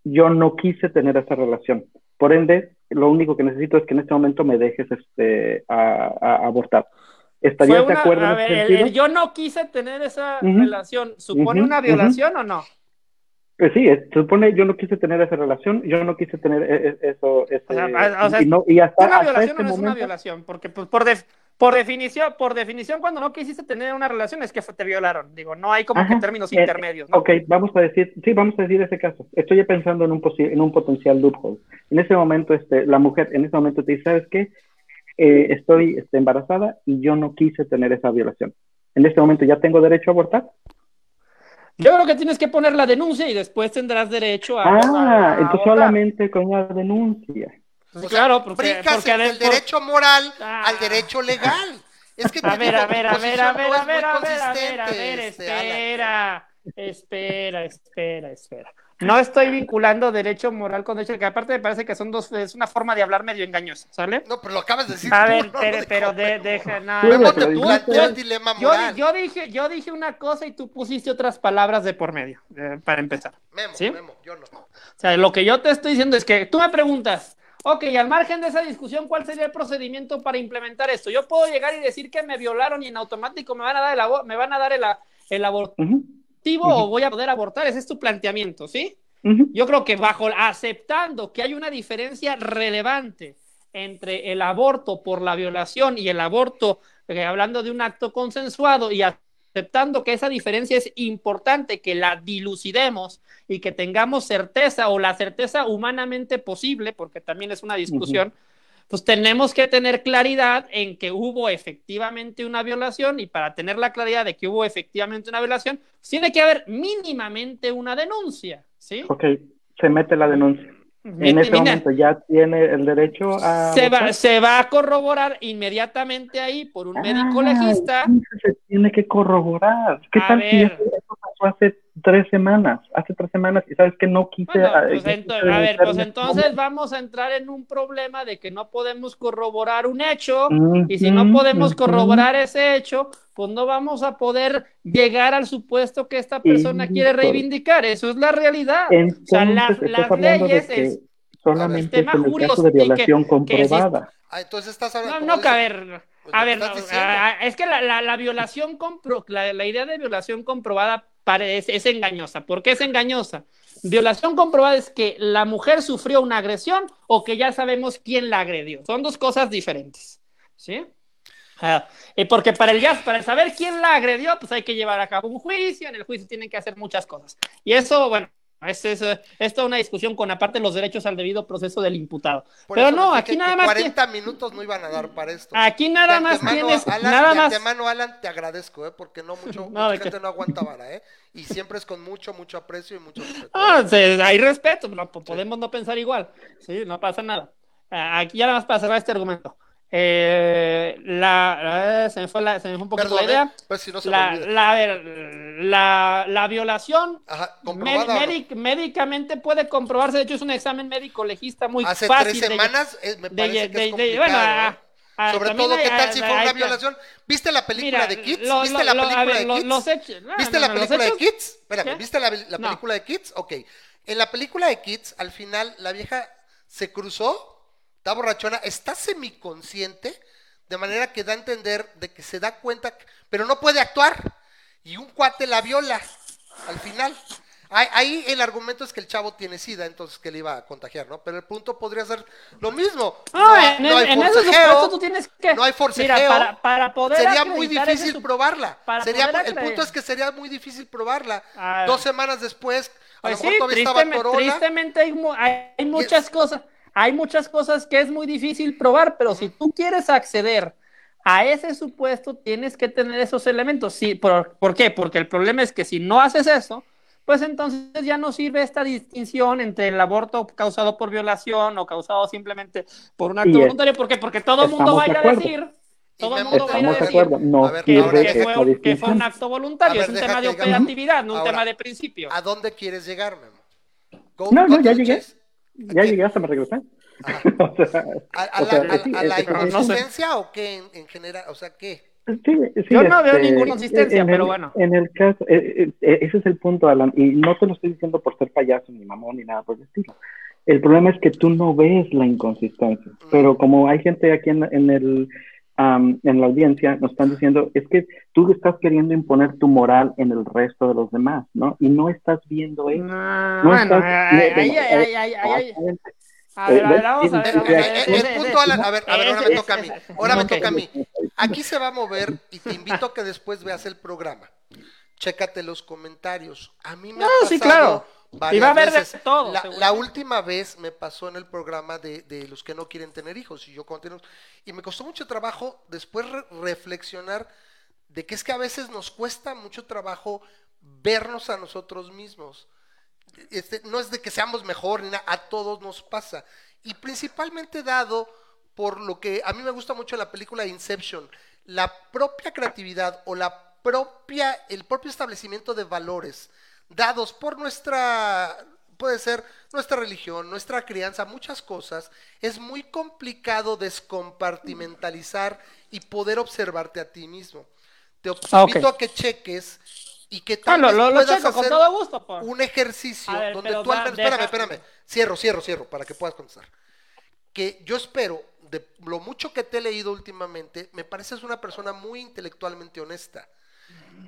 Speaker 4: Yo no quise tener esa relación. Por ende, lo único que necesito es que en este momento me dejes este, a, a abortar. ¿Estarías de acuerdo
Speaker 1: a
Speaker 4: en
Speaker 1: ver, el- el yo no quise tener esa relación. ¿Supone una violación o no?
Speaker 4: Eh, sí, supone yo no quise tener esa relación, yo no quise tener eh, eh, eso, ese-
Speaker 1: O sea, a- o sea,
Speaker 4: y, no- y hasta,
Speaker 1: ¿Una
Speaker 4: hasta
Speaker 1: violación
Speaker 4: este
Speaker 1: o no es una violación? Porque pues, por, def- por, definición, por definición, cuando no quisiste tener una relación es que te violaron. Digo, no hay como que términos
Speaker 4: eh,
Speaker 1: intermedios. ¿no?
Speaker 4: Ok, vamos a decir, sí, vamos a decir ese caso. Estoy ya pensando en un, en un potencial loophole. En ese momento, este, la mujer en ese momento te dice, ¿sabes qué? Eh, estoy este, embarazada y yo no quise tener esa violación. En este momento ya tengo derecho a abortar.
Speaker 1: Yo creo que tienes que poner la denuncia y después tendrás derecho a.
Speaker 4: Ah,
Speaker 1: a- a
Speaker 4: entonces
Speaker 1: abortar.
Speaker 4: solamente con una denuncia.
Speaker 1: Pues
Speaker 2: O sea,
Speaker 1: claro, porque,
Speaker 2: brincas
Speaker 1: porque
Speaker 2: del derecho moral
Speaker 1: Ah.
Speaker 2: al derecho legal. Es que te
Speaker 1: A ver, a ver, a ver, a ver,
Speaker 2: no
Speaker 1: a ver, a ver, a ver, a ver,
Speaker 2: este,
Speaker 1: espera, espera, espera, espera. No estoy vinculando derecho moral con derecho, que aparte me parece que son dos, es una forma de hablar medio engañosa, ¿sale?
Speaker 2: No, pero lo acabas de decir
Speaker 1: A
Speaker 2: tú,
Speaker 1: ver,
Speaker 2: no
Speaker 1: pero,
Speaker 2: lo
Speaker 1: pero de, deja, no,
Speaker 4: lo
Speaker 2: te planteó
Speaker 4: dijiste.
Speaker 2: el dilema
Speaker 1: yo, yo dije, yo dije una cosa y tú pusiste otras palabras de por medio, eh, para empezar.
Speaker 2: Memo,
Speaker 1: ¿Sí?
Speaker 2: Memo, yo no.
Speaker 1: O sea, lo que yo te estoy diciendo es que tú me preguntas, ok, al margen de esa discusión, ¿cuál sería el procedimiento para implementar esto? Yo puedo llegar y decir que me violaron y en automático me van a dar el, me van a dar el, abortivo o voy a poder abortar, ese es tu planteamiento, ¿sí? Yo creo que bajo aceptando que hay una diferencia relevante entre el aborto por la violación y el aborto, eh, hablando de un acto consensuado y aceptando que esa diferencia es importante, que la dilucidemos y que tengamos certeza o la certeza humanamente posible, porque también es una discusión, pues tenemos que tener claridad en que hubo efectivamente una violación y para tener la claridad de que hubo efectivamente una violación, pues tiene que haber mínimamente una denuncia, ¿sí?
Speaker 4: Ok, se mete la denuncia. En ese momento ya tiene el derecho a.
Speaker 1: Se va, se va a corroborar inmediatamente ahí por un médico ah, legista.
Speaker 4: Se tiene que corroborar. ¿Qué tal si eso pasó hace tres semanas, hace tres semanas, y sabes que no quise...
Speaker 1: Pues a ver, pues entonces vamos a entrar en un problema de que no podemos corroborar un hecho, y si no podemos corroborar ese hecho, pues no vamos a poder llegar al supuesto que esta persona quiere reivindicar, eso es la realidad.
Speaker 4: o sea, las, leyes es... Solamente tema en el caso de violación comprobada.
Speaker 2: Ah, entonces estás hablando...
Speaker 1: No, no, a ver, pues a ver, es que la, la, violación, compro, la, la idea de violación comprobada es, engañosa. ¿Por qué es engañosa? Violación comprobada es que la mujer sufrió una agresión o que ya sabemos quién la agredió. Son dos cosas diferentes. ¿Sí? Ah, porque para el para saber quién la agredió, pues hay que llevar a cabo un juicio. En el juicio tienen que hacer muchas cosas. Y eso, bueno, es, es, toda una discusión con aparte los derechos al debido proceso del imputado. Pero no, aquí nada más.
Speaker 2: 40 minutos no iban a dar para esto.
Speaker 1: Aquí nada más tienes. nada más.
Speaker 2: De antemano, Alan, te agradezco, ¿eh? porque no mucho, mucha gente no aguanta vara, ¿eh? Y siempre es con mucho, mucho aprecio y mucho respeto.
Speaker 1: Ah, hay respeto, no, podemos no pensar igual. Sí, no pasa nada. Aquí ya nada más para cerrar este argumento. Eh, la, se, me fue la, se me fue un poquito la idea.
Speaker 2: Pues si no se
Speaker 1: la, la, la, la, violación médicamente puede comprobarse. De hecho, es un examen médico legista muy
Speaker 2: Hace
Speaker 1: fácil.
Speaker 2: Hace tres semanas de, me parece de, que es complicado, bueno, ¿eh? a, Sobre todo, ¿qué tal si fue una violación? ¿Viste la película de Kids? ¿Viste la película de Kids? ¿Viste la película de Kids? Espérame, ¿viste la, la película de Kids? Ok. En la película de Kids, al final, la vieja se cruzó está borrachona, está semiconsciente, de manera que da a entender de que se da cuenta, pero no puede actuar. Y un cuate la viola al final. Ahí el argumento es que el chavo tiene sida, entonces que le iba a contagiar, ¿no? Pero el punto podría ser lo mismo.
Speaker 1: No, no, hay forcejeo, tú tienes que...
Speaker 2: No hay forcejeo.
Speaker 1: Mira, para, poder
Speaker 2: sería muy difícil probarla. Sería, el punto es que sería muy difícil probarla. Dos semanas después, a
Speaker 1: pues lo mejor todavía estaba Corona. Tristemente hay, hay muchas cosas hay muchas cosas que es muy difícil probar, pero si tú quieres acceder a ese supuesto, tienes que tener esos elementos. Sí, ¿por, qué? Porque el problema es que si no haces eso, pues entonces ya no sirve esta distinción entre el aborto causado por violación o causado simplemente por un acto voluntario. ¿Por qué? Porque todo el mundo va a ir a decir todo el mundo va a ir a decir
Speaker 4: no,
Speaker 1: que, fue, que, fue, un acto voluntario, es un tema de operatividad, no un tema de principio.
Speaker 2: ¿A dónde quieres llegar, Memo?
Speaker 4: no, no, ya llegué. Ya llegué hasta me regresé.
Speaker 2: ¿A, la, la inconsistencia o qué en, general? O sea, ¿qué?
Speaker 4: Sí,
Speaker 1: Yo no veo este, ninguna consistencia, pero bueno.
Speaker 4: En el caso, eh, eh, ese es el punto, Alan, y no te lo estoy diciendo por ser payaso, ni mamón, ni nada por el estilo. El problema es que tú no ves la inconsistencia, mm. pero como hay gente aquí en, en el en la audiencia nos están diciendo es que tú estás queriendo imponer tu moral en el resto de los demás, ¿no? Y no estás viendo eso.
Speaker 1: No, no estás, A ver, a ver, vamos a ver.
Speaker 2: Punto, Alan, a ver, a ver, ahora me toca a mí. Ahora me toca a mí. Aquí se va a mover y te invito a que después veas el programa. Chécate los comentarios. A mí me ha pasado
Speaker 1: sí, claro y va a haber de todo.
Speaker 2: La, última vez me pasó en el programa de, los que no quieren tener hijos y yo continuo. Y me costó mucho trabajo después reflexionar de que es que a veces nos cuesta mucho trabajo vernos a nosotros mismos. Este, no es de que seamos mejor, ni nada, a todos nos pasa. Y principalmente dado por lo que a mí me gusta mucho la película Inception, la propia creatividad o la propia, el propio establecimiento de valores dados por nuestra, puede ser nuestra religión, nuestra crianza, muchas cosas, es muy complicado descompartimentalizar y poder observarte a ti mismo. Te ah, invito a que cheques y que
Speaker 1: tal ah, lo, puedas hacer con todo gusto,
Speaker 2: un ejercicio donde tú espérame, espérame, cierro, cierro, cierro, para que puedas contestar. Que yo espero, de lo mucho que te he leído últimamente, me pareces una persona muy intelectualmente honesta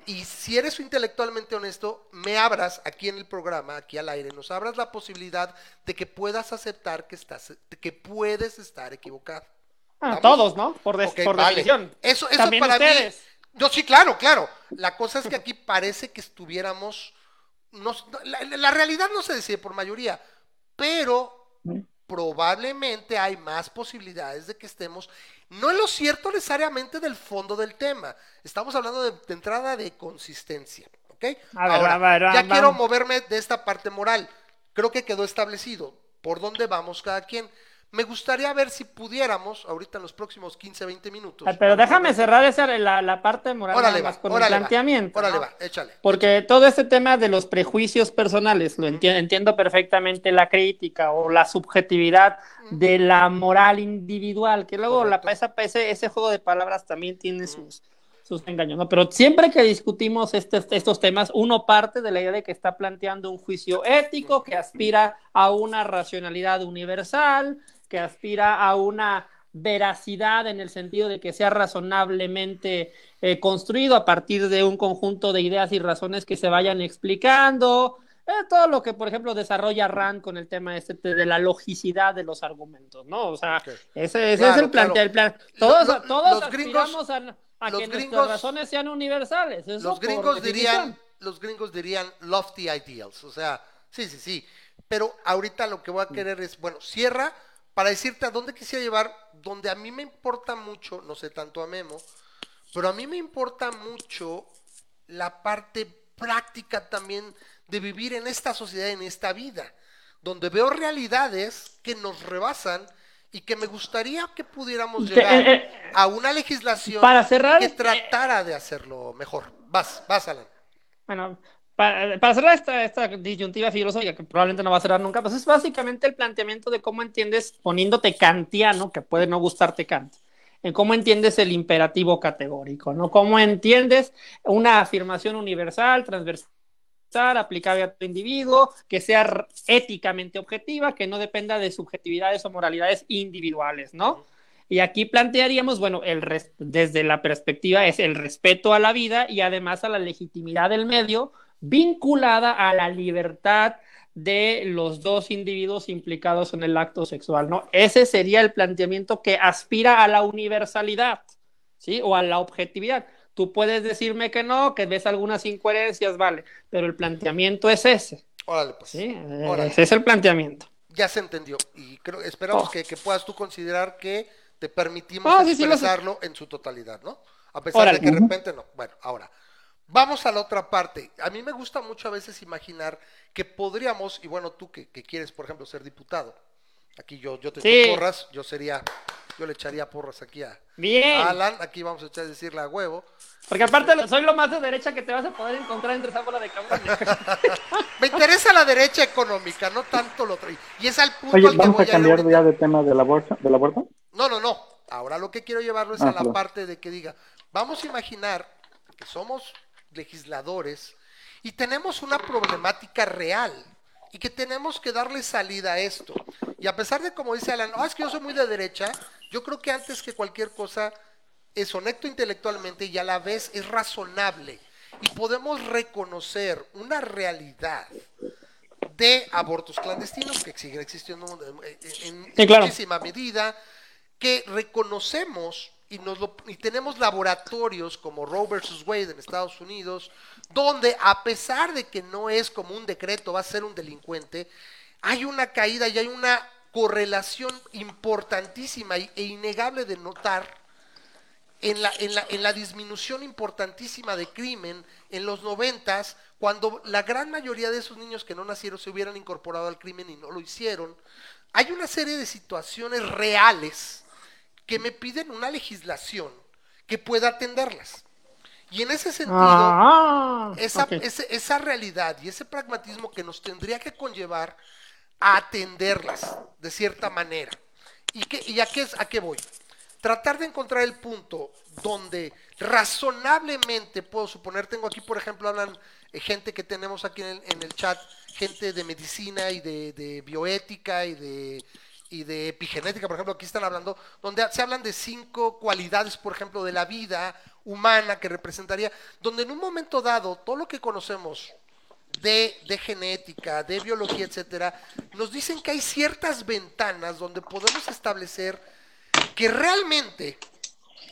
Speaker 2: Y si eres intelectualmente honesto, me abras aquí en el programa, aquí al aire, nos abras la posibilidad de que puedas aceptar que estás, que puedes estar equivocado.
Speaker 1: Ah, todos, ¿no? Por, des- por
Speaker 2: vale.
Speaker 1: definición.
Speaker 2: Eso, eso
Speaker 1: También
Speaker 2: para
Speaker 1: ustedes.
Speaker 2: mí. No, sí, claro, claro. La cosa es que aquí parece que estuviéramos. nos- la, la realidad no se decide por mayoría, pero probablemente hay más posibilidades de que estemos. No en lo cierto necesariamente del fondo del tema. Estamos hablando de, de entrada de consistencia. ¿Ok?
Speaker 1: A ver,
Speaker 2: Ahora,
Speaker 1: a ver,
Speaker 2: ya
Speaker 1: va-
Speaker 2: quiero
Speaker 1: vamos.
Speaker 2: moverme de esta parte moral. Creo que quedó establecido por dónde vamos cada quien. Me gustaría ver si pudiéramos, ahorita en los próximos 15, 20 minutos.
Speaker 1: Pero déjame cerrar esa, la, la parte moral
Speaker 2: Órale, va,
Speaker 1: con
Speaker 2: órale,
Speaker 1: el
Speaker 2: va.
Speaker 1: planteamiento.
Speaker 2: Órale,
Speaker 1: ¿no?
Speaker 2: va, échale.
Speaker 1: Porque todo este tema de los prejuicios personales, lo enti- entiendo perfectamente la crítica o la subjetividad de la moral individual, que luego la, esa- ese, ese juego de palabras también tiene sus, sus engaños, ¿no? Pero siempre que discutimos este- estos temas, uno parte de la idea de que está planteando un juicio ético que aspira a una racionalidad universal, que aspira a una veracidad en el sentido de que sea razonablemente eh, construido a partir de un conjunto de ideas y razones que se vayan explicando, eh, todo lo que, por ejemplo, desarrolla Rand con el tema este de, la logicidad de los argumentos, ¿no? O sea, ese, ese
Speaker 2: Claro,
Speaker 1: es el plan.
Speaker 2: claro.
Speaker 1: El plan. Todos,
Speaker 2: Lo- lo-
Speaker 1: todos
Speaker 2: los gringos-
Speaker 1: aspiramos a, a
Speaker 2: los
Speaker 1: que
Speaker 2: gringos-
Speaker 1: nuestras razones sean universales. eso
Speaker 2: Los gringos dirían, los gringos dirían lofty ideals, o sea, sí, sí, sí. Pero ahorita lo que voy a querer es, bueno, cierra para decirte a dónde quisiera llevar, donde a mí me importa mucho, no sé tanto a Memo, pero a mí me importa mucho la parte práctica también de vivir en esta sociedad, en esta vida, donde veo realidades que nos rebasan y que me gustaría que pudiéramos llegar
Speaker 1: eh, eh,
Speaker 2: a una legislación
Speaker 1: para cerrar,
Speaker 2: que
Speaker 1: eh,
Speaker 2: tratara de hacerlo mejor. Vas, vas, Alan.
Speaker 1: Bueno, para, para cerrar esta, esta disyuntiva filosófica, que probablemente no va a cerrar nunca, pues es básicamente el planteamiento de cómo entiendes, poniéndote kantiano, que puede no gustarte Kant, en cómo entiendes el imperativo categórico, ¿no? Cómo entiendes una afirmación universal, transversal, aplicable a tu individuo, que sea éticamente objetiva, que no dependa de subjetividades o moralidades individuales, ¿no? Y aquí plantearíamos, bueno, el desde la perspectiva es el respeto a la vida y además a la legitimidad del medio vinculada a la libertad de los dos individuos implicados en el acto sexual, ¿no? Ese sería el planteamiento que aspira a la universalidad, ¿sí? O a la objetividad. Tú puedes decirme que no, que ves algunas incoherencias, vale, pero el planteamiento es ese,
Speaker 2: Órale, pues.
Speaker 1: ¿sí?
Speaker 2: Órale.
Speaker 1: Ese es el planteamiento.
Speaker 2: Ya se entendió. Y creo, esperamos
Speaker 1: Oh.
Speaker 2: que, que puedas tú considerar que te permitimos
Speaker 1: Ah, sí, sí,
Speaker 2: expresarlo en su totalidad, ¿no? A pesar
Speaker 1: Órale.
Speaker 2: de que de repente no. Bueno, ahora. Vamos a la otra parte. A mí me gusta mucho a veces imaginar que podríamos, y bueno, tú que, que quieres, por ejemplo, ser diputado, aquí yo, yo te
Speaker 1: Sí.
Speaker 2: echo porras, yo sería, yo le echaría porras aquí a,
Speaker 1: Bien.
Speaker 2: a Alan, aquí vamos a echar decirle a huevo.
Speaker 1: Porque aparte soy lo más de derecha que te vas a poder encontrar entre esa bola de cabrones.
Speaker 2: Me interesa la derecha económica, no tanto lo otro. Y es al punto
Speaker 4: Oye,
Speaker 2: al que
Speaker 4: vamos
Speaker 2: voy
Speaker 4: a
Speaker 2: a
Speaker 4: cambiar
Speaker 2: ahorita.
Speaker 4: ya de tema del aborto. ¿Del aborto?
Speaker 2: No, no, no. Ahora lo que quiero llevarlo es
Speaker 4: Ah,
Speaker 2: a la parte de que diga, vamos a imaginar que somos legisladores y tenemos una problemática real y que tenemos que darle salida a esto. Y a pesar de como dice Alan, "Ah, es que yo soy muy de derecha, yo creo que antes que cualquier cosa es honesto intelectualmente y a la vez es razonable y podemos reconocer una realidad de abortos clandestinos que siguen existiendo en, en-
Speaker 1: Sí, claro.
Speaker 2: muchísima medida, que reconocemos y, nos lo- y tenemos laboratorios como Roe versus Wade en Estados Unidos, donde a pesar de que no es como un decreto, va a ser un delincuente, hay una caída y hay una correlación importantísima e innegable de notar en la, en, la, en la disminución importantísima de crimen en los noventas, cuando la gran mayoría de esos niños que no nacieron se hubieran incorporado al crimen y no lo hicieron, hay una serie de situaciones reales que me piden una legislación que pueda atenderlas. Y en ese sentido,
Speaker 1: Ah,
Speaker 2: esa, esa realidad y ese pragmatismo que nos tendría que conllevar a atenderlas de cierta manera. ¿Y, qué, y a, qué, a qué voy? Tratar de encontrar el punto donde razonablemente puedo suponer, tengo aquí por ejemplo, hablan eh, gente que tenemos aquí en el, en el chat, gente de medicina y de, de bioética y de, y de epigenética, por ejemplo, aquí están hablando, donde se hablan de cinco cualidades, por ejemplo, de la vida humana que representaría, donde en un momento dado todo lo que conocemos de, de, genética, de biología, etcétera, nos dicen que hay ciertas ventanas donde podemos establecer que realmente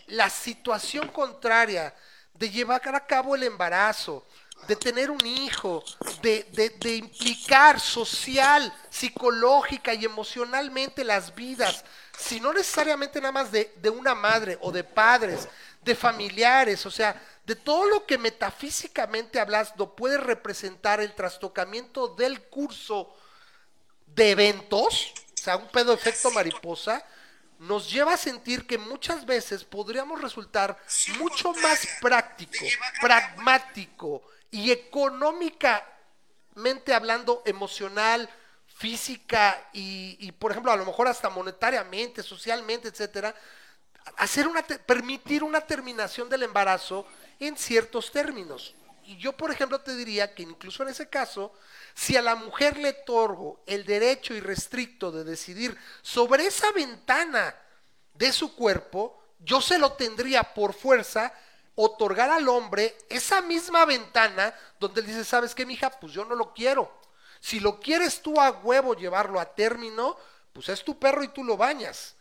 Speaker 2: la situación contraria de llevar a cabo el embarazo, de tener un hijo, de, de, implicar social, psicológica y emocionalmente las vidas, si no necesariamente nada más de, de una madre o de padres, de familiares, o sea, de todo lo que metafísicamente hablando puede representar el trastocamiento del curso de eventos, o sea, un pedo efecto mariposa, nos lleva a sentir que muchas veces podríamos resultar mucho más práctico, pragmático y económicamente hablando, emocional, física y, por ejemplo, a lo mejor hasta monetariamente, socialmente, etcétera, hacer una permitir una terminación del embarazo en ciertos términos. Y yo, por ejemplo, te diría que incluso en ese caso, si a la mujer le otorgo el derecho irrestricto de decidir sobre esa ventana de su cuerpo, yo se lo tendría por fuerza otorgar al hombre esa misma ventana donde él dice, ¿sabes qué, mija? Pues yo no lo quiero. Si lo quieres tú a huevo llevarlo a término, pues es tu perro y tú lo bañas.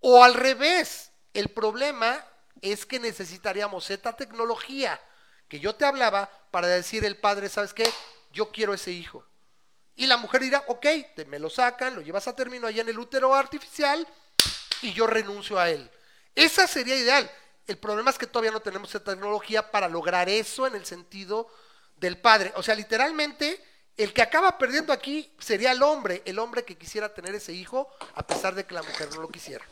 Speaker 2: O al revés, el problema es que necesitaríamos esta tecnología que yo te hablaba para decir el padre, ¿sabes qué? Yo quiero ese hijo. Y la mujer dirá, ok, te me lo sacan, lo llevas a término allá en el útero artificial y yo renuncio a él. Esa sería ideal. El problema es que todavía no tenemos esa tecnología para lograr eso en el sentido del padre. O sea, literalmente, el que acaba perdiendo aquí sería el hombre, el hombre que quisiera tener ese hijo a pesar de que la mujer no lo quisiera.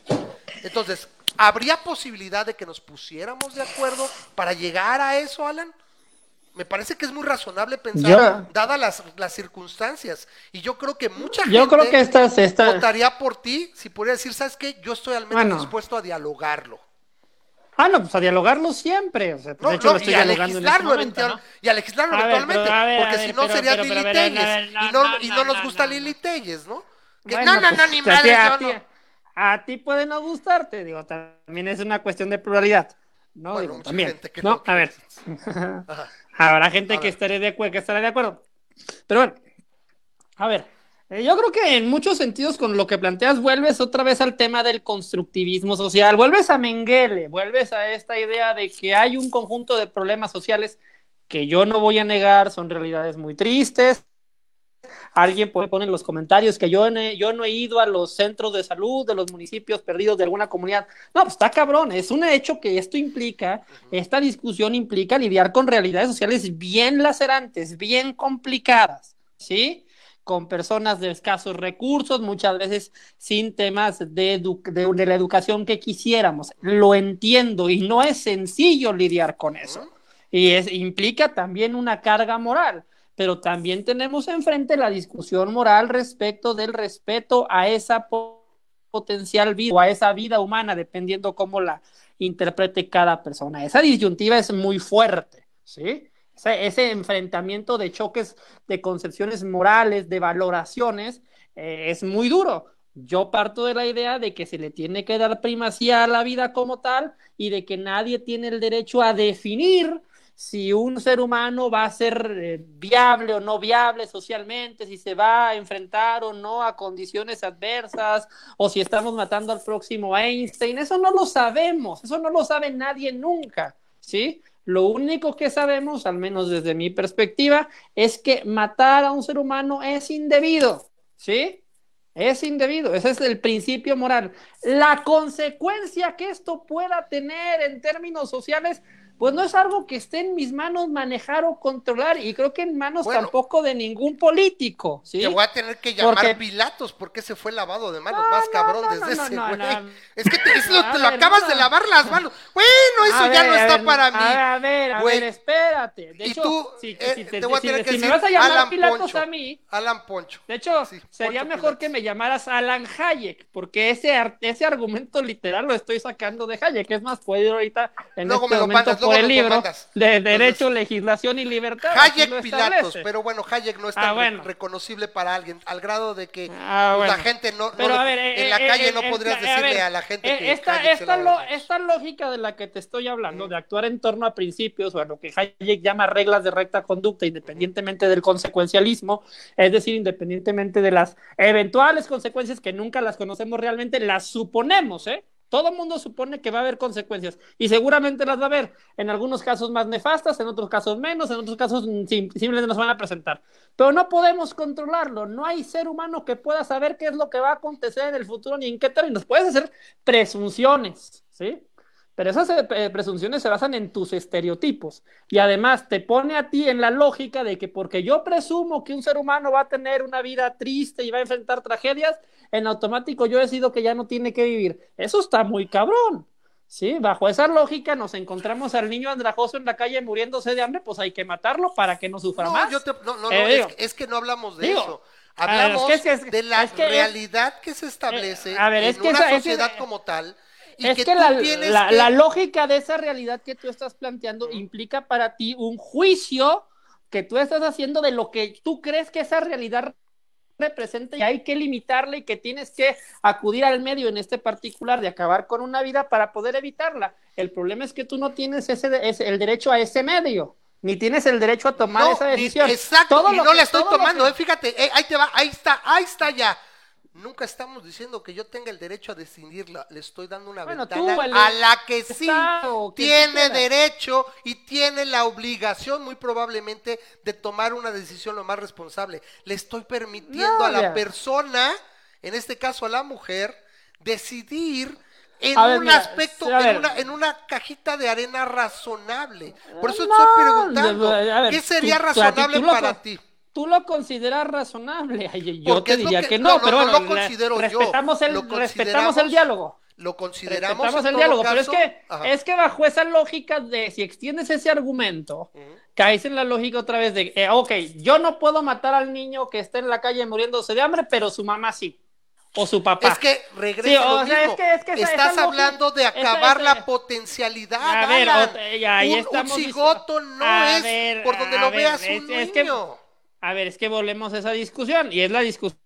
Speaker 2: Entonces, ¿habría posibilidad de que nos pusiéramos de acuerdo para llegar a eso, Alan? Me parece que es muy razonable pensar, dadas las, circunstancias. Y yo creo que mucha gente
Speaker 1: yo creo que
Speaker 2: votaría por ti si pudiera decir, ¿sabes qué? Yo estoy al menos dispuesto a dialogarlo.
Speaker 1: Ah, no, pues a dialogarlo siempre. O sea, de hecho, lo estoy y a legislarlo,
Speaker 2: este y a legislarlo eventualmente. porque si no sería Lili Telles. y no, y no, nos gusta Lili Telles, ¿no? no, no, no, pues, ni madre,
Speaker 1: yo no. A ti puede no gustarte, digo, también es una cuestión de pluralidad. No, digo, también. no, a ver. Habrá gente que, estaré de que estará de acuerdo. Pero bueno, a ver, yo creo que en muchos sentidos con lo que planteas vuelves otra vez al tema del constructivismo social, vuelves a Mengele, vuelves a esta idea de que hay un conjunto de problemas sociales que yo no voy a negar, son realidades muy tristes. Alguien puede poner en los comentarios que yo, yo no he ido a los centros de salud de los municipios perdidos de alguna comunidad. No, pues está cabrón, es un hecho que esto implica, esta discusión implica lidiar con realidades sociales bien lacerantes, bien complicadas, ¿sí? Con personas de escasos recursos, muchas veces sin temas de, de, la educación que quisiéramos. Lo entiendo y no es sencillo lidiar con eso. Y es, implica también una carga moral, pero también tenemos enfrente la discusión moral respecto del respeto a esa potencial vida o a esa vida humana, dependiendo cómo la interprete cada persona. Esa disyuntiva es muy fuerte, ¿sí? Ese enfrentamiento de choques de concepciones morales, de valoraciones, eh, es muy duro. Yo parto de la idea de que se le tiene que dar primacía a la vida como tal y de que nadie tiene el derecho a definir si un ser humano va a ser eh, viable o no viable socialmente, si se va a enfrentar o no a condiciones adversas, o si estamos matando al próximo Einstein. Eso no lo sabemos, eso no lo sabe nadie nunca, ¿sí? Lo único que sabemos, al menos desde mi perspectiva, es que matar a un ser humano es indebido, ¿sí? Es indebido, ese es el principio moral. La consecuencia que esto pueda tener en términos sociales pues no es algo que esté en mis manos manejar o controlar y creo que en manos tampoco de ningún político. ¿sí?
Speaker 2: Te voy a tener que llamar Pilatos porque se fue lavado de manos más cabrón desde ese güey. Es que te, lo, acabas de lavar las manos. Bueno, eso ya no está para mí.
Speaker 1: A ver, a ver, espérate. De y hecho, tú, si, eh, te, voy a tener que decir, me vas a llamar Alan Pilatos Poncho, a mí.
Speaker 2: Alan Poncho.
Speaker 1: De hecho, sería mejor que me llamaras Alan Hayek porque ese, ese argumento literal lo estoy sacando de Hayek. Es más, puedo ir ahorita en
Speaker 2: Luego
Speaker 1: este
Speaker 2: me lo
Speaker 1: momento por el libro de Derecho,
Speaker 2: Entonces,
Speaker 1: Legislación y Libertad.
Speaker 2: Hayek Pilatos, pero bueno, Hayek no es
Speaker 1: Ah,
Speaker 2: tan re-
Speaker 1: bueno.
Speaker 2: reconocible para alguien, al grado de que
Speaker 1: Ah,
Speaker 2: pues, la
Speaker 1: bueno.
Speaker 2: gente no, no
Speaker 1: Pero
Speaker 2: le-
Speaker 1: a ver, eh,
Speaker 2: en la
Speaker 1: eh,
Speaker 2: calle
Speaker 1: eh,
Speaker 2: no
Speaker 1: eh,
Speaker 2: podrías
Speaker 1: eh,
Speaker 2: decirle
Speaker 1: ver,
Speaker 2: a la gente
Speaker 1: eh,
Speaker 2: que
Speaker 1: esta,
Speaker 2: Hayek se
Speaker 1: esta,
Speaker 2: la
Speaker 1: lo- esta lógica de la que te estoy hablando, de actuar en torno a principios, o a lo que Hayek llama reglas de recta conducta, independientemente del consecuencialismo, es decir, independientemente de las eventuales consecuencias que nunca las conocemos realmente, las suponemos, ¿eh? Todo mundo supone que va a haber consecuencias y seguramente las va a haber, en algunos casos más nefastas, en otros casos menos, en otros casos mm, sim- simplemente nos van a presentar. Pero no podemos controlarlo, no hay ser humano que pueda saber qué es lo que va a acontecer en el futuro ni en qué términos. Puedes hacer presunciones, ¿sí? Pero esas eh, presunciones se basan en tus estereotipos y además te pone a ti en la lógica de que porque yo presumo que un ser humano va a tener una vida triste y va a enfrentar tragedias, en automático yo decido que ya no tiene que vivir. Eso está muy cabrón. Sí, bajo esa lógica nos encontramos al niño andrajoso en la calle muriéndose de hambre, pues hay que matarlo para que no sufra
Speaker 2: No,
Speaker 1: más.
Speaker 2: yo te- no, no, no,
Speaker 1: Eh,
Speaker 2: es,
Speaker 1: digo,
Speaker 2: que- es que no hablamos de
Speaker 1: digo,
Speaker 2: eso.
Speaker 1: a ver,
Speaker 2: Hablamos
Speaker 1: es que- es que-
Speaker 2: de la
Speaker 1: es es-
Speaker 2: realidad que se establece
Speaker 1: Eh, a ver,
Speaker 2: en
Speaker 1: es que
Speaker 2: una
Speaker 1: es-
Speaker 2: sociedad
Speaker 1: es-
Speaker 2: como tal. Y
Speaker 1: es
Speaker 2: que,
Speaker 1: la, la-
Speaker 2: que-
Speaker 1: la lógica de esa realidad que tú estás planteando implica para ti un juicio que tú estás haciendo de lo que tú crees que esa realidad representa y hay que limitarla y que tienes que acudir al medio en este particular de acabar con una vida para poder evitarla. El problema es que tú no tienes ese, ese- el derecho a ese medio, ni tienes el derecho a tomar
Speaker 2: No,
Speaker 1: esa
Speaker 2: ni-
Speaker 1: decisión.
Speaker 2: exacto,
Speaker 1: Todo
Speaker 2: y
Speaker 1: lo
Speaker 2: no
Speaker 1: que-
Speaker 2: la estoy tomando,
Speaker 1: que-
Speaker 2: eh, fíjate, eh, ahí te va, ahí está, ahí está ya. Nunca estamos diciendo que yo tenga el derecho a decidirla, le estoy dando una
Speaker 1: Bueno,
Speaker 2: ventana
Speaker 1: tú,
Speaker 2: a la que sí tiene derecho y tiene la obligación muy probablemente de tomar una decisión lo más responsable. Le estoy permitiendo
Speaker 1: No,
Speaker 2: a la
Speaker 1: ya.
Speaker 2: persona, en este caso a la mujer, decidir en
Speaker 1: A
Speaker 2: un aspecto, en una, en una cajita de arena razonable. Por eso te estoy preguntando,
Speaker 1: ver,
Speaker 2: ¿qué sería
Speaker 1: tú-
Speaker 2: razonable para ti?
Speaker 1: Tú lo consideras razonable. Ay, Yo
Speaker 2: Porque
Speaker 1: te diría
Speaker 2: que-
Speaker 1: que,
Speaker 2: no,
Speaker 1: no,
Speaker 2: no,
Speaker 1: pero
Speaker 2: no
Speaker 1: bueno,
Speaker 2: lo yo,
Speaker 1: respetamos el,
Speaker 2: lo
Speaker 1: respetamos el diálogo.
Speaker 2: Lo consideramos,
Speaker 1: Respetamos el diálogo, pero es que,
Speaker 2: Ajá.
Speaker 1: es que bajo esa lógica de si extiendes ese argumento, caes en la lógica otra vez de, eh, ok, yo no puedo matar al niño que está en la calle muriéndose de hambre, pero su mamá sí, o su papá.
Speaker 2: Es que regresa
Speaker 1: Sí,
Speaker 2: a lo
Speaker 1: o sea,
Speaker 2: mismo.
Speaker 1: es que- es que esa-
Speaker 2: Estás
Speaker 1: esa
Speaker 2: hablando de acabar
Speaker 1: esa-
Speaker 2: la potencialidad.
Speaker 1: A ver,
Speaker 2: Alan.
Speaker 1: ahí
Speaker 2: un, cigoto no
Speaker 1: A
Speaker 2: es
Speaker 1: ver,
Speaker 2: por donde lo
Speaker 1: ver,
Speaker 2: veas
Speaker 1: es-
Speaker 2: un
Speaker 1: que-
Speaker 2: niño.
Speaker 1: A ver, es que volvemos a esa discusión, y es la discusión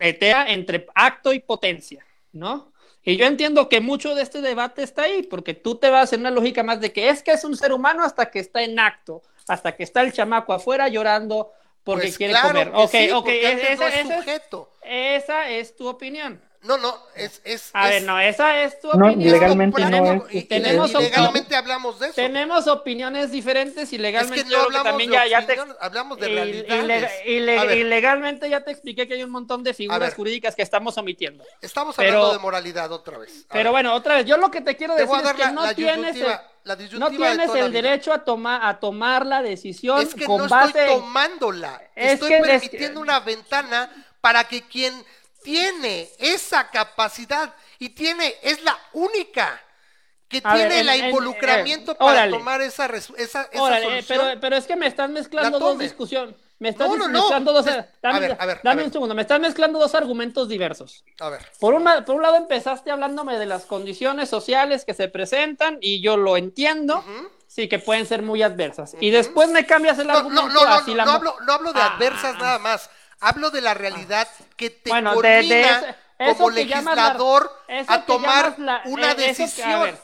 Speaker 1: etérea entre acto y potencia, ¿no? Y yo entiendo que mucho de este debate está ahí, porque tú te vas en una lógica más de que es que es un ser humano hasta que está en acto, hasta que está el chamaco afuera llorando porque
Speaker 2: Pues
Speaker 1: quiere
Speaker 2: claro
Speaker 1: comer.
Speaker 2: que
Speaker 1: Ok,
Speaker 2: sí,
Speaker 1: ok,
Speaker 2: porque
Speaker 1: es-
Speaker 2: antes no
Speaker 1: esa,
Speaker 2: es
Speaker 1: esa es tu opinión.
Speaker 2: No, no, es, es,
Speaker 1: A
Speaker 2: es-
Speaker 1: ver, no, esa es tu
Speaker 4: No,
Speaker 1: opinión.
Speaker 4: legalmente no
Speaker 1: tenemos,
Speaker 4: es-
Speaker 2: y- y-
Speaker 1: tenemos
Speaker 2: y legalmente hablamos de eso.
Speaker 1: tenemos opiniones diferentes y legalmente
Speaker 2: es que no
Speaker 1: creo que
Speaker 2: hablamos
Speaker 1: también
Speaker 2: de
Speaker 1: ya, ya te
Speaker 2: hablamos de
Speaker 1: y-
Speaker 2: realidades.
Speaker 1: y y le- legalmente ya te expliqué que hay un montón de figuras
Speaker 2: ver.
Speaker 1: jurídicas que estamos omitiendo.
Speaker 2: estamos
Speaker 1: pero-
Speaker 2: hablando de moralidad otra vez. A
Speaker 1: Pero
Speaker 2: ver,
Speaker 1: bueno, otra vez, yo lo que te quiero
Speaker 2: te
Speaker 1: decir es que
Speaker 2: la,
Speaker 1: no
Speaker 2: la
Speaker 1: tienes el, no tienes el derecho a, tomar a tomar la decisión
Speaker 2: Es que
Speaker 1: con
Speaker 2: no
Speaker 1: base
Speaker 2: estoy tomándola,
Speaker 1: Es
Speaker 2: estoy
Speaker 1: que es-
Speaker 2: permitiendo una ventana para que quien tiene esa capacidad y tiene, es la única que
Speaker 1: A
Speaker 2: tiene
Speaker 1: en-
Speaker 2: el
Speaker 1: en-
Speaker 2: involucramiento
Speaker 1: eh,
Speaker 2: para
Speaker 1: órale.
Speaker 2: tomar esa, esa, esa
Speaker 1: Órale, eh,
Speaker 2: solución.
Speaker 1: pero, pero es que me estás mezclando
Speaker 2: La
Speaker 1: dos discusiones. Me estás
Speaker 2: No, no, no.
Speaker 1: mezclando dos.
Speaker 2: A
Speaker 1: dame
Speaker 2: ver, a ver, a
Speaker 1: dame
Speaker 2: ver.
Speaker 1: un segundo. Me estás mezclando dos argumentos diversos.
Speaker 2: A ver,
Speaker 1: Por, una, por un lado empezaste hablándome de las condiciones sociales que se presentan y yo lo entiendo, sí, que pueden ser muy adversas. Y después me cambias el
Speaker 2: no,
Speaker 1: argumento
Speaker 2: no, no, no,
Speaker 1: la
Speaker 2: no hablo, no hablo de
Speaker 1: Ah.
Speaker 2: adversas nada más, hablo de la realidad que te
Speaker 1: Bueno, de- de ese- eso
Speaker 2: como
Speaker 1: la-
Speaker 2: legislador
Speaker 1: eso
Speaker 2: a tomar
Speaker 1: la-
Speaker 2: una
Speaker 1: eh, eso que- a
Speaker 2: decisión.
Speaker 1: ver,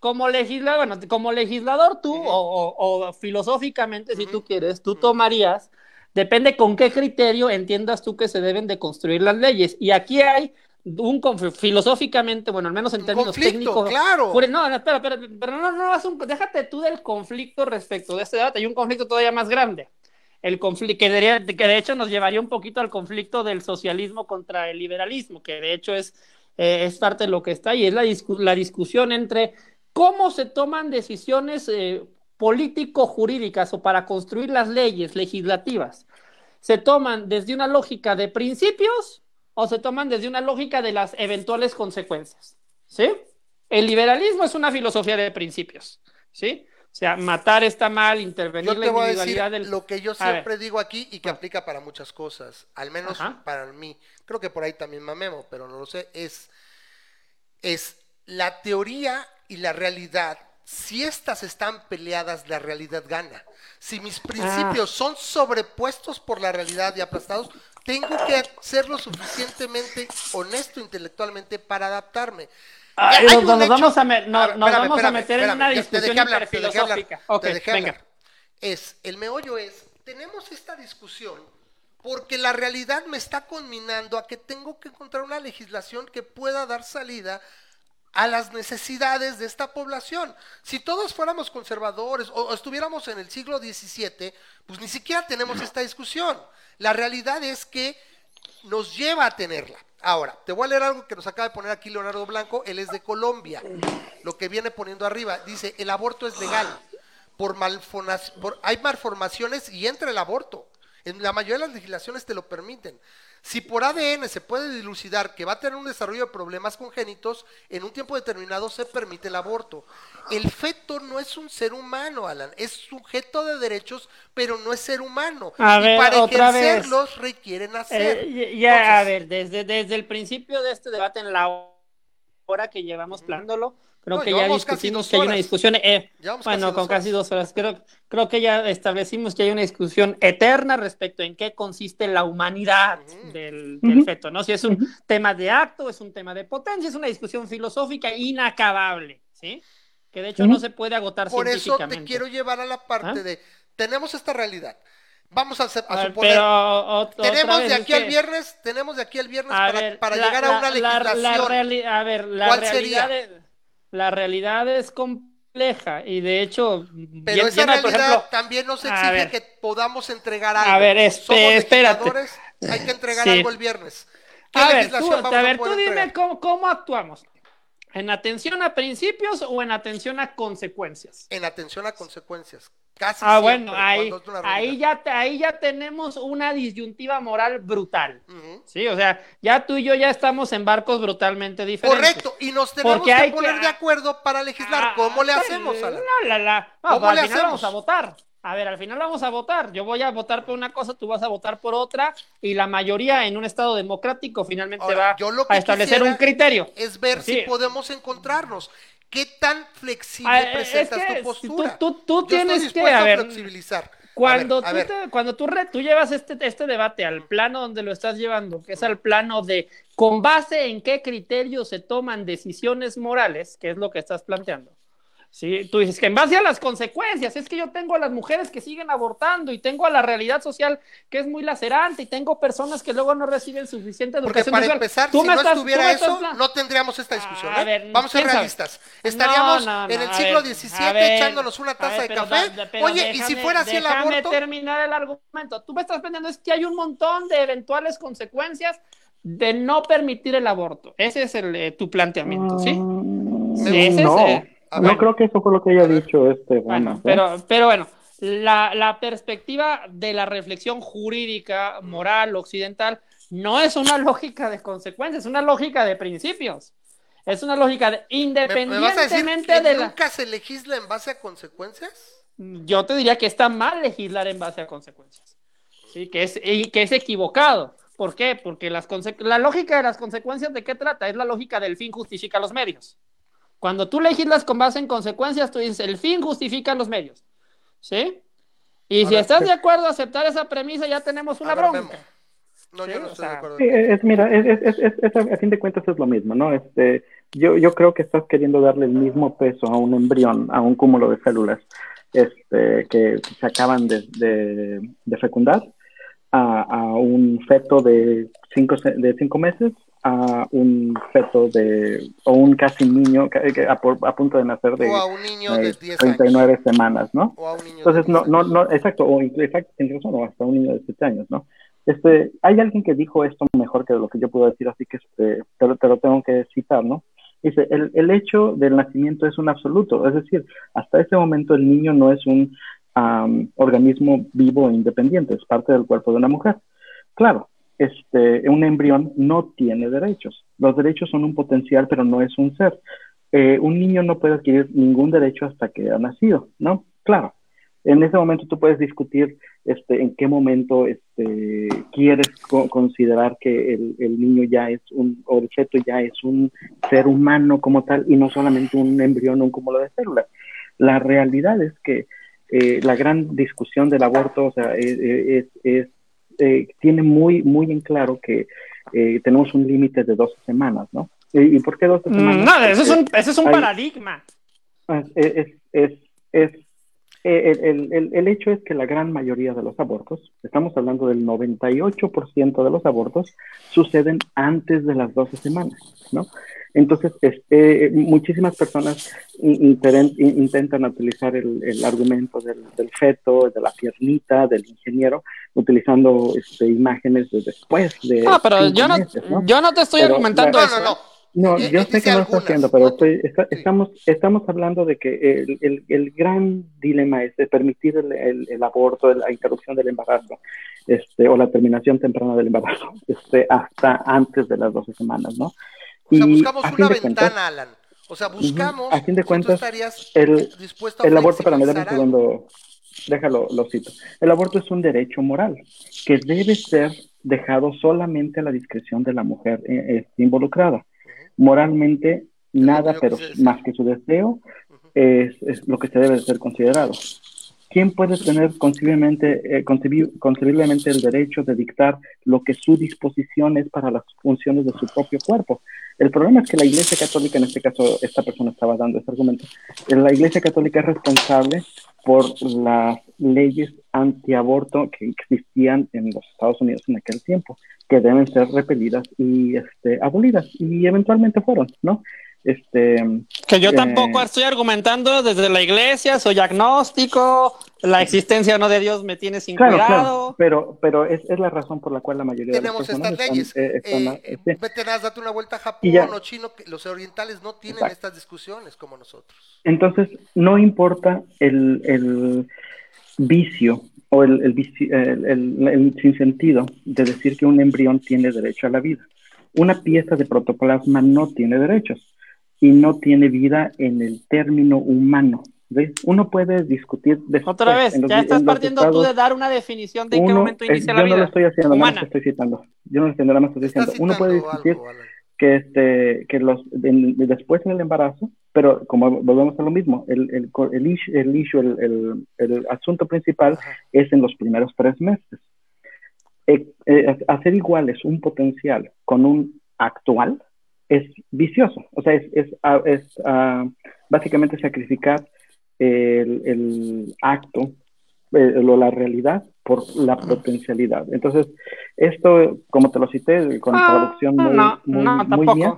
Speaker 1: como legislador, bueno, como legislador tú, o, o- o filosóficamente, si tú quieres, tú tomarías, depende con qué criterio entiendas tú que se deben de construir las leyes. Y aquí hay un conf- filosóficamente, bueno, al menos en términos
Speaker 2: conflicto,
Speaker 1: técnicos.
Speaker 2: claro.
Speaker 1: No, no, espera, espera, pero no, no, haz un- déjate tú del conflicto respecto de este debate. Hay un conflicto todavía más grande. El conflicto que, de hecho nos llevaría un poquito al conflicto del socialismo contra el liberalismo, que de hecho es, eh, es parte de lo que está ahí, es la, la discusión entre cómo se toman decisiones eh, político-jurídicas o para construir las leyes legislativas. ¿Se toman desde una lógica de principios o se toman desde una lógica de las eventuales consecuencias? ¿Sí? El liberalismo es una filosofía de principios, ¿sí? O sea, matar está mal, intervenir
Speaker 2: Yo
Speaker 1: la
Speaker 2: te voy a decir
Speaker 1: del...
Speaker 2: lo que yo siempre digo aquí y que aplica para muchas cosas, al menos
Speaker 1: Ajá.
Speaker 2: para mí. Creo que por ahí también mamemo, pero no lo sé. Es, es la teoría y la realidad si estas están peleadas, la realidad gana. Si mis principios son sobrepuestos por la realidad y aplastados, tengo que ser lo suficientemente honesto intelectualmente para adaptarme.
Speaker 1: Ay, nos, vamos a, me- no-
Speaker 2: A ver,
Speaker 1: nos
Speaker 2: espérame,
Speaker 1: vamos a
Speaker 2: espérame,
Speaker 1: meter en una
Speaker 2: te
Speaker 1: discusión
Speaker 2: te hablar, te
Speaker 1: venga.
Speaker 2: Es, el meollo es, tenemos esta discusión porque la realidad me está conminando a que tengo que encontrar una legislación que pueda dar salida a las necesidades de esta población. Si todos fuéramos conservadores o, o estuviéramos en el siglo XVII, pues ni siquiera tenemos esta discusión. La realidad es que nos lleva a tenerla. Ahora, te voy a leer algo que nos acaba de poner aquí Leonardo Blanco, él es de Colombia. Lo que viene poniendo arriba, dice, el aborto es legal. Por por- hay malformaciones y entra el aborto. En la mayoría de las legislaciones te lo permiten. Si por ADN se puede dilucidar que va a tener un desarrollo de problemas congénitos, en un tiempo determinado se permite el aborto. El feto no es un ser humano, Alan, es sujeto de derechos, pero no es ser humano.
Speaker 1: A
Speaker 2: y
Speaker 1: ver,
Speaker 2: para
Speaker 1: otra vez.
Speaker 2: ejercerlos requieren hacer.
Speaker 1: Eh, ya, a ver, desde, desde el principio de este debate, en la hora que llevamos planeándolo, creo
Speaker 2: No,
Speaker 1: que ya discutimos
Speaker 2: dos
Speaker 1: que hay una discusión, eh, bueno,
Speaker 2: casi
Speaker 1: con
Speaker 2: dos
Speaker 1: casi dos horas, creo, creo que ya establecimos que hay una discusión eterna respecto en qué consiste la humanidad del, del feto, ¿no? Si es un tema de acto, es un tema de potencia, es una discusión filosófica inacabable, ¿sí? Que de hecho no se puede agotar
Speaker 2: Por eso te quiero llevar a la parte
Speaker 1: ¿Ah?
Speaker 2: de, tenemos esta realidad. Vamos a, hacer- a
Speaker 1: A ver,
Speaker 2: suponer,
Speaker 1: pero o-
Speaker 2: tenemos
Speaker 1: vez,
Speaker 2: de aquí al
Speaker 1: que-
Speaker 2: viernes, tenemos de aquí al viernes
Speaker 1: A
Speaker 2: para,
Speaker 1: ver,
Speaker 2: para
Speaker 1: la-
Speaker 2: llegar a
Speaker 1: la-
Speaker 2: una
Speaker 1: la- la
Speaker 2: legislación.
Speaker 1: a ver, la
Speaker 2: ¿Cuál
Speaker 1: realidad,
Speaker 2: sería?
Speaker 1: La realidad es compleja y de hecho,
Speaker 2: Pero esa
Speaker 1: por
Speaker 2: realidad
Speaker 1: ejemplo,
Speaker 2: también nos exige
Speaker 1: ver.
Speaker 2: que podamos entregar algo.
Speaker 1: A ver, espe-
Speaker 2: Somos
Speaker 1: espérate.
Speaker 2: hay que entregar
Speaker 1: Sí.
Speaker 2: algo el viernes. ¿Qué
Speaker 1: a ver, tú, a ver, tú dime cómo, cómo actuamos. ¿En atención a principios o en atención a consecuencias?
Speaker 2: En atención a consecuencias. Casi
Speaker 1: Ah, bueno, ahí, ahí, ya, ahí ya tenemos una disyuntiva moral brutal. Sí, o sea, ya tú y yo ya estamos en barcos brutalmente diferentes.
Speaker 2: Correcto, y nos tenemos
Speaker 1: Porque
Speaker 2: que poner de acuerdo para legislar.
Speaker 1: Ah,
Speaker 2: ¿Cómo le hacemos, Alan?
Speaker 1: La, la. No,
Speaker 2: ¿Cómo
Speaker 1: pues,
Speaker 2: le
Speaker 1: al final
Speaker 2: hacemos?
Speaker 1: vamos a votar. A ver, al final vamos a votar. Yo voy a votar por una cosa, tú vas a votar por otra, y la mayoría en un estado democrático finalmente
Speaker 2: Ahora,
Speaker 1: va
Speaker 2: yo lo que
Speaker 1: a establecer un criterio.
Speaker 2: Es ver
Speaker 1: Sí.
Speaker 2: si podemos encontrarnos. ¿Qué tan flexible
Speaker 1: Ah, es
Speaker 2: presentas
Speaker 1: que
Speaker 2: tu postura?
Speaker 1: tú- tú- tú
Speaker 2: Yo
Speaker 1: tienes
Speaker 2: estoy
Speaker 1: que, a
Speaker 2: a,
Speaker 1: ver,
Speaker 2: flexibilizar.
Speaker 1: Cuando,
Speaker 2: a ver,
Speaker 1: tú, te- cuando tú, re- tú llevas este, este debate al plano donde lo estás llevando, que es al plano de con base en qué criterios se toman decisiones morales, que es lo que estás planteando. Sí, tú dices que en base a las consecuencias, es que yo tengo a las mujeres que siguen abortando y tengo a la realidad social que es muy lacerante y tengo personas que luego no reciben suficiente
Speaker 2: Porque
Speaker 1: educación
Speaker 2: para
Speaker 1: sexual.
Speaker 2: empezar,
Speaker 1: Tú
Speaker 2: si no
Speaker 1: estás-
Speaker 2: estuviera eso,
Speaker 1: plan-
Speaker 2: no tendríamos esta discusión.
Speaker 1: A
Speaker 2: ¿eh?
Speaker 1: ver,
Speaker 2: Vamos a ser realistas. Estaríamos
Speaker 1: No, no,
Speaker 2: en el siglo
Speaker 1: ver,
Speaker 2: XVII
Speaker 1: ver,
Speaker 2: echándonos una taza
Speaker 1: ver,
Speaker 2: de café.
Speaker 1: pero
Speaker 2: Oye, y si fuera así el
Speaker 1: déjame
Speaker 2: aborto,
Speaker 1: terminar el argumento. Tú me estás planteando es que hay un montón de eventuales consecuencias de no permitir el aborto. Ese es el, eh, tu planteamiento, ¿sí?
Speaker 4: Mm,
Speaker 1: Sí, ese es, eh,
Speaker 4: no
Speaker 2: ver.
Speaker 4: creo que eso fue lo que haya dicho este
Speaker 1: Bueno,
Speaker 4: ¿eh?
Speaker 1: pero, pero bueno, la, la perspectiva de la reflexión jurídica, moral, occidental, no es una lógica de consecuencias, es una lógica de principios. Es una lógica de
Speaker 2: ¿me, me vas a decir
Speaker 1: independientemente
Speaker 2: que
Speaker 1: de la...
Speaker 2: nunca se legisla en base a consecuencias?
Speaker 1: Yo te diría que está mal legislar en base a consecuencias. Sí, que es, y que es equivocado. ¿Por qué? Porque las conse- la lógica de las consecuencias, ¿de qué trata? Es la lógica del fin justifica los medios. Cuando tú legislas con base en consecuencias, tú dices, el fin justifica los medios. ¿Sí? Y
Speaker 2: A
Speaker 1: si estás de acuerdo a aceptar esa premisa, ya tenemos una bronca.
Speaker 2: Memo. No,
Speaker 1: Sí,
Speaker 2: yo no
Speaker 1: o
Speaker 2: estoy de
Speaker 1: sea,
Speaker 2: acuerdo.
Speaker 4: Sí, es, mira, es, es, es, es- a fin de cuentas es lo mismo, ¿no? Este, yo, yo creo que estás queriendo darle el mismo peso a un embrión, a un cúmulo de células este, que se acaban de, de, de fecundar, a, a un feto de cinco, de cinco meses, a un feto de, o un casi niño a, a punto de nacer de
Speaker 2: o a un niño de
Speaker 4: eh,
Speaker 2: 10 años.
Speaker 4: 39 semanas, ¿no?
Speaker 2: O a un niño
Speaker 4: Entonces,
Speaker 2: de
Speaker 4: no,
Speaker 2: 10
Speaker 4: no, no, exacto, o incluso, exacto, tienes razón, o hasta un niño de 7 años, ¿no? Este, hay alguien que dijo esto mejor que lo que yo puedo decir, así que este, te, lo- te lo tengo que citar, ¿no? Dice, el, el hecho del nacimiento es un absoluto, es decir, hasta ese momento el niño no es un am, organismo vivo e independiente, es parte del cuerpo de una mujer. Claro, este, un embrión no tiene derechos. Los derechos son un potencial, pero no es un ser. Eh, un niño no puede adquirir ningún derecho hasta que ha nacido, ¿no? Claro. En ese momento tú puedes discutir este, en qué momento este, quieres co- considerar que el, niño ya es un, o el feto ya es un ser humano como tal y no solamente un embrión o un cúmulo de células. La realidad es que eh, la gran discusión del aborto, o sea, es, es, eh, tiene muy, muy en claro que eh, tenemos un límite de 12 semanas, ¿no? ¿Y, por qué 12 mm, semanas?
Speaker 1: No, eso es un, eso es un paradigma.
Speaker 4: Ah, es, es, es el, el, el, hecho es que la gran mayoría de los abortos, estamos hablando del 98% de los abortos, suceden antes de las 12 semanas, ¿no? Entonces, este, muchísimas personas intentan utilizar el, el argumento del, del, feto, de la piernita, del ingeniero, utilizando este, imágenes de después de...
Speaker 1: Ah, pero yo no, yo no te estoy argumentando eso.
Speaker 4: No, no, no. yo sé que no está haciendo, pero estoy, estamos, estamos hablando de que el, el, el gran dilema es de permitir el, el, aborto, la interrupción del embarazo, este, o la terminación temprana del embarazo, este, hasta antes de las 12 semanas, ¿no?
Speaker 2: O sea, buscamos una ventana, Alan. O sea, buscamos.
Speaker 4: A fin de cuentas, el, el aborto, para mí, un segundo, déjalo, lo cito. El aborto es un derecho moral que debe ser dejado solamente a la discreción de la mujer eh, involucrada. Moralmente, nada, pero más que su deseo, es, es, lo que se debe ser considerado. ¿Quién puede tener concebiblemente, eh, concebiblemente el derecho de dictar lo que su disposición es para las funciones de su propio cuerpo? El problema es que la Iglesia Católica, en este caso esta persona estaba dando este argumento, la Iglesia Católica es responsable por las leyes antiaborto que existían en los Estados Unidos en aquel tiempo, que deben ser repelidas y este, abolidas, y eventualmente fueron, ¿no? Este,
Speaker 1: que yo tampoco eh, estoy argumentando desde la iglesia, soy agnóstico, la existencia no de Dios me tiene sin cuidado. Claro,
Speaker 4: pero, pero es, es, la razón por la cual la mayoría
Speaker 2: Tenemos
Speaker 4: de las
Speaker 2: estas leyes. Eh, eh, vete, date una vuelta a Japón o Chino, que los orientales no tienen estas discusiones como nosotros.
Speaker 4: Entonces, no importa el, el vicio o el, el, el, el sinsentido de decir que un embrión tiene derecho a la vida. Una pieza de protoplasma no tiene derechos y no tiene vida en el término humano. ¿ves? Uno puede discutir
Speaker 1: después, Otra vez, ya estás partiendo tú de dar una definición de en qué momento inicia la vida.
Speaker 4: Yo no lo estoy haciendo, humana. nada más estoy citando. Yo no lo estoy nada más estoy diciendo. Uno puede discutir que, este, que los, de después en el embarazo, pero como volvemos a lo mismo, el, el, el, issue, el, issue, el, el, asunto principal Ajá. es en los primeros tres meses. Eh, eh, hacer iguales un potencial con un actual es vicioso, o sea, es, es, es uh, básicamente sacrificar el, el acto eh, o la realidad por la potencialidad. Entonces, esto, como te lo cité, con ah, traducción muy,
Speaker 1: no,
Speaker 4: muy,
Speaker 1: no,
Speaker 4: muy bien,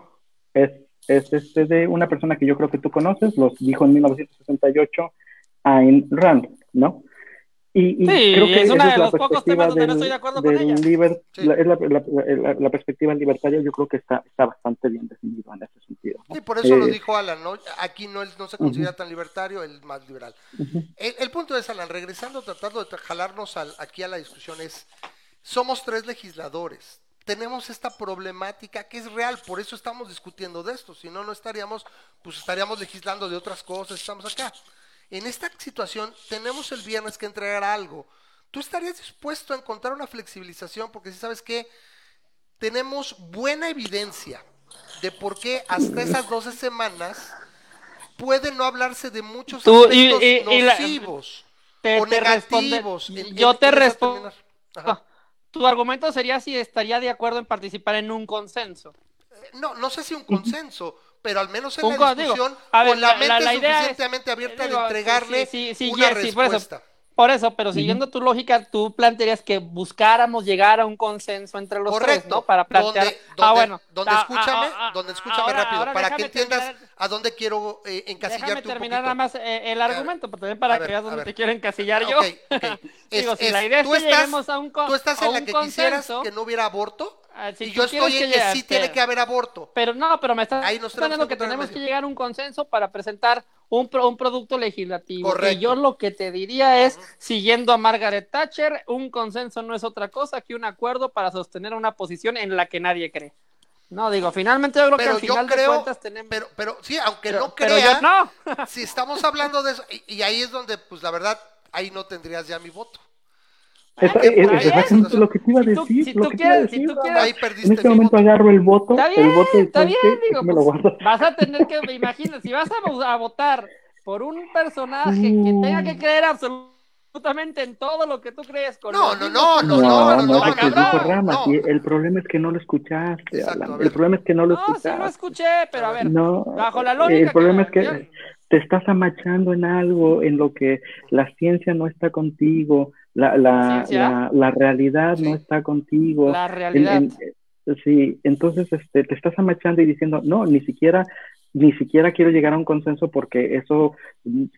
Speaker 4: es, es este de una persona que yo creo que tú conoces, los dijo en 1968 Ayn Rand, ¿no? Y, y
Speaker 1: sí,
Speaker 4: creo que
Speaker 1: es uno
Speaker 4: esa
Speaker 1: de los
Speaker 4: la
Speaker 1: pocos temas donde no estoy de acuerdo con ella.
Speaker 4: Liber, sí. la, la, la, la, perspectiva libertaria yo creo que está, está bastante bien definido en ese sentido.
Speaker 2: ¿no? Sí, por eso eh, lo dijo Alan, ¿no? Aquí no, no se considera uh -huh. tan libertario, el más liberal. Uh -huh. el, el, punto es, Alan, regresando, tratando de jalarnos al, aquí a la discusión, es, somos tres legisladores, tenemos esta problemática que es real, por eso estamos discutiendo de esto, si no, no estaríamos, pues estaríamos legislando de otras cosas, estamos acá en esta situación tenemos el viernes que entregar algo. ¿Tú estarías dispuesto a encontrar una flexibilización? Porque si sabes que tenemos buena evidencia de por qué hasta esas 12 semanas puede no hablarse de muchos
Speaker 1: Tú,
Speaker 2: aspectos
Speaker 1: y, y,
Speaker 2: nocivos
Speaker 1: te,
Speaker 2: o
Speaker 1: te
Speaker 2: negativos.
Speaker 1: Responde, en, yo en, te respondo. Tu argumento sería si estaría de acuerdo en participar en un consenso.
Speaker 2: No, no sé si un consenso, pero al menos en un la discusión, digo, ver, con la, la mente la, la suficientemente es, abierta digo, de entregarle
Speaker 1: sí, sí, sí,
Speaker 2: una respuesta.
Speaker 1: Por eso, por eso, pero siguiendo tu lógica, tú plantearías que buscáramos llegar a un consenso entre los
Speaker 2: Correcto.
Speaker 1: tres, ¿no? Para plantear.
Speaker 2: Donde, donde,
Speaker 1: ah, bueno.
Speaker 2: Donde
Speaker 1: ah,
Speaker 2: escúchame,
Speaker 1: ah, ah,
Speaker 2: donde escúchame
Speaker 1: ahora,
Speaker 2: rápido,
Speaker 1: ahora
Speaker 2: para que entiendas
Speaker 1: terminar,
Speaker 2: a dónde quiero eh, encasillarte
Speaker 1: déjame terminar nada más eh, el argumento, pero también para
Speaker 2: ver,
Speaker 1: que veas dónde te quiero encasillar yo.
Speaker 2: Okay.
Speaker 1: Digo,
Speaker 2: es,
Speaker 1: si
Speaker 2: es,
Speaker 1: la idea es que lleguemos a un,
Speaker 2: tú estás en la que quisieras que no hubiera aborto.
Speaker 1: Si
Speaker 2: y yo estoy en que, que sí tiene que haber aborto.
Speaker 1: Pero no, pero me estás diciendo que tenemos que llegar a un consenso para presentar un, pro, un producto legislativo.
Speaker 2: Correcto.
Speaker 1: Y yo lo que te diría es, uh -huh. siguiendo a Margaret Thatcher, un consenso no es otra cosa que un acuerdo para sostener una posición en la que nadie cree. No, digo, finalmente yo creo
Speaker 2: pero
Speaker 1: que al final
Speaker 2: creo,
Speaker 1: de cuentas tenemos...
Speaker 2: Pero, pero sí, aunque
Speaker 1: pero,
Speaker 2: no crea,
Speaker 1: no.
Speaker 2: si estamos hablando de eso, y, y ahí es donde, pues la verdad, ahí no tendrías ya mi voto.
Speaker 4: Es, es, es, exactamente lo que te iba a decir.
Speaker 1: Si
Speaker 4: tú,
Speaker 1: lo que quieres, si tú quieres.
Speaker 2: Ahí perdiste
Speaker 4: en este momento
Speaker 2: voto.
Speaker 4: agarro el voto.
Speaker 1: Está bien,
Speaker 4: el voto
Speaker 1: está bien,
Speaker 4: qué?
Speaker 1: digo,
Speaker 4: me lo
Speaker 1: pues,
Speaker 4: guardo.
Speaker 1: vas a tener que, imagina, si vas a, a votar por un personaje que tenga que creer absolutamente en todo lo que tú crees. Con
Speaker 2: No, no, no, no, no, no,
Speaker 1: está
Speaker 2: no,
Speaker 1: cabrón.
Speaker 4: dijo Rama,
Speaker 2: no.
Speaker 4: sí, el problema es que no lo escuchaste,
Speaker 2: Exacto.
Speaker 4: El problema es que no lo
Speaker 1: No, sí
Speaker 4: escuchaste.
Speaker 1: lo escuché, pero a ver,
Speaker 4: No,
Speaker 1: bajo la lógica.
Speaker 4: el problema es que
Speaker 1: yo-
Speaker 4: te estás amachando en algo en lo que la ciencia no está contigo, la, la, la, la realidad
Speaker 2: Sí.
Speaker 4: no está contigo.
Speaker 1: la realidad.
Speaker 4: en- sí, entonces este, te estás amachando y diciendo, no, ni siquiera, ni siquiera quiero llegar a un consenso porque eso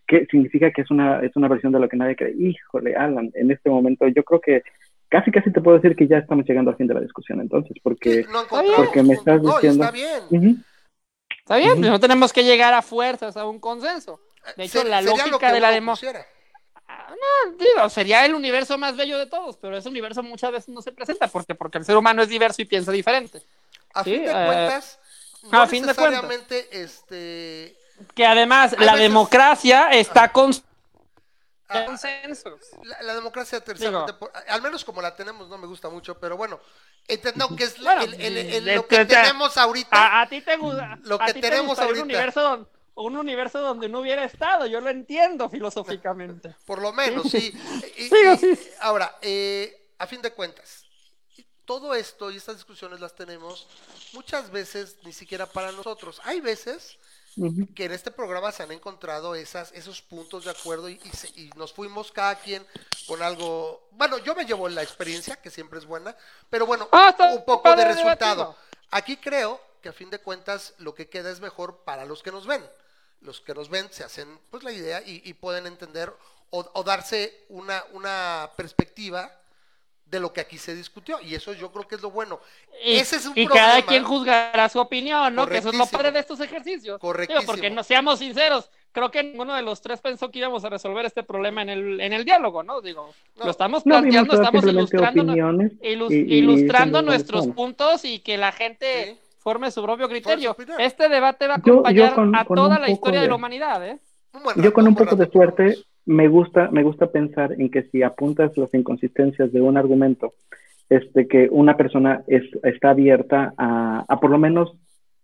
Speaker 4: que significa que es una, es una versión de lo que nadie cree. Híjole, Alan, en este momento yo creo que casi casi te puedo decir que ya estamos llegando al fin de la discusión entonces, porque
Speaker 2: no
Speaker 4: Porque me estás
Speaker 2: No,
Speaker 4: diciendo-
Speaker 2: está bien.
Speaker 4: Ujú,
Speaker 1: Está bien,
Speaker 4: Ujú.
Speaker 1: pues no tenemos que llegar a fuerzas a un consenso. De hecho,
Speaker 2: Ser-
Speaker 1: la lógica de la
Speaker 2: uno
Speaker 1: demo-
Speaker 2: pusiera.
Speaker 1: Ah, No, digo, sería el universo más bello de todos, pero ese universo muchas veces no se presenta porque porque el ser humano es diverso y piensa diferente.
Speaker 2: A
Speaker 1: Sí,
Speaker 2: fin de
Speaker 1: eh,
Speaker 2: cuentas, no
Speaker 1: a fin de cuentas.
Speaker 2: este
Speaker 1: Que además la
Speaker 2: veces-
Speaker 1: democracia está con
Speaker 2: ah,
Speaker 1: consensos.
Speaker 2: la, la democracia
Speaker 1: Digo.
Speaker 2: por- al menos como la tenemos, no me gusta mucho, pero bueno, entiendo que es
Speaker 1: Bueno,
Speaker 2: el- el- el-
Speaker 1: de-
Speaker 2: lo que tenemos ahorita.
Speaker 1: A, a ti te gusta.
Speaker 2: Lo
Speaker 1: a
Speaker 2: que
Speaker 1: ti
Speaker 2: tenemos ahorita.
Speaker 1: Un universo, donde, un universo donde no hubiera estado, yo lo entiendo filosóficamente.
Speaker 2: Por lo menos, sí. Y-
Speaker 1: sí.
Speaker 2: Ahora, eh, a fin de cuentas, todo esto y estas discusiones las tenemos muchas veces ni siquiera para nosotros. Hay veces que en este programa se han encontrado esas, esos puntos de acuerdo y, y se- y nos fuimos cada quien con algo. Bueno, yo me llevo la experiencia, que siempre es buena, pero bueno,
Speaker 1: Ah,
Speaker 2: un poco de resultado. Aquí creo que a fin de cuentas lo que queda es mejor para los que nos ven. Los que nos ven se hacen pues la idea y, y pueden entender o, o darse una, una perspectiva de lo que aquí se discutió. Y eso yo creo que es lo bueno.
Speaker 1: Y,
Speaker 2: Ese es un
Speaker 1: y
Speaker 2: problema.
Speaker 1: cada quien juzgará su opinión, ¿no? Que eso es lo padre de estos ejercicios. Digo,
Speaker 2: Correctísimo.
Speaker 1: porque no seamos sinceros, creo que ninguno de los tres pensó que íbamos a resolver este problema en el, en el diálogo, ¿no? Digo,
Speaker 2: No.
Speaker 1: lo estamos planteando, estamos ilustrando,
Speaker 4: opiniones
Speaker 1: ilus-
Speaker 4: y- y
Speaker 1: ilustrando nuestros puntos y que la gente
Speaker 2: Sí.
Speaker 1: Forme su propio criterio. Este debate va a
Speaker 4: Yo- yo
Speaker 1: acompañar
Speaker 4: con-
Speaker 1: a
Speaker 4: con
Speaker 1: toda la historia de...
Speaker 4: de-
Speaker 1: la humanidad, ¿eh?
Speaker 2: Buen
Speaker 4: Yo
Speaker 2: rato,
Speaker 4: con un poco de
Speaker 2: rato
Speaker 4: suerte me gusta, me gusta pensar en que si apuntas las inconsistencias de un argumento, este, que una persona es, está abierta a, a por lo menos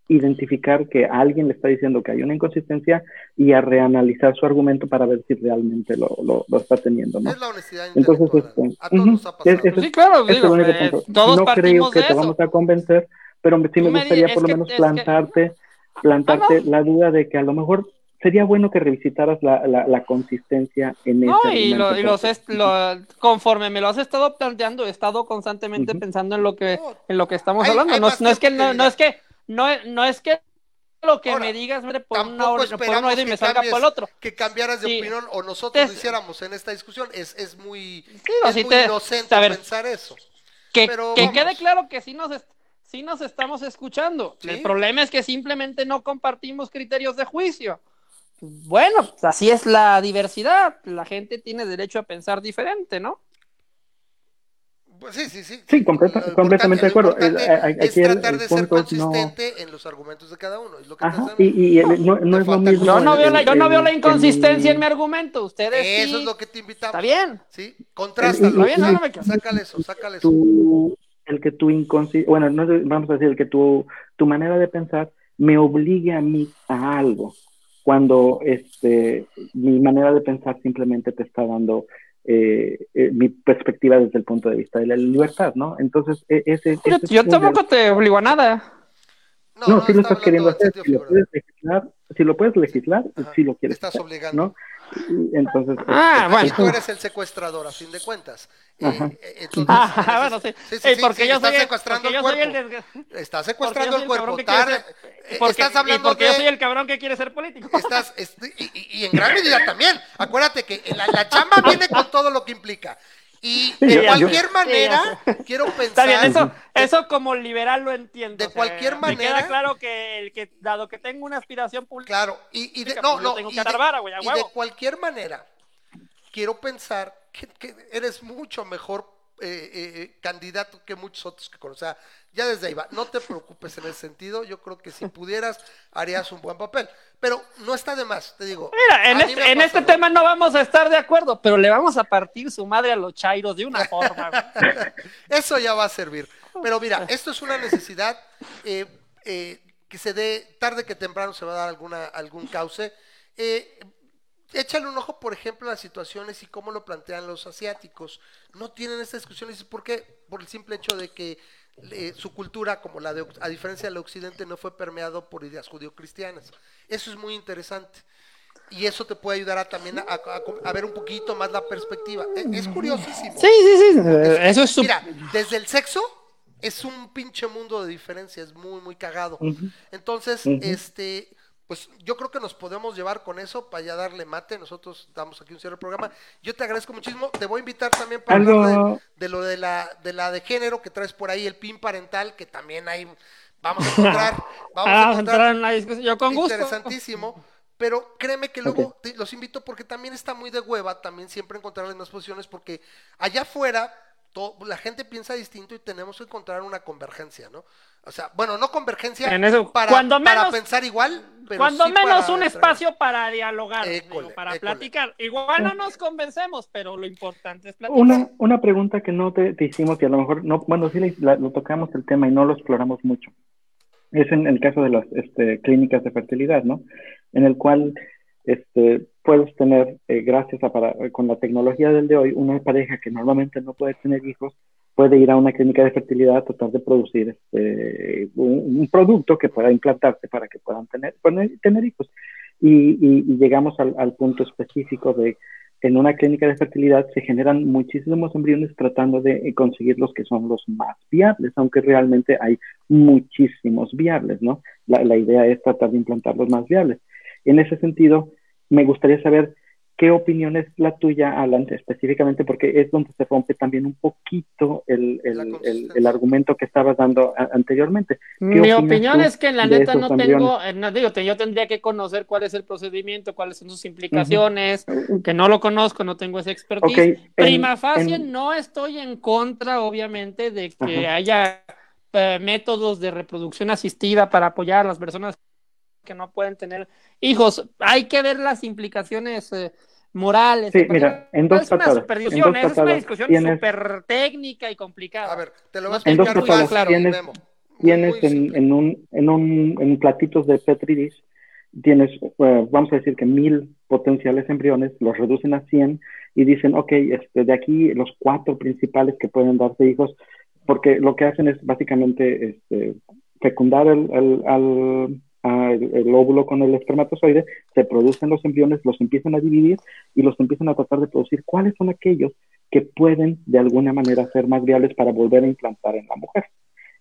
Speaker 4: identificar que a alguien le está diciendo que hay una inconsistencia y a reanalizar su argumento para ver si realmente lo, lo, lo está teniendo, ¿no?
Speaker 2: Es la honestidad
Speaker 4: Entonces, este,
Speaker 2: a todos
Speaker 4: ujú,
Speaker 2: nos ha pasado.
Speaker 4: es- es-
Speaker 1: Sí, claro,
Speaker 4: Ese es
Speaker 1: digo,
Speaker 4: el único
Speaker 1: eh, todos
Speaker 4: no creo que
Speaker 1: de
Speaker 4: te
Speaker 1: eso.
Speaker 4: vamos a convencer, pero sí me
Speaker 1: me
Speaker 4: gustaría por lo
Speaker 1: que-
Speaker 4: menos
Speaker 1: que-
Speaker 4: plantarte, plantarte
Speaker 1: Ah, no.
Speaker 4: la duda de que a lo mejor sería bueno que revisitaras la, la, la consistencia en
Speaker 1: No,
Speaker 4: ese
Speaker 1: y, lo, y los lo- conforme me lo has estado planteando, he estado constantemente pensando en lo que
Speaker 2: No,
Speaker 1: en lo que estamos
Speaker 2: hay-
Speaker 1: hablando.
Speaker 2: hay
Speaker 1: No, no es que no, no es que no, es- no es que lo que
Speaker 2: Ahora,
Speaker 1: me digas mire, por, una or- por un oído y me salga
Speaker 2: cambies-
Speaker 1: por el otro.
Speaker 2: que cambiaras de
Speaker 1: Sí.
Speaker 2: opinión o nosotros
Speaker 1: Te-
Speaker 2: lo hiciéramos en esta discusión. Es, es muy,
Speaker 1: Digo,
Speaker 2: es
Speaker 1: si
Speaker 2: muy
Speaker 1: te-
Speaker 2: inocente
Speaker 1: a ver,
Speaker 2: pensar eso.
Speaker 1: Que,
Speaker 2: Pero
Speaker 1: que
Speaker 2: vamos.
Speaker 1: quede claro que sí nos, sí nos estamos escuchando.
Speaker 2: Sí.
Speaker 1: El problema es que simplemente no compartimos criterios de juicio. Bueno, pues así es la diversidad. La gente tiene derecho a pensar diferente, ¿no?
Speaker 2: Pues sí, sí, sí.
Speaker 4: Sí, completa-
Speaker 2: Lo
Speaker 4: completamente de acuerdo. a-
Speaker 2: es
Speaker 4: el-
Speaker 2: tratar
Speaker 4: el
Speaker 2: de ser
Speaker 4: es no-
Speaker 2: consistente en los argumentos de cada uno. Es lo que te
Speaker 4: Ajá, y, y el- no, no es lo mismo.
Speaker 1: Yo no veo la, yo no
Speaker 4: el-
Speaker 1: veo la
Speaker 4: el-
Speaker 1: inconsistencia en mi argumento. Ustedes
Speaker 2: Eso
Speaker 1: sí.
Speaker 2: es lo que te invitamos.
Speaker 1: Está bien.
Speaker 2: ¿Sí? Contrástalo.
Speaker 4: Está
Speaker 1: bien, no, no me-
Speaker 2: Sácale eso, sácale eso.
Speaker 4: tu, el que tu inconsci- bueno, no sé, vamos a decir, el que tu, tu manera de pensar me obligue a mí a algo, cuando este, mi manera de pensar simplemente te está dando eh, eh, mi perspectiva desde el punto de vista de la libertad, ¿no? Entonces, e- ese,
Speaker 1: Yo,
Speaker 4: ese
Speaker 1: yo tampoco te obligo a nada.
Speaker 4: No, sí lo
Speaker 2: está
Speaker 4: estás queriendo hacer, si lo puedes legislar, si lo puedes legislar,
Speaker 2: Ajá,
Speaker 4: sí lo quieres
Speaker 2: estás
Speaker 4: hacer,
Speaker 2: obligando.
Speaker 4: ¿no? Y Entonces,
Speaker 1: Ah,
Speaker 4: este,
Speaker 1: bueno.
Speaker 2: Y tú eres el secuestrador, a fin de cuentas. Eh,
Speaker 4: Ajá.
Speaker 2: eh, entonces,
Speaker 1: Ah,
Speaker 2: en ese-
Speaker 1: bueno, sí.
Speaker 2: sí, sí,
Speaker 1: Eh,
Speaker 2: sí,
Speaker 1: porque yo
Speaker 2: estás
Speaker 1: soy el,
Speaker 2: secuestrando el cuerpo.
Speaker 1: desgra-
Speaker 2: Estás secuestrando el cuerpo.
Speaker 1: que ser-
Speaker 2: eh,
Speaker 1: porque-
Speaker 2: estás
Speaker 1: y
Speaker 2: hablando
Speaker 1: porque yo soy
Speaker 2: de...
Speaker 1: el cabrón que quiere ser político.
Speaker 2: Estás, est- y, y- y en gran medida también. Acuérdate que la, la chamba viene con todo lo que implica. Y de cualquier manera, quiero
Speaker 1: Está
Speaker 2: pensar...
Speaker 1: bien, eso, eso como liberal lo entiendo.
Speaker 2: De cualquier
Speaker 1: Me
Speaker 2: manera-
Speaker 1: queda claro que, el que dado que tengo una aspiración pública,
Speaker 2: Claro, y, y de, no,
Speaker 1: pues
Speaker 2: no,
Speaker 1: tengo
Speaker 2: y
Speaker 1: que
Speaker 2: de,
Speaker 1: vara, a
Speaker 2: y de cualquier manera, quiero pensar que, que eres mucho mejor eh, eh, candidato que muchos otros que conozco. O sea, ya desde ahí va. No te preocupes en ese sentido. Yo creo que si pudieras, harías un buen papel. Pero no está de más, te digo.
Speaker 1: Mira, en, este, en este tema no vamos a estar de acuerdo, pero le vamos a partir su madre a los chairos de una forma.
Speaker 2: Eso ya va a servir. Pero mira, esto es una necesidad eh, eh, que se dé, tarde que temprano se va a dar alguna, algún cauce. Eh, échale un ojo, por ejemplo, a las situaciones y cómo lo plantean los asiáticos. No tienen esta discusión, y ¿por qué? Por el simple hecho de que eh, su cultura, como la de, a diferencia del occidente, no fue permeado por ideas judío-cristianas. Eso es muy interesante. Y eso te puede ayudar a, también a, a- a ver un poquito más la perspectiva. Es, es curiosísimo.
Speaker 1: Sí, sí, sí. Eso es.
Speaker 2: Mira, desde el sexo es un pinche mundo de diferencia, es muy, muy cagado. Entonces, este, pues yo creo que nos podemos llevar con eso para ya darle mate. Nosotros damos aquí un cierre del programa. Yo te agradezco muchísimo. Te voy a invitar también para hablar de, de lo de la, de la de género que traes por ahí, el PIN parental, que también hay, vamos a encontrar, vamos
Speaker 1: Ah,
Speaker 2: a encontrar
Speaker 1: entrar en la discusión. Yo con gusto.
Speaker 2: interesantísimo. Pero créeme que luego te- los invito porque también está muy de hueva también siempre encontrar las mismas posiciones porque allá afuera la gente piensa distinto y tenemos que encontrar una convergencia, ¿no? O sea, bueno, no convergencia
Speaker 1: En eso,
Speaker 2: para,
Speaker 1: cuando
Speaker 2: para
Speaker 1: menos-
Speaker 2: pensar igual, pero
Speaker 1: Cuando
Speaker 2: sí
Speaker 1: menos
Speaker 2: para
Speaker 1: un espacio para dialogar,
Speaker 2: École,
Speaker 1: digo, para
Speaker 2: école.
Speaker 1: platicar. Igual no nos convencemos, pero lo importante es platicar.
Speaker 4: Una, una pregunta que no te, te hicimos y a lo mejor, no, bueno, sí le- la- lo tocamos el tema y no lo exploramos mucho. Es en el caso de las este, clínicas de fertilidad, ¿no? En el cual este, puedes tener, eh, gracias a para, con la tecnología del de hoy, una pareja que normalmente no puede tener hijos, puede ir a una clínica de fertilidad a tratar de producir este, un, un producto que pueda implantarse para que puedan tener, poner- tener hijos. Y, y- y llegamos al, al punto específico de en una clínica de fertilidad se generan muchísimos embriones tratando de eh, conseguir los que son los más viables, aunque realmente hay muchísimos viables, ¿no? La, la idea es tratar de implantar los más viables. En ese sentido, me gustaría saber qué opinión es la tuya, Alan, específicamente porque es donde se rompe también un poquito el, el- el- argumento que estabas dando a- anteriormente.
Speaker 1: Mi opinión es que en la neta no tengo, eh, no, digo, te- yo tendría que conocer cuál es el procedimiento, cuáles son sus implicaciones, que no lo conozco, no tengo esa expertise.
Speaker 4: Ok, en-
Speaker 1: Prima facie,
Speaker 4: en-
Speaker 1: no estoy en contra, obviamente, de que
Speaker 4: Ajá.
Speaker 1: haya eh, métodos de reproducción asistida para apoyar a las personas que no pueden tener hijos. Hay que ver las implicaciones eh, morales.
Speaker 4: Sí, mira, en dos
Speaker 1: es una
Speaker 4: patadas,
Speaker 1: super
Speaker 4: en
Speaker 1: discusión,
Speaker 4: dos
Speaker 1: es una
Speaker 4: patadas
Speaker 1: discusión
Speaker 4: tienes-
Speaker 1: súper técnica y complicada.
Speaker 2: A ver, te lo voy a
Speaker 1: En
Speaker 2: explicar muy
Speaker 4: patadas
Speaker 2: claro,
Speaker 4: tienes-
Speaker 2: Memo.
Speaker 4: Tienes
Speaker 2: muy
Speaker 4: en, en un, en un en platitos de Petri dish, tienes, eh, vamos a decir que mil potenciales embriones, los reducen a 100 y dicen, ok, este, de aquí los cuatro principales que pueden darse hijos, porque lo que hacen es básicamente este, fecundar el, el- al- el- el óvulo con el espermatozoide, se producen los embriones, los empiezan a dividir y los empiezan a tratar de producir cuáles son aquellos que pueden de alguna manera ser más viables para volver a implantar en la mujer.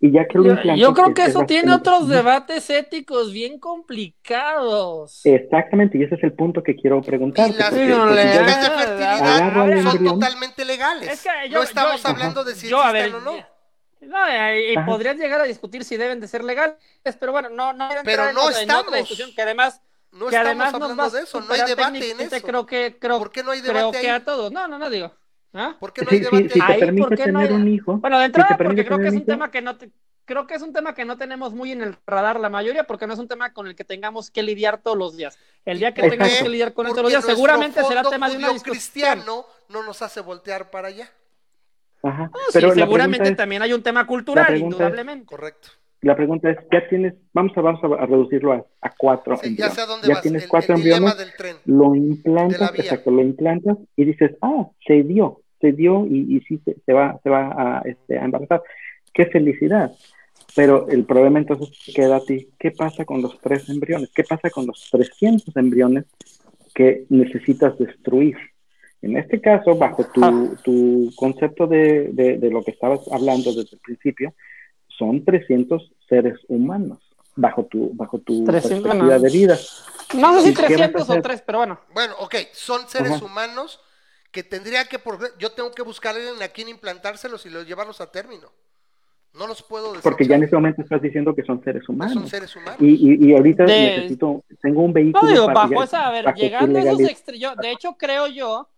Speaker 4: Y ya que lo
Speaker 1: Yo, yo creo que
Speaker 4: es
Speaker 1: eso tiene otros debates éticos bien complicados.
Speaker 4: Exactamente, y ese es el punto que quiero preguntar.
Speaker 2: Las
Speaker 1: Sí, no, le-
Speaker 2: clínicas de fertilidad son
Speaker 4: embrión.
Speaker 2: totalmente legales.
Speaker 1: Es que yo-
Speaker 2: no estamos
Speaker 1: yo-
Speaker 2: hablando de si
Speaker 1: yo, a ver,
Speaker 2: existen o no.
Speaker 1: No, y
Speaker 4: Ajá.
Speaker 1: podrías llegar a discutir si deben de ser legales, pero bueno, no, no
Speaker 2: Pero
Speaker 1: en
Speaker 2: no
Speaker 1: otra- en
Speaker 2: estamos.
Speaker 1: discusión que además,
Speaker 2: No
Speaker 1: que
Speaker 2: estamos
Speaker 1: además
Speaker 2: hablando de eso, no hay debate en eso.
Speaker 1: Creo que, creo,
Speaker 2: ¿Por qué no hay
Speaker 1: creo
Speaker 2: debate
Speaker 1: que
Speaker 2: ahí?
Speaker 1: a todos. No, no, no digo. ¿Ah?
Speaker 2: ¿Por qué no hay
Speaker 4: sí,
Speaker 2: debate
Speaker 4: si
Speaker 2: ahí?
Speaker 4: te
Speaker 1: Ahí,
Speaker 4: permite
Speaker 1: ¿por qué no hay-
Speaker 4: un hijo,
Speaker 1: Bueno, de entrada, porque creo que es
Speaker 4: un hijo,
Speaker 1: tema que no te- creo que es un tema que no tenemos muy en el radar la mayoría, porque no es un tema con el que tengamos que lidiar todos los días. El día que
Speaker 4: Exacto.
Speaker 1: tengamos que lidiar con él todos los días, seguramente será tema de una discusión.
Speaker 2: cristiano no nos hace voltear para allá.
Speaker 4: Ajá.
Speaker 1: Sí,
Speaker 4: Pero la
Speaker 1: seguramente
Speaker 4: pregunta es-
Speaker 1: también hay un tema cultural,
Speaker 4: es-
Speaker 1: indudablemente.
Speaker 2: Correcto.
Speaker 4: La pregunta es, ya tienes, vamos a, vamos a reducirlo a, a cuatro
Speaker 2: Sí, ya
Speaker 4: embriones.
Speaker 2: sé a dónde
Speaker 4: ya
Speaker 2: vas.
Speaker 4: tienes
Speaker 2: el,
Speaker 4: cuatro
Speaker 2: el
Speaker 4: embriones,
Speaker 2: del tren.
Speaker 4: lo implantas, exacto, lo implantas y dices, ah, se dio, se dio y, y sí se, se va, se va a, este, a embarazar. ¡Qué felicidad! Pero el problema entonces queda a ti, ¿qué pasa con los tres embriones? ¿Qué pasa con los 300 embriones que necesitas destruir? En este caso, bajo tu,
Speaker 1: Ah.
Speaker 4: tu concepto de, de, de lo que estabas hablando desde el principio, son 300 seres humanos bajo tu, bajo tu
Speaker 1: 300,
Speaker 4: perspectiva de vida.
Speaker 1: No sé
Speaker 4: ¿Y
Speaker 1: si
Speaker 4: qué vas a
Speaker 1: 300 o
Speaker 4: hacer?
Speaker 1: 3, pero bueno.
Speaker 2: Bueno, ok, son seres
Speaker 4: Ajá.
Speaker 2: humanos que tendría que, por, yo tengo que buscar a alguien a quien implantárselos y los llevarlos a término. No los puedo decir.
Speaker 4: Porque ya en este momento estás diciendo que son seres humanos.
Speaker 2: son seres humanos.
Speaker 4: Y, y, y ahorita
Speaker 1: De-
Speaker 4: necesito, tengo un vehículo
Speaker 1: No digo,
Speaker 4: para
Speaker 1: bajo
Speaker 4: ya-
Speaker 1: esa, a ver, llegando a esos extremos, de hecho creo yo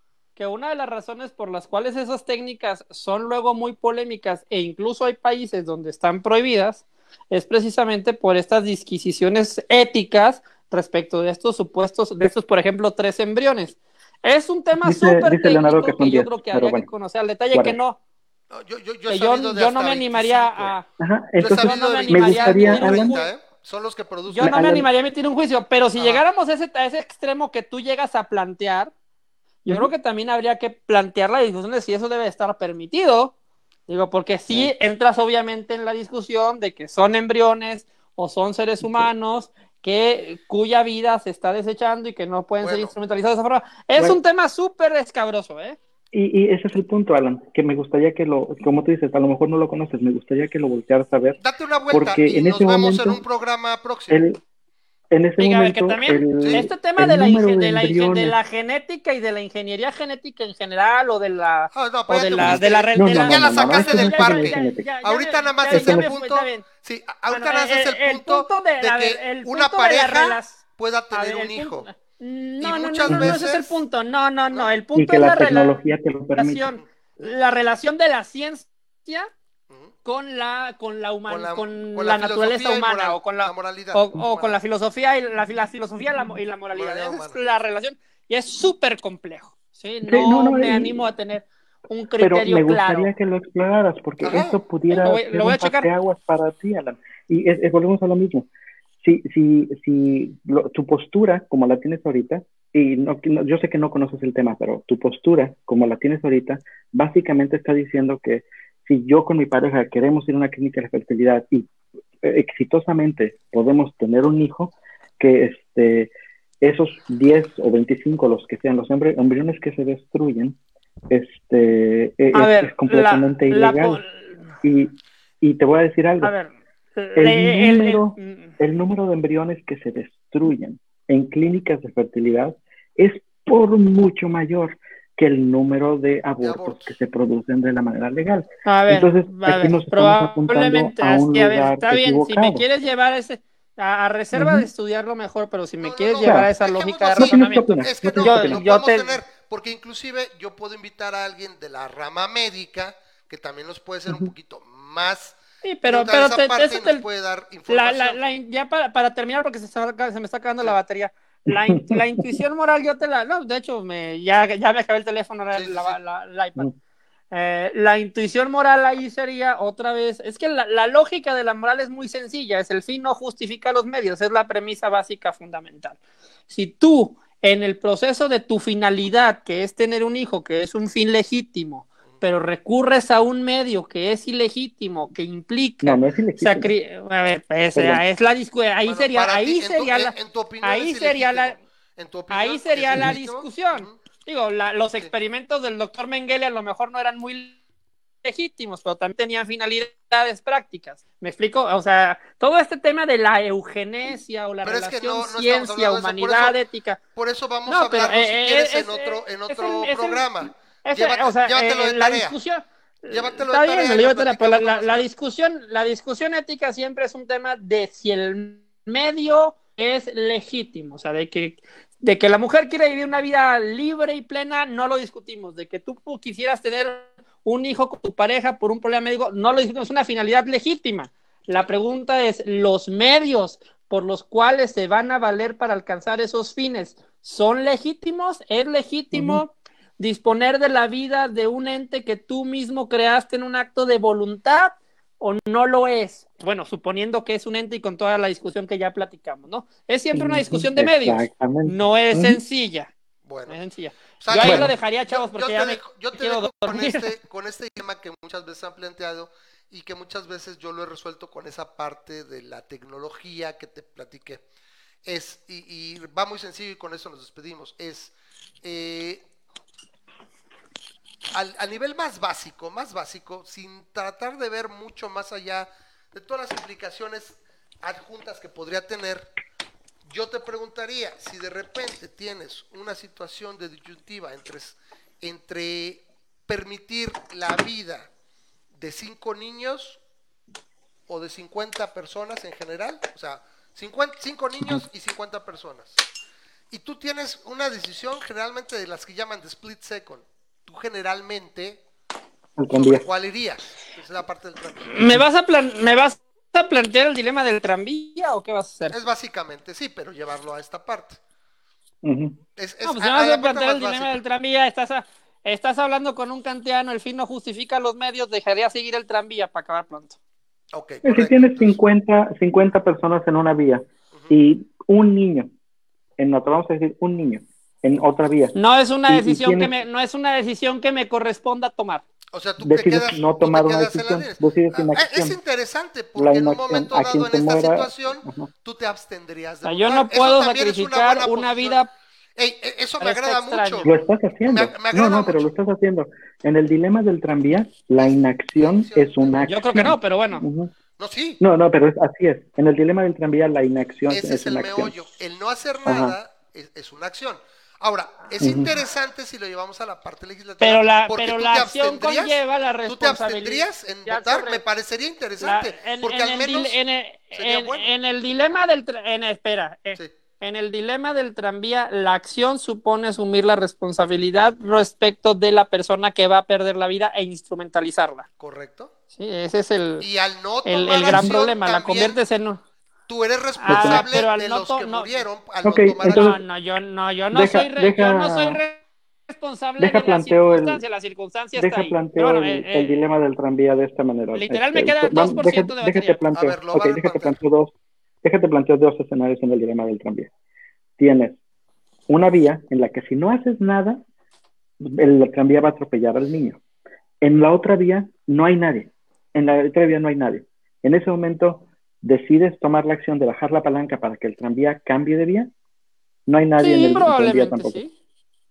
Speaker 1: que una de las razones por las cuales esas técnicas son luego muy polémicas e incluso hay países donde están prohibidas es precisamente por estas disquisiciones éticas respecto de estos supuestos, de estos, por ejemplo, tres embriones. Es un tema súper técnico
Speaker 4: que
Speaker 1: que yo
Speaker 4: 10,
Speaker 1: creo que habría
Speaker 4: bueno,
Speaker 1: que conocer al detalle que no,
Speaker 2: No, yo, yo, yo,
Speaker 1: que yo, yo no me animaría
Speaker 2: 25.
Speaker 1: a...
Speaker 4: Ajá,
Speaker 2: Yo
Speaker 4: entonces
Speaker 2: sabido
Speaker 1: no me animaría a
Speaker 2: 25,
Speaker 4: admitir un
Speaker 2: 30, ¿eh? Son los que producen.
Speaker 1: Yo no me
Speaker 4: Alan-
Speaker 1: animaría a emitir un juicio, pero si
Speaker 2: Ajá.
Speaker 1: llegáramos a ese, a ese extremo que tú llegas a plantear, yo creo que también habría que plantear la discusión de si eso debe estar permitido. Digo, porque si entras obviamente en la discusión de que son embriones o son seres humanos que cuya vida se está desechando y que no pueden ser instrumentalizados de esa forma. Es
Speaker 4: Bueno.
Speaker 1: un tema súper escabroso, ¿eh?
Speaker 4: Y, y ese es el punto, Alan, que me gustaría que lo, como tú dices, a lo mejor no lo conoces, me gustaría que lo voltearas a ver.
Speaker 2: Date una vuelta
Speaker 4: Porque
Speaker 2: y
Speaker 4: en
Speaker 2: nos
Speaker 4: ese
Speaker 2: vemos
Speaker 4: momento,
Speaker 2: en un programa próximo.
Speaker 4: El, en ese
Speaker 1: que
Speaker 4: momento,
Speaker 1: también
Speaker 4: el,
Speaker 1: este tema de la,
Speaker 4: de
Speaker 1: la, de la genética y de la ingeniería genética en general o de la
Speaker 2: Ah, no,
Speaker 1: o
Speaker 2: ya
Speaker 1: de la de la
Speaker 4: No, no,
Speaker 2: ya la sacaste del parque.
Speaker 1: ya-
Speaker 2: Ahorita nada más es
Speaker 1: ya
Speaker 2: el punto. Sí, ahorita nada más es el, punto,
Speaker 1: de-
Speaker 2: que una pareja pueda tener un hijo.
Speaker 1: No, no, no, no, ese es el punto. No, no, no. El punto
Speaker 4: que
Speaker 1: es
Speaker 4: la tecnología te lo permite.
Speaker 1: relación, la relación de la ciencia. Con la con la human-
Speaker 2: Con la-
Speaker 1: con
Speaker 2: con
Speaker 1: la,
Speaker 2: la
Speaker 1: naturaleza humana
Speaker 2: moral-
Speaker 1: o con la,
Speaker 2: la moralidad.
Speaker 1: o, o con la filosofía y la, la filosofía y la, mo- y la moralidad.
Speaker 2: Moralidad
Speaker 1: Esa es
Speaker 2: humana.
Speaker 1: la relación y es súper complejo. ¿sí? No,
Speaker 4: Sí, no, no,
Speaker 1: me
Speaker 4: y-
Speaker 1: animo a tener un
Speaker 4: Pero
Speaker 1: criterio
Speaker 4: me gustaría
Speaker 1: claro.
Speaker 4: que lo exploraras, porque
Speaker 2: Ajá.
Speaker 4: eso pudiera
Speaker 1: Lo voy-
Speaker 4: ser
Speaker 1: lo voy a
Speaker 4: un
Speaker 1: checar.
Speaker 4: parteaguas para ti, Alan. Y es- es- volvemos a lo mismo. Si, si, si lo- tu postura, como la tienes ahorita, y no, no- yo sé que no conoces el tema, pero tu postura, como la tienes ahorita, básicamente está diciendo que si yo con mi pareja queremos ir a una clínica de fertilidad y eh, exitosamente podemos tener un hijo, que este, esos 10 o 25, los que sean los embri- embriones que se destruyen, este, e- es,
Speaker 1: ver,
Speaker 4: es completamente
Speaker 1: la-
Speaker 4: ilegal. Y, y te voy a decir algo,
Speaker 1: a ver,
Speaker 4: El
Speaker 1: le-
Speaker 4: número-
Speaker 1: el-
Speaker 4: el número de embriones que se destruyen en clínicas de fertilidad es por mucho mayor que el número de abortos,
Speaker 2: abortos.
Speaker 4: que se producen de la manera legal.
Speaker 1: A ver,
Speaker 4: Entonces,
Speaker 1: a
Speaker 4: aquí
Speaker 1: ver,
Speaker 4: nos
Speaker 1: probablemente,
Speaker 4: a un
Speaker 1: así, a ver,
Speaker 4: lugar
Speaker 1: está bien, si me quieres llevar ese, a, a reserva de estudiarlo mejor, pero si me
Speaker 2: No,
Speaker 1: quieres
Speaker 2: no,
Speaker 1: llevar a esa lógica de razonamiento.
Speaker 2: Es que
Speaker 4: no
Speaker 2: no,
Speaker 4: tienes
Speaker 1: Yo- yo
Speaker 2: podemos
Speaker 1: te-
Speaker 2: tener, porque inclusive yo puedo invitar a alguien de la rama médica que también nos puede ser un poquito más
Speaker 1: sí, pero, pero
Speaker 2: esa
Speaker 1: te-
Speaker 2: parte
Speaker 1: eso te-
Speaker 2: nos puede dar
Speaker 1: la,
Speaker 2: información.
Speaker 1: la, la ya para, para terminar, porque se, está- se me está acabando la batería, la, in- la intuición moral yo te la, no, de hecho, me, ya, ya me acabé el teléfono, la, la- la iPad.
Speaker 4: Mm.
Speaker 1: Eh, la intuición moral ahí sería otra vez, es que la, la lógica de la moral es muy sencilla, es el fin no justifica los medios, es la premisa básica fundamental. Si tú en el proceso de tu finalidad, que es tener un hijo, que es un fin legítimo, pero recurres a un medio que es ilegítimo, que implica
Speaker 4: No, no es ilegítimo.
Speaker 1: sacri- a ver, pues,
Speaker 4: Perdón.
Speaker 1: es la discu- ahí
Speaker 2: Bueno,
Speaker 1: sería, ahí
Speaker 2: ti, en tu-
Speaker 1: sería
Speaker 2: en-
Speaker 1: la,
Speaker 2: en tu opinión
Speaker 1: ahí sería la-.
Speaker 2: En tu opinión,
Speaker 1: ahí sería
Speaker 2: ¿es
Speaker 1: la discusión. Digo, la- los experimentos del doctor Mengele a lo mejor no eran muy legítimos, pero también tenían finalidades prácticas. ¿Me explico? O sea, todo este tema de la eugenesia o la
Speaker 2: Pero es que
Speaker 1: relación
Speaker 2: no- no estamos
Speaker 1: ciencia,
Speaker 2: por
Speaker 1: humanidad,
Speaker 2: eso-
Speaker 1: ética.
Speaker 2: Por eso vamos
Speaker 1: No,
Speaker 2: a
Speaker 1: pero,
Speaker 2: hablarlo
Speaker 1: eh,
Speaker 2: si
Speaker 1: eh,
Speaker 2: quieres
Speaker 1: es-
Speaker 2: en otro, en
Speaker 1: es
Speaker 2: otro
Speaker 1: el- es el-
Speaker 2: programa.
Speaker 1: Ese-
Speaker 2: Llévate-
Speaker 1: o sea,
Speaker 2: llévatelo de
Speaker 1: eh, la
Speaker 2: tarea.
Speaker 1: discusión.
Speaker 2: Llévatelo
Speaker 1: está
Speaker 2: de
Speaker 1: bien,
Speaker 2: tarea
Speaker 1: pero la, discusión, la discusión ética siempre es un tema de si el medio es legítimo, o sea, de que de que la mujer quiere vivir una vida libre y plena, no lo discutimos. De que tú quisieras tener un hijo con tu pareja por un problema médico, no lo discutimos. Es una finalidad legítima. La pregunta es, ¿los medios por los cuales se van a valer para alcanzar esos fines son legítimos? ¿Es legítimo disponer de la vida de un ente que tú mismo creaste en un acto de voluntad? o no lo es? Bueno, suponiendo que es un ente y con toda la discusión que ya platicamos, ¿no? Es siempre una discusión de medios.
Speaker 4: Exactamente.
Speaker 1: No es sencilla.
Speaker 2: Bueno,
Speaker 1: No es sencilla. Yo ahí
Speaker 4: Bueno.
Speaker 1: lo dejaría, chavos, porque
Speaker 2: yo
Speaker 1: ya
Speaker 2: te
Speaker 1: me
Speaker 2: dejo, yo te
Speaker 1: quiero
Speaker 2: dejo con este, con este tema que muchas veces han planteado y que muchas veces yo lo he resuelto con esa parte de la tecnología que te platiqué. Es, y, y va muy sencillo y con eso nos despedimos, es eh, al, nivel más básico, más básico, sin tratar de ver mucho más allá de todas las implicaciones adjuntas que podría tener, yo te preguntaría, si de repente tienes una situación de disyuntiva entre, entre permitir la vida de cinco niños o de 50 personas en general, o sea, 50, cinco niños y 50 personas. Y tú tienes una decisión generalmente de las que llaman de split second. Tú generalmente,
Speaker 4: Al
Speaker 2: ¿sobre
Speaker 4: tranvía.
Speaker 2: cuál irías? Esa es la parte del tranvía.
Speaker 1: ¿Me vas, a plan ¿Me vas a plantear el dilema del tranvía o qué vas a hacer?
Speaker 2: Es básicamente, sí, pero llevarlo a esta parte. Es, es
Speaker 1: No, pues
Speaker 2: a-
Speaker 1: si
Speaker 2: a
Speaker 1: vas
Speaker 2: la
Speaker 1: a plantear el dilema
Speaker 2: básica.
Speaker 1: del tranvía, estás, a- estás hablando con un kantiano, el fin no justifica los medios, dejaría seguir el tranvía para acabar pronto.
Speaker 2: Ok,
Speaker 4: Si
Speaker 2: correcto.
Speaker 4: tienes
Speaker 2: Entonces,
Speaker 4: 50, 50 personas en una vía y un niño en otra, vamos a decir un niño en otra vía,
Speaker 1: No es una
Speaker 4: Y- y
Speaker 1: decisión que me, no es una decisión que me corresponda tomar.
Speaker 2: O sea, tú te
Speaker 4: decides
Speaker 2: quedas,
Speaker 4: no
Speaker 2: te
Speaker 4: tomar una decisión, decides
Speaker 2: Ah,
Speaker 4: inacción.
Speaker 2: Es interesante
Speaker 4: La
Speaker 2: porque en un momento
Speaker 4: a
Speaker 2: dado en esta
Speaker 4: muera-
Speaker 2: situación,
Speaker 4: Ajá.
Speaker 2: tú te abstendrías
Speaker 1: O
Speaker 2: de
Speaker 1: sea, yo no puedo
Speaker 2: es una
Speaker 1: sacrificar una
Speaker 2: posición.
Speaker 1: vida.
Speaker 2: Ey, e- eso me
Speaker 1: Parece
Speaker 2: agrada
Speaker 1: extraño.
Speaker 2: mucho.
Speaker 4: Lo estás haciendo.
Speaker 2: Me- me
Speaker 4: no,
Speaker 2: agrada
Speaker 4: no, pero
Speaker 2: mucho.
Speaker 4: lo estás haciendo. En el dilema del tranvía, la inacción es una
Speaker 1: Yo creo que no, pero bueno.
Speaker 4: Ujú.
Speaker 2: No, sí,
Speaker 4: No, no, pero es, así es. En el dilema del tranvía, la inacción
Speaker 2: ese es el
Speaker 4: una acción.
Speaker 2: meollo. El no hacer nada es, es una acción. Ahora, es interesante si lo llevamos a la parte legislativa.
Speaker 1: Pero la,
Speaker 2: porque
Speaker 1: pero
Speaker 2: tú
Speaker 1: la
Speaker 2: te
Speaker 1: acción conlleva la
Speaker 2: ¿Tú te
Speaker 1: responsabilidad.
Speaker 2: abstendrías en
Speaker 1: Ya
Speaker 2: votar?
Speaker 1: sobre-
Speaker 2: Me parecería
Speaker 1: La-
Speaker 2: interesante.
Speaker 1: en,
Speaker 2: porque
Speaker 1: en
Speaker 2: al
Speaker 1: el
Speaker 2: menos.
Speaker 1: dile- en el, en-
Speaker 2: bueno.
Speaker 1: en el dilema del en, espera, eh,
Speaker 2: Sí.
Speaker 1: en el dilema del tranvía, la acción supone asumir la responsabilidad respecto de la persona que va a perder la vida e instrumentalizarla.
Speaker 2: ¿Correcto?
Speaker 1: Sí, ese es el,
Speaker 2: Y al no
Speaker 1: el,
Speaker 2: tomar
Speaker 1: el gran
Speaker 2: acción,
Speaker 1: problema. La conviertes en un-
Speaker 2: Tú eres
Speaker 1: Ah,
Speaker 2: responsable
Speaker 1: pero al
Speaker 2: de
Speaker 1: no
Speaker 2: los
Speaker 1: to-
Speaker 2: que
Speaker 1: no-
Speaker 2: murieron al
Speaker 4: Ok,
Speaker 2: no tomar
Speaker 4: entonces-
Speaker 1: No, no, yo no, yo no
Speaker 4: Deja-
Speaker 1: soy re- yo no
Speaker 4: deja-
Speaker 1: soy responsable
Speaker 4: deja
Speaker 1: de la
Speaker 4: planteo el-
Speaker 1: circunstancia, la circunstancia
Speaker 4: Deja
Speaker 1: está ahí.
Speaker 4: planteo
Speaker 1: bueno,
Speaker 4: el,
Speaker 1: eh,
Speaker 4: el dilema del tranvía de esta manera. Este,
Speaker 1: Literal, me queda
Speaker 4: vam-
Speaker 1: 2% de
Speaker 4: déjate,
Speaker 1: batería.
Speaker 4: planteo,
Speaker 2: A ver, lo
Speaker 4: ok,
Speaker 2: va a
Speaker 4: déjate planteo dos, déjate planteo dos escenarios en el dilema del tranvía. Tienes una vía en la que si no haces nada, el tranvía va a atropellar al niño. En la otra vía no hay nadie. En la otra vía no hay nadie. En ese momento decides tomar la acción de bajar la palanca para que el tranvía cambie de vía. No hay nadie en
Speaker 1: sí,
Speaker 4: el tranvía tampoco.
Speaker 1: sí.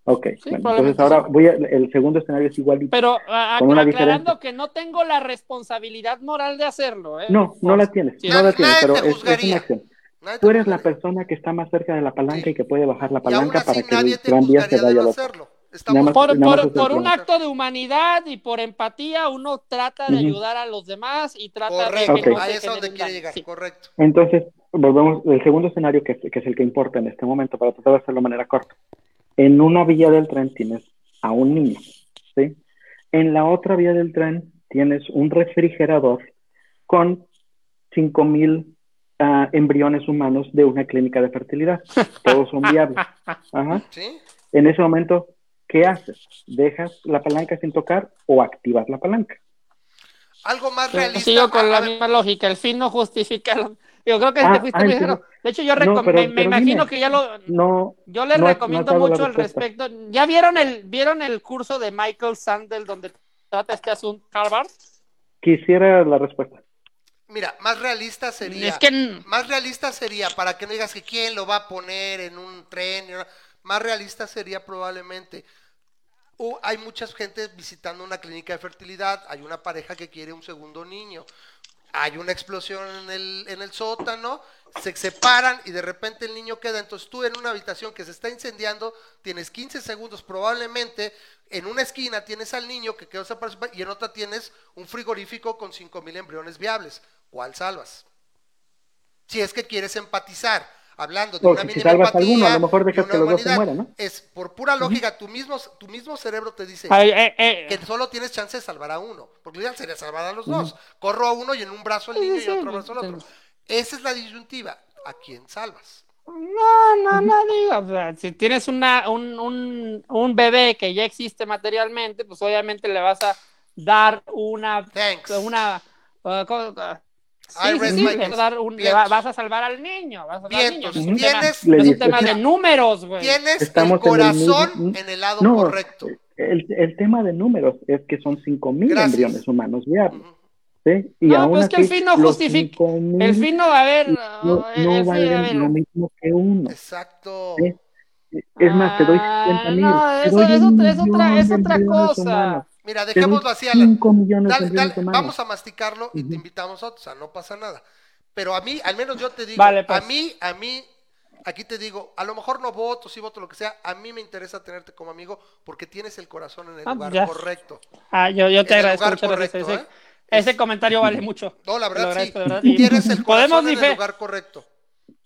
Speaker 4: Ok,
Speaker 1: Sí,
Speaker 4: bueno, entonces ahora voy a, el segundo escenario es igualito.
Speaker 1: Pero a-
Speaker 4: Con una
Speaker 1: aclarando
Speaker 4: diferencia.
Speaker 1: que no tengo la responsabilidad moral de hacerlo. ¿eh?
Speaker 4: No, no la tienes,
Speaker 1: Sí.
Speaker 4: no la tienes,
Speaker 2: Nadie
Speaker 4: pero es, es una acción.
Speaker 2: Nadie
Speaker 4: Tú eres la persona que está más cerca de la palanca
Speaker 2: Sí.
Speaker 4: y que puede bajar la palanca para que el tranvía se vaya otro.
Speaker 2: hacerlo.
Speaker 4: Nada
Speaker 2: Estamos
Speaker 4: más-
Speaker 1: Por, un acto de humanidad y por empatía, uno trata de ayudar a los demás y trata
Speaker 2: Correcto,
Speaker 1: de que no
Speaker 4: Ok.
Speaker 2: ahí
Speaker 1: se
Speaker 2: es a donde
Speaker 1: genere un
Speaker 2: quiere llegar,
Speaker 1: Sí.
Speaker 2: correcto.
Speaker 4: Entonces, volvemos, el segundo escenario que, es- que es el que importa en este momento, para tratar de hacerlo de manera corta. En una vía del tren tienes a un niño, ¿sí? En la otra vía del tren tienes un refrigerador con 5.000 ah, embriones humanos de una clínica de fertilidad. Todos son viables. Ajá.
Speaker 2: ¿Sí?
Speaker 4: En ese momento, ¿qué haces? ¿Dejas la palanca sin tocar o activas la palanca?
Speaker 2: Algo más realista.
Speaker 1: Sigo con la misma lógica, el fin no justifica. lo- Yo creo que
Speaker 4: Ah,
Speaker 1: te fuiste
Speaker 4: ah,
Speaker 1: muy ligero. De hecho, yo
Speaker 4: No, pero-
Speaker 1: me, me
Speaker 4: pero
Speaker 1: imagino
Speaker 4: dime.
Speaker 1: que ya lo.
Speaker 4: No,
Speaker 1: Yo les
Speaker 4: no
Speaker 1: recomiendo
Speaker 4: no
Speaker 1: mucho al respecto. ¿Ya vieron el, vieron el curso de Michael Sandel donde trata este asunto, Harvard?
Speaker 4: quisiera la respuesta.
Speaker 2: Mira, más realista sería.
Speaker 1: Es que
Speaker 2: Más realista sería, para que no digas que quién lo va a poner en un tren. y no- Más realista sería probablemente. hay mucha gente visitando una clínica de fertilidad. Hay una pareja que quiere un segundo niño. Hay una explosión en el, en el sótano. Se separan y de repente el niño queda. Entonces tú en una habitación que se está incendiando, tienes 15 segundos probablemente. En una esquina tienes al niño que quedó separado y en otra tienes un frigorífico con 5000 embriones viables. ¿Cuál salvas? Si es que quieres empatizar, hablando de
Speaker 4: Porque
Speaker 2: una
Speaker 4: si
Speaker 2: mínima
Speaker 4: salvas
Speaker 2: empatía,
Speaker 4: alguno, a lo mejor
Speaker 2: de
Speaker 4: dejas que los dos se
Speaker 2: humanidad,
Speaker 4: mueran, ¿no?
Speaker 2: Es por pura lógica, tu mismo, tu mismo cerebro te dice
Speaker 1: ay, eh, eh,
Speaker 2: que solo tienes chance de salvar a uno, porque lo ideal sería salvar a los dos. Corro a uno y en un brazo el niño y en otro brazo el otro. Esa es la disyuntiva. ¿A quién salvas?
Speaker 1: No, no, no digo. o sea, si tienes una, un, un, un bebé que ya existe materialmente, pues obviamente le vas a dar una.
Speaker 2: Thanks.
Speaker 1: una uh, sí, sí, vas, a
Speaker 2: case.
Speaker 1: dar un- le
Speaker 2: Vientos.
Speaker 1: va- vas a salvar al niño. Vas a salvar al niño.
Speaker 2: Vientos.
Speaker 1: No es un tema,
Speaker 2: Tienes-
Speaker 1: es un tema
Speaker 4: dices-
Speaker 1: de números, güey.
Speaker 2: Tienes
Speaker 4: Estamos
Speaker 2: el
Speaker 4: en el
Speaker 2: corazón en el lado
Speaker 4: No,
Speaker 2: correcto.
Speaker 4: El, el tema de números es que son 5.000
Speaker 2: Gracias.
Speaker 4: embriones humanos viables.
Speaker 2: Ujú.
Speaker 4: ¿sí? Y
Speaker 1: No,
Speaker 4: aún
Speaker 1: pues que el fin no justifica-
Speaker 4: 5,000
Speaker 1: El fin no va a haber.
Speaker 4: no,
Speaker 1: fin, a
Speaker 4: lo mismo que uno.
Speaker 2: Exacto.
Speaker 4: ¿sí? Es más, te doy
Speaker 1: Ah,
Speaker 4: 50 mil.
Speaker 1: no, eso-
Speaker 4: doy
Speaker 1: eso-
Speaker 4: un
Speaker 1: es otra- es otra cosa.
Speaker 2: Mira, dejémoslo así, Alan.
Speaker 4: 5 millones de
Speaker 2: Dale, dale, vamos a masticarlo y te invitamos a otros, o sea, no pasa nada. Pero a mí, al menos yo te digo,
Speaker 1: Vale, pues.
Speaker 2: a mí, a mí, aquí te digo, a lo mejor no voto, sí voto, lo que sea, a mí me interesa tenerte como amigo porque tienes el corazón en el
Speaker 1: Ah,
Speaker 2: lugar
Speaker 1: ya.
Speaker 2: correcto.
Speaker 1: Ah, yo, yo te
Speaker 2: En el
Speaker 1: agradezco
Speaker 2: lugar
Speaker 1: muchas gracias.
Speaker 2: correcto,
Speaker 1: Ese,
Speaker 2: ¿eh?
Speaker 1: ese comentario vale mucho.
Speaker 2: No, la verdad sí,
Speaker 1: verdad. Y
Speaker 2: tienes el
Speaker 1: podemos
Speaker 2: corazón en el lugar correcto.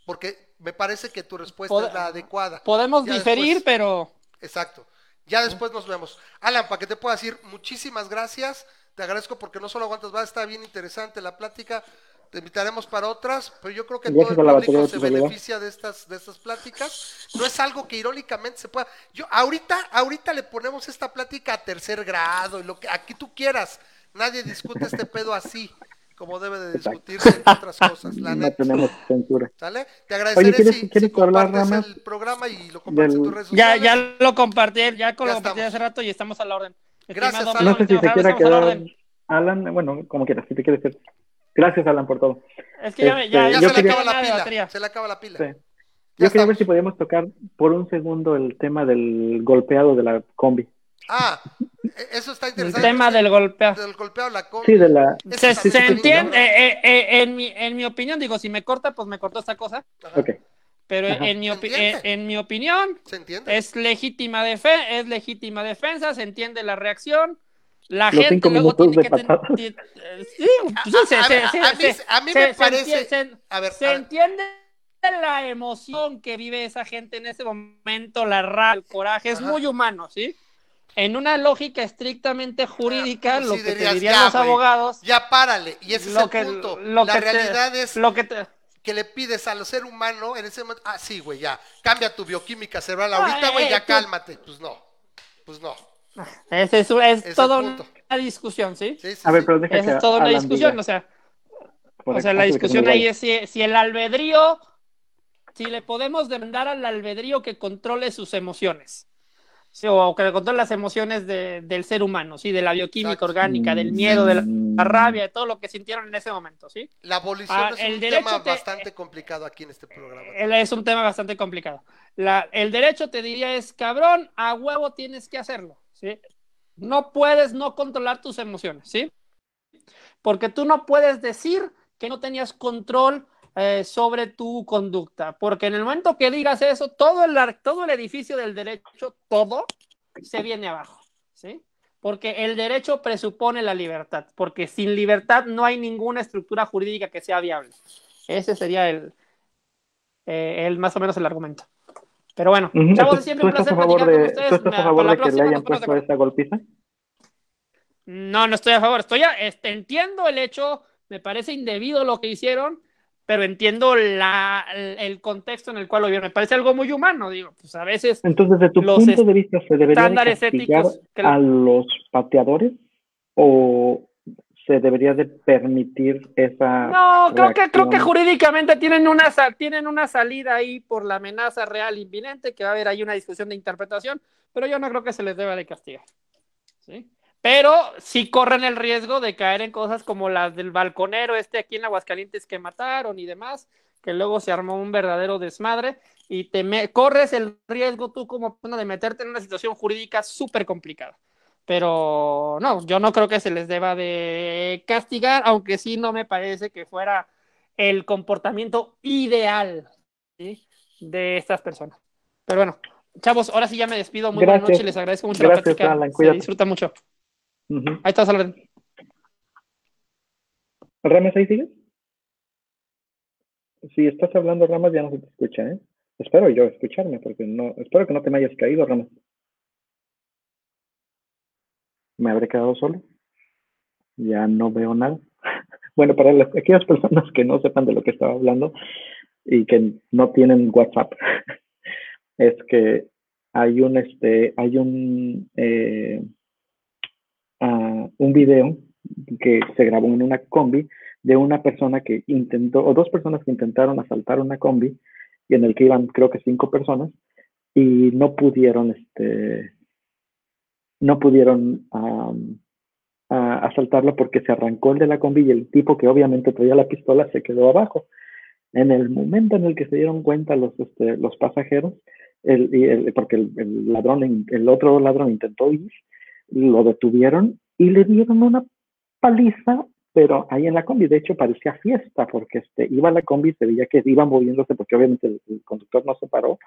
Speaker 2: Porque me parece que tu respuesta
Speaker 1: Pod-
Speaker 2: es la adecuada.
Speaker 1: Podemos
Speaker 2: Ya
Speaker 1: diferir,
Speaker 2: después-
Speaker 1: pero
Speaker 2: Exacto. Ya después nos vemos. Alan, para que te pueda decir muchísimas gracias. Te agradezco porque no solo aguantas, va a estar bien interesante la plática. Te invitaremos para otras, pero yo creo que
Speaker 4: Gracias
Speaker 2: todo el público se beneficia de estas, de estas pláticas. No es algo que irónicamente se pueda. Yo ahorita, ahorita le ponemos esta plática a tercer grado y lo que aquí tú quieras. Nadie discute este pedo así. Como debe de discutirse entre otras cosas, la
Speaker 4: no
Speaker 2: neta.
Speaker 4: tenemos censura.
Speaker 2: ¿Sale? Te agradeceré
Speaker 4: Oye, ¿quieres-
Speaker 2: si,
Speaker 4: quieres
Speaker 2: si
Speaker 4: hablar,
Speaker 2: compartes
Speaker 4: Ramas,
Speaker 2: el programa y lo compartes en
Speaker 4: del-
Speaker 2: tus redes
Speaker 1: Ya,
Speaker 2: sociales.
Speaker 1: ya lo compartí, ya lo
Speaker 2: Ya
Speaker 1: compartí
Speaker 2: estamos.
Speaker 1: hace rato y estamos a la orden.
Speaker 2: Gracias,
Speaker 1: Estimado
Speaker 2: Alan.
Speaker 4: No sé si
Speaker 1: estimado
Speaker 4: quiera quedar. Alan, bueno, como quieras, si te quieres quedar. Gracias, Alan, por todo.
Speaker 1: Es que ya, me-
Speaker 4: Este,
Speaker 1: ya,
Speaker 2: Ya
Speaker 1: ya
Speaker 2: se
Speaker 4: yo
Speaker 2: le
Speaker 4: quería-
Speaker 2: acaba la pila.
Speaker 1: batería.
Speaker 2: Se le acaba la pila.
Speaker 4: Sí.
Speaker 2: Ya
Speaker 4: Yo quería
Speaker 2: estamos.
Speaker 4: ver si podíamos tocar por un segundo el tema del golpeado de la combi.
Speaker 2: Ah, e- eso está
Speaker 1: El
Speaker 2: interesante.
Speaker 1: tema del golpeo.
Speaker 2: del golpeado la combi.
Speaker 4: Sí, de la...
Speaker 1: Se, se entiende, eh, eh, eh, en, mi, en mi opinión, digo, si me corta, pues me cortó esta cosa,
Speaker 2: Ajá.
Speaker 4: Ok.
Speaker 1: pero
Speaker 4: Ajá.
Speaker 1: en mi, eh, en mi opinión
Speaker 2: ¿Se entiende?
Speaker 1: es legítima, defe- es legítima defensa, se entiende la reacción, la
Speaker 4: Los
Speaker 1: gente luego tiene
Speaker 4: de
Speaker 1: que ten- sí, sí, se-
Speaker 2: A-
Speaker 1: se-
Speaker 2: a-
Speaker 1: se-
Speaker 2: a mí-
Speaker 1: se-
Speaker 2: a mí
Speaker 1: se-
Speaker 2: me parece- A ver,
Speaker 1: se
Speaker 2: a ver,
Speaker 1: entiende la emoción que vive esa gente en ese momento, la rabia, el coraje, es
Speaker 2: Ajá.
Speaker 1: muy humano, ¿sí? En una lógica estrictamente jurídica,
Speaker 2: Ah, pues
Speaker 1: lo
Speaker 2: sí,
Speaker 1: que te
Speaker 2: dirías,
Speaker 1: dirían
Speaker 2: ya,
Speaker 1: los abogados,
Speaker 2: ya párale. Y ese es
Speaker 1: lo
Speaker 2: el
Speaker 1: que,
Speaker 2: punto.
Speaker 1: lo
Speaker 2: la
Speaker 1: que te-
Speaker 2: realidad es
Speaker 1: lo que te-
Speaker 2: que le pides al ser humano en ese momento. Ah, sí, güey, ya. Cambia tu bioquímica cerebral
Speaker 1: Ah,
Speaker 2: ahorita, güey,
Speaker 1: eh,
Speaker 2: ya
Speaker 1: tú-
Speaker 2: cálmate. Pues no. Pues no.
Speaker 1: Ese es, es toda una discusión, ¿sí?
Speaker 2: Sí, sí,
Speaker 4: A ver, pero deja
Speaker 1: Esa
Speaker 4: que
Speaker 1: es toda una discusión,
Speaker 4: diga,
Speaker 1: o sea,
Speaker 4: por
Speaker 1: o sea, la discusión ahí es si, si el albedrío, si le podemos demandar al albedrío que controle sus emociones. Sí, o que controle las emociones de- del ser humano, ¿sí? De la bioquímica
Speaker 2: Exacto.
Speaker 1: orgánica, del miedo, de la,
Speaker 4: Mm.
Speaker 1: la rabia, de todo lo que sintieron en ese momento, ¿sí?
Speaker 2: La abolición
Speaker 1: Ah,
Speaker 2: es
Speaker 1: el
Speaker 2: un tema
Speaker 1: te-
Speaker 2: bastante complicado aquí en este programa.
Speaker 1: Él Es un tema bastante complicado. La- el derecho te diría es, cabrón, a huevo tienes que hacerlo, ¿sí? No puedes no controlar tus emociones, ¿sí? Porque tú no puedes decir que no tenías control eh, sobre tu conducta, porque en el momento que digas eso, todo el, todo el edificio del derecho, todo, se viene abajo, ¿sí? Porque el derecho presupone la libertad, porque sin libertad no hay ninguna estructura jurídica que sea viable. Ese sería el, eh, el más o menos el argumento. Pero bueno, chavos,
Speaker 4: ¿tú-
Speaker 1: siempre
Speaker 4: ¿Tú
Speaker 1: un
Speaker 4: estás
Speaker 1: placer
Speaker 4: a favor
Speaker 1: con
Speaker 4: de,
Speaker 1: ustedes.
Speaker 4: ¿tú estás
Speaker 1: Me-
Speaker 4: a
Speaker 1: para
Speaker 4: favor
Speaker 1: la
Speaker 4: de que le hayan puesto esa golpiza?
Speaker 1: No, no estoy a favor. Estoy a- este, entiendo el hecho, me parece indebido lo que hicieron, pero entiendo la, el, contexto en el cual lo vieron. Me parece algo muy humano, digo, pues a veces
Speaker 4: Entonces, desde tu punto de vista, ¿se debería de
Speaker 1: estándares éticos
Speaker 4: a los pateadores o se debería de permitir esa
Speaker 1: No, creo que, creo que jurídicamente tienen una, tienen una salida ahí por la amenaza real inminente, que va a haber ahí una discusión de interpretación, pero yo no creo que se les deba de castigar. ¿sí? Pero sí corren el riesgo de caer en cosas como las del balconero este aquí en Aguascalientes que mataron y demás, que luego se armó un verdadero desmadre y te me- corres el riesgo tú como de meterte en una situación jurídica súper complicada. Pero no, yo no creo que se les deba de castigar, aunque sí no me parece que fuera el comportamiento ideal ¿sí? de estas personas. Pero bueno, chavos, ahora sí ya me despido. Muy buenas
Speaker 4: Gracias.
Speaker 1: noches, les agradezco mucho
Speaker 4: Gracias,
Speaker 1: la plática.
Speaker 4: Alan,
Speaker 1: Se
Speaker 4: cuídate.
Speaker 1: disfruta mucho. Ahí estás, Alan.
Speaker 4: ¿Ramas ahí sigues? Si estás hablando, Ramas, ya no se te escucha, ¿eh? Espero yo escucharme, porque no, espero que no te me hayas caído, Ramas. ¿Me habré quedado solo? Ya no veo nada. Bueno, para las, aquellas personas que no sepan de lo que estaba hablando y que no tienen WhatsApp, es que hay un, este, hay un, eh, un video que se grabó en una combi de una persona que intentó, o dos personas que intentaron asaltar una combi, y en el que iban creo que cinco personas, y no pudieron, este, no pudieron a asaltarla porque se arrancó el de la combi y el tipo que obviamente traía la pistola se quedó abajo. En el momento en el que se dieron cuenta los, este, los pasajeros, el- porque el, el ladrón, el otro ladrón intentó ir, lo detuvieron y le dieron una paliza, pero ahí en la combi, de hecho parecía fiesta, porque este, iba la combi, se veía que iba moviéndose, porque obviamente el, el conductor no se paró,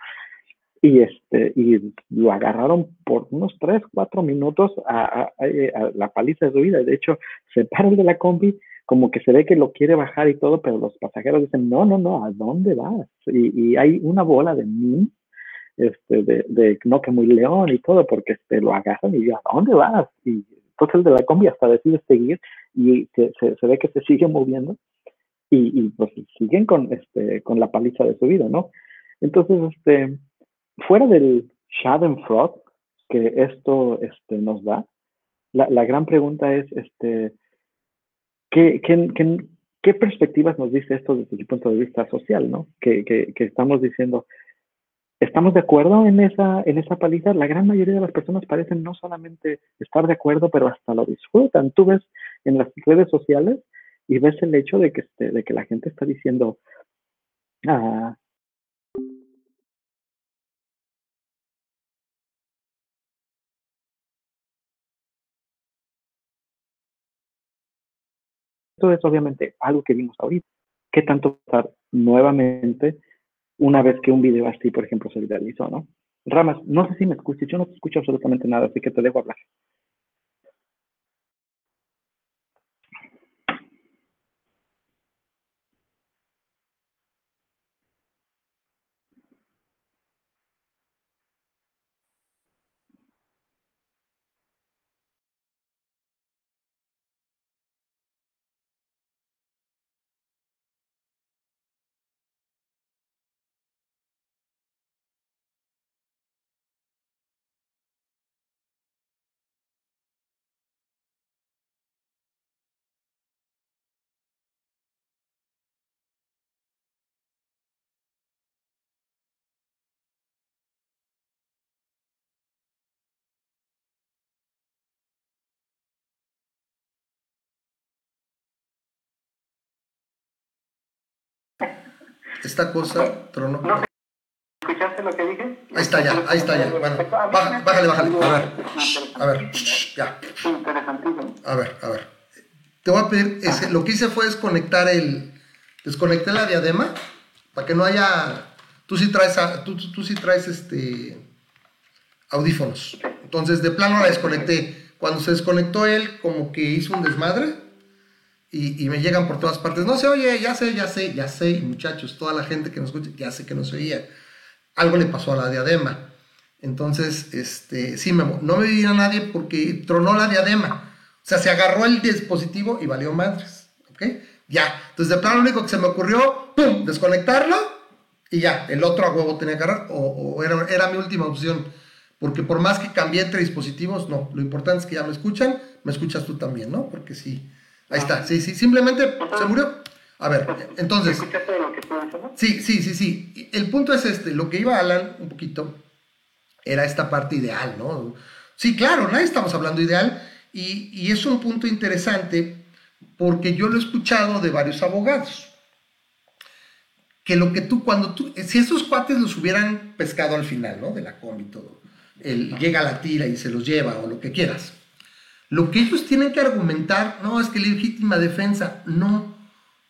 Speaker 4: y este, y lo agarraron por unos 3, 4 minutos a, a- a- a la paliza de su vida. De hecho, se para el de la combi, como que se ve que lo quiere bajar y todo, pero los pasajeros dicen, no, no, no, ¿a dónde vas? Y, y hay una bola de mí, este, de, de no que muy león y todo, porque este, lo agarran y yo, ¿a dónde vas? Y entonces el de la combi hasta decide seguir y se, ve que se sigue moviendo y, y pues siguen con, este, con la paliza de su vida, ¿no? Entonces, este, fuera del Schadenfreude que esto este, nos da, la, gran pregunta es, ¿qué, perspectivas nos dice esto desde el punto de vista social, ¿no? Que estamos diciendo, ¿Estamos de acuerdo en esa, en esa paliza? La gran mayoría de las personas parecen no solamente estar de acuerdo, pero hasta lo disfrutan. Tú ves en las redes sociales y ves el hecho de que, este, de que la gente está diciendo, ah, esto es obviamente algo que vimos ahorita. ¿Qué tanto estar nuevamente una vez que un video así, por ejemplo, se viralizó, ¿no? Ramas, no sé si me escuchas, yo no te escucho absolutamente nada, así que te dejo hablar.
Speaker 2: Esta cosa tronó.
Speaker 4: No, ¿Escuchaste lo que dije?
Speaker 2: Ahí está ya, ahí está ya. Bueno, bájale, bájale. A ver, a ver, ya. A ver, a ver. Te voy a pedir, ese, lo que hice fue desconectar el, desconecté la diadema para que no haya, tú sí traes, tú, tú, tú sí traes este, audífonos. Entonces, de plano la desconecté. Cuando se desconectó él, como que hizo un desmadre y, me llegan por todas partes. No se oye, ya sé, ya sé, ya sé, muchachos, toda la gente que nos escucha, ya sé que no se oía. Algo le pasó a la diadema. Entonces, este, sí, no me vivía nadie porque tronó la diadema. O sea, se agarró el dispositivo y valió madres. ¿Ok? Ya. Entonces, de plano, lo único que se me ocurrió, ¡pum!, desconectarlo y ya. El otro a huevo tenía que agarrar o, era, era mi última opción. Porque por más que cambié entre dispositivos, no. Lo importante es que ya me escuchan, me escuchas tú también, ¿no? Porque sí Ahí está, sí, sí, simplemente se murió. A ver, entonces. Sí, sí, sí, sí. El punto es este, lo que iba Alan un poquito era esta parte ideal, ¿no? Sí, claro, nadie estamos hablando ideal y, y es un punto interesante porque yo lo he escuchado de varios abogados. Que lo que tú, cuando tú, si esos cuates los hubieran pescado al final, ¿no? De la combi y todo, el, llega a la tira y se los lleva o lo que quieras lo que ellos tienen que argumentar, no, es que legítima defensa, no,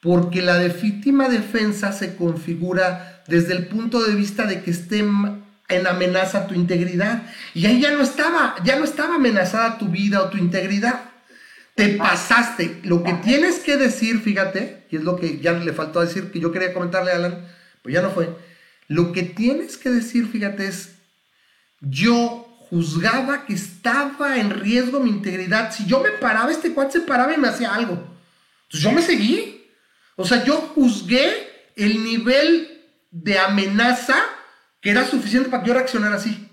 Speaker 2: porque la legítima defensa se configura desde el punto de vista de que esté en amenaza tu integridad. Y ahí ya no estaba, ya no estaba amenazada tu vida o tu integridad. Te pasaste. Lo que tienes que decir, fíjate, y es lo que ya le faltó decir, que yo quería comentarle a Alan, pues ya no fue. Lo que tienes que decir, fíjate, es, yo juzgaba que estaba en riesgo mi integridad. Si yo me paraba, este cuate se paraba y me hacía algo. Entonces yo me seguí. O sea, yo juzgué el nivel de amenaza que era suficiente para que yo reaccionara así.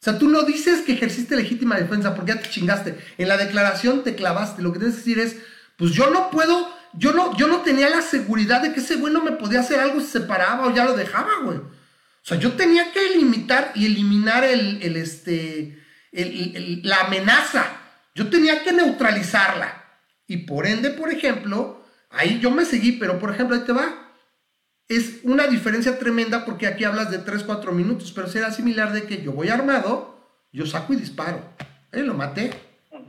Speaker 2: O sea, tú no dices que ejerciste legítima defensa porque ya te chingaste. En la declaración te clavaste. Lo que tienes que decir es, pues yo no puedo, yo no, yo no tenía la seguridad de que ese güey no me podía hacer algo si se paraba o ya lo dejaba, güey. O sea, yo tenía que limitar y eliminar el, este, la amenaza. Yo tenía que neutralizarla. Y por ende, por ejemplo, ahí yo me seguí, pero por ejemplo, ahí te va. Es una diferencia tremenda porque aquí hablas de 3, 4 minutos, pero será similar de que yo voy armado, yo saco y disparo. Eh, lo maté.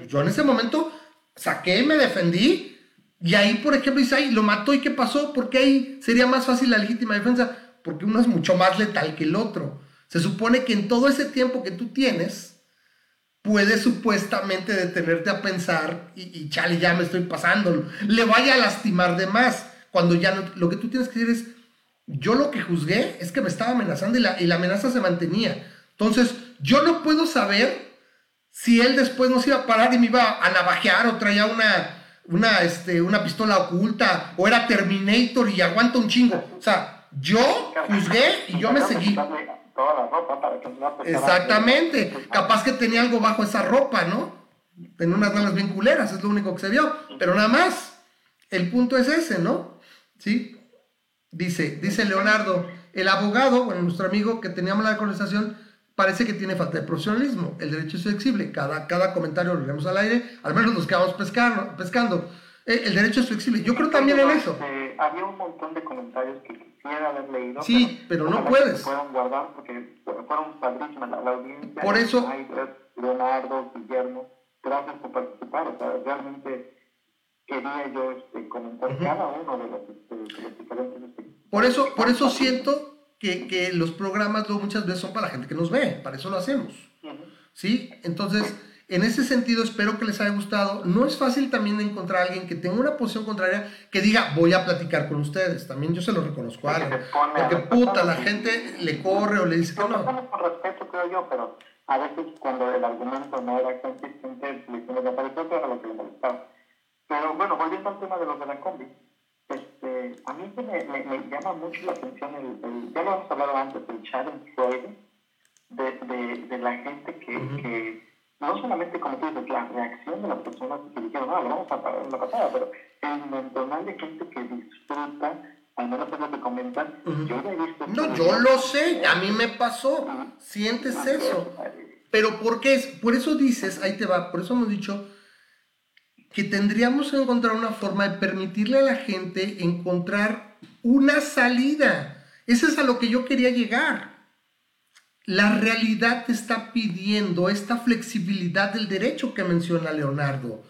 Speaker 2: Yo en ese momento saqué, me defendí, y ahí, por ejemplo, dice, ahí lo mató y qué pasó, porque ahí sería más fácil la legítima defensa porque uno es mucho más letal que el otro. Se supone que en todo ese tiempo que tú tienes, puedes supuestamente detenerte a pensar y, chale, ya me estoy pasando, le vaya a lastimar de más. Cuando ya lo que tú tienes que decir es, yo lo que juzgué es que me estaba amenazando y la, y la amenaza se mantenía. Entonces, yo no puedo saber si él después no se iba a parar y me iba a navajear o traía una, una, este, una pistola oculta o era Terminator y aguanta un chingo. O sea, yo juzgué y yo me seguí. Exactamente. Capaz que tenía algo bajo esa ropa, ¿no? Tenía unas ganas bien culeras, es lo único que se vio. Pero nada más. el punto es ese, ¿no? ¿Sí? Dice, dice Leonardo, el abogado, nuestro amigo que teníamos la conversación, parece que tiene falta de profesionalismo. El derecho es flexible. Cada, cada comentario lo leemos al aire, al menos nos quedamos pescando. pescando. Eh, el derecho es flexible. Yo creo también en eso.
Speaker 4: Eh, había un montón de comentarios que quisiera haber leído.
Speaker 2: Sí, pero, no puedes.
Speaker 4: Fueron guardar porque fueron padrísimas la, audiencia.
Speaker 2: Por eso.
Speaker 4: Leonardo, Guillermo, gracias por participar. O sea, realmente quería yo este, comentar cada uno de los, este, de diferentes. Este,
Speaker 2: por eso, por eso siento que, que, los programas luego muchas veces son para la gente que nos ve, para eso lo hacemos. ¿Sí? Entonces, en ese sentido, espero que les haya gustado. No es fácil también encontrar a alguien que tenga una posición contraria que diga, voy a platicar con ustedes. También yo se lo reconozco a alguien. Porque puta, la gente le corre o le dice que
Speaker 4: no. Con respeto, creo yo, pero a veces cuando el argumento no era consistente, me pareció que era lo que le molestaba. Pero bueno, volviendo al tema de los de la combi, este, a mí me, me, me llama mucho la atención, el, ya lo hemos hablado antes, el Schadenfreude de, de, de la gente que, que, no solamente como tú dices, la reacción de las personas que dijeron, no, lo vamos a pagar en la pasada, pero el montón de gente que disfruta, al menos es lo que comentan, yo he visto...
Speaker 2: No, yo lo sé, a mí me pasó, sientes eso. Pero ¿por qué es? Por eso dices, ahí te va, por eso hemos dicho que tendríamos que encontrar una forma de permitirle a la gente encontrar una salida. Eso es a lo que yo quería llegar. La realidad te está pidiendo esta flexibilidad del derecho que menciona Leonardo.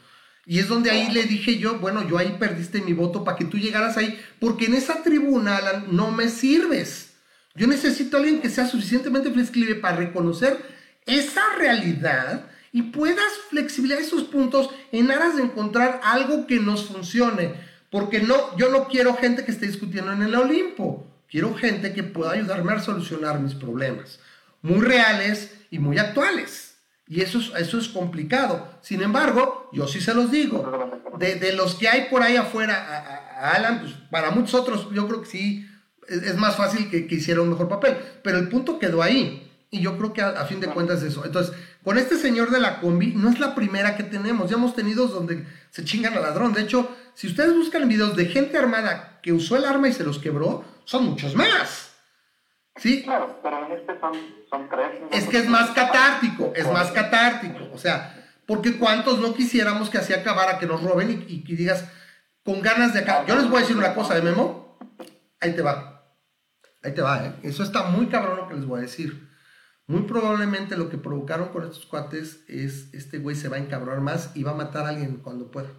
Speaker 2: Y es donde ahí le dije yo, bueno, yo ahí perdiste mi voto para que tú llegaras ahí, porque en esa tribuna, no me sirves. Yo necesito a alguien que sea suficientemente flexible para reconocer esa realidad y puedas flexibilizar esos puntos en aras de encontrar algo que nos funcione. Porque no, yo no quiero gente que esté discutiendo en el Olimpo. Quiero gente que pueda ayudarme a solucionar mis problemas. Muy reales y muy actuales. Y eso es, eso es complicado. Sin embargo, yo sí se los digo. De, los que hay por ahí afuera, a, Alan, pues para muchos otros, yo creo que sí, es, más fácil que, que hiciera un mejor papel. Pero el punto quedó ahí. Y yo creo que a, a fin de cuentas es eso. Entonces, con este señor de la combi no es la primera que tenemos. Ya hemos tenido donde se chingan al ladrón. De hecho, si ustedes buscan videos de gente armada que usó el arma y se los quebró, son muchos más. ¿Sí?
Speaker 4: Claro, pero en este son, son tres.
Speaker 2: Es que es más catártico, es más catártico. O sea, porque cuántos no quisiéramos que así acabara, que nos roben y, que digas con ganas de acá. Yo les voy a decir una cosa de Memo. Ahí te va. Ahí te va, ¿eh? Eso está muy cabrón lo que les voy a decir. Muy probablemente lo que provocaron con estos cuates es este güey se va a encabronar más y va a matar a alguien cuando pueda.